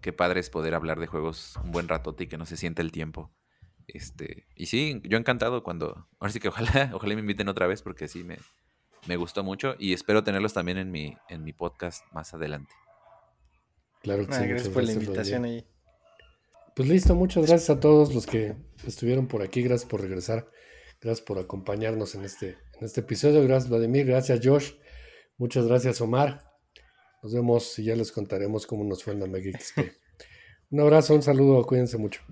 qué padre es poder hablar de juegos un buen ratote y que no se siente el tiempo. Este, y sí, yo encantado cuando. Ahora sí que ojalá, *laughs* ojalá me inviten otra vez porque sí me, me gustó mucho y espero tenerlos también en mi, en mi podcast más adelante. Claro que ah, sí. Gracias por la invitación ahí. Pues listo, muchas gracias a todos los que estuvieron por aquí, gracias por regresar. Gracias por acompañarnos en este, en este episodio. Gracias, Vladimir. Gracias, Josh. Muchas gracias, Omar. Nos vemos y ya les contaremos cómo nos fue en la Mega XP. *laughs* un abrazo, un saludo, cuídense mucho.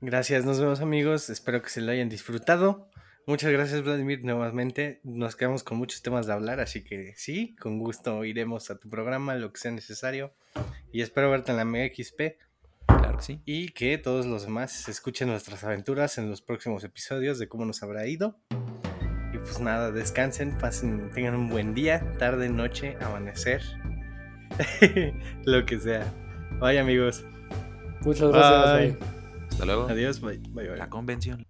Gracias, nos vemos amigos. Espero que se lo hayan disfrutado. Muchas gracias, Vladimir, nuevamente. Nos quedamos con muchos temas de hablar, así que sí, con gusto iremos a tu programa, lo que sea necesario. Y espero verte en la Mega XP. Y que todos los demás escuchen nuestras aventuras en los próximos episodios de cómo nos habrá ido. Y pues nada, descansen, pasen, tengan un buen día, tarde, noche, amanecer, *laughs* lo que sea. Bye amigos. Muchas gracias. Hasta luego. Adiós, bye. La convención.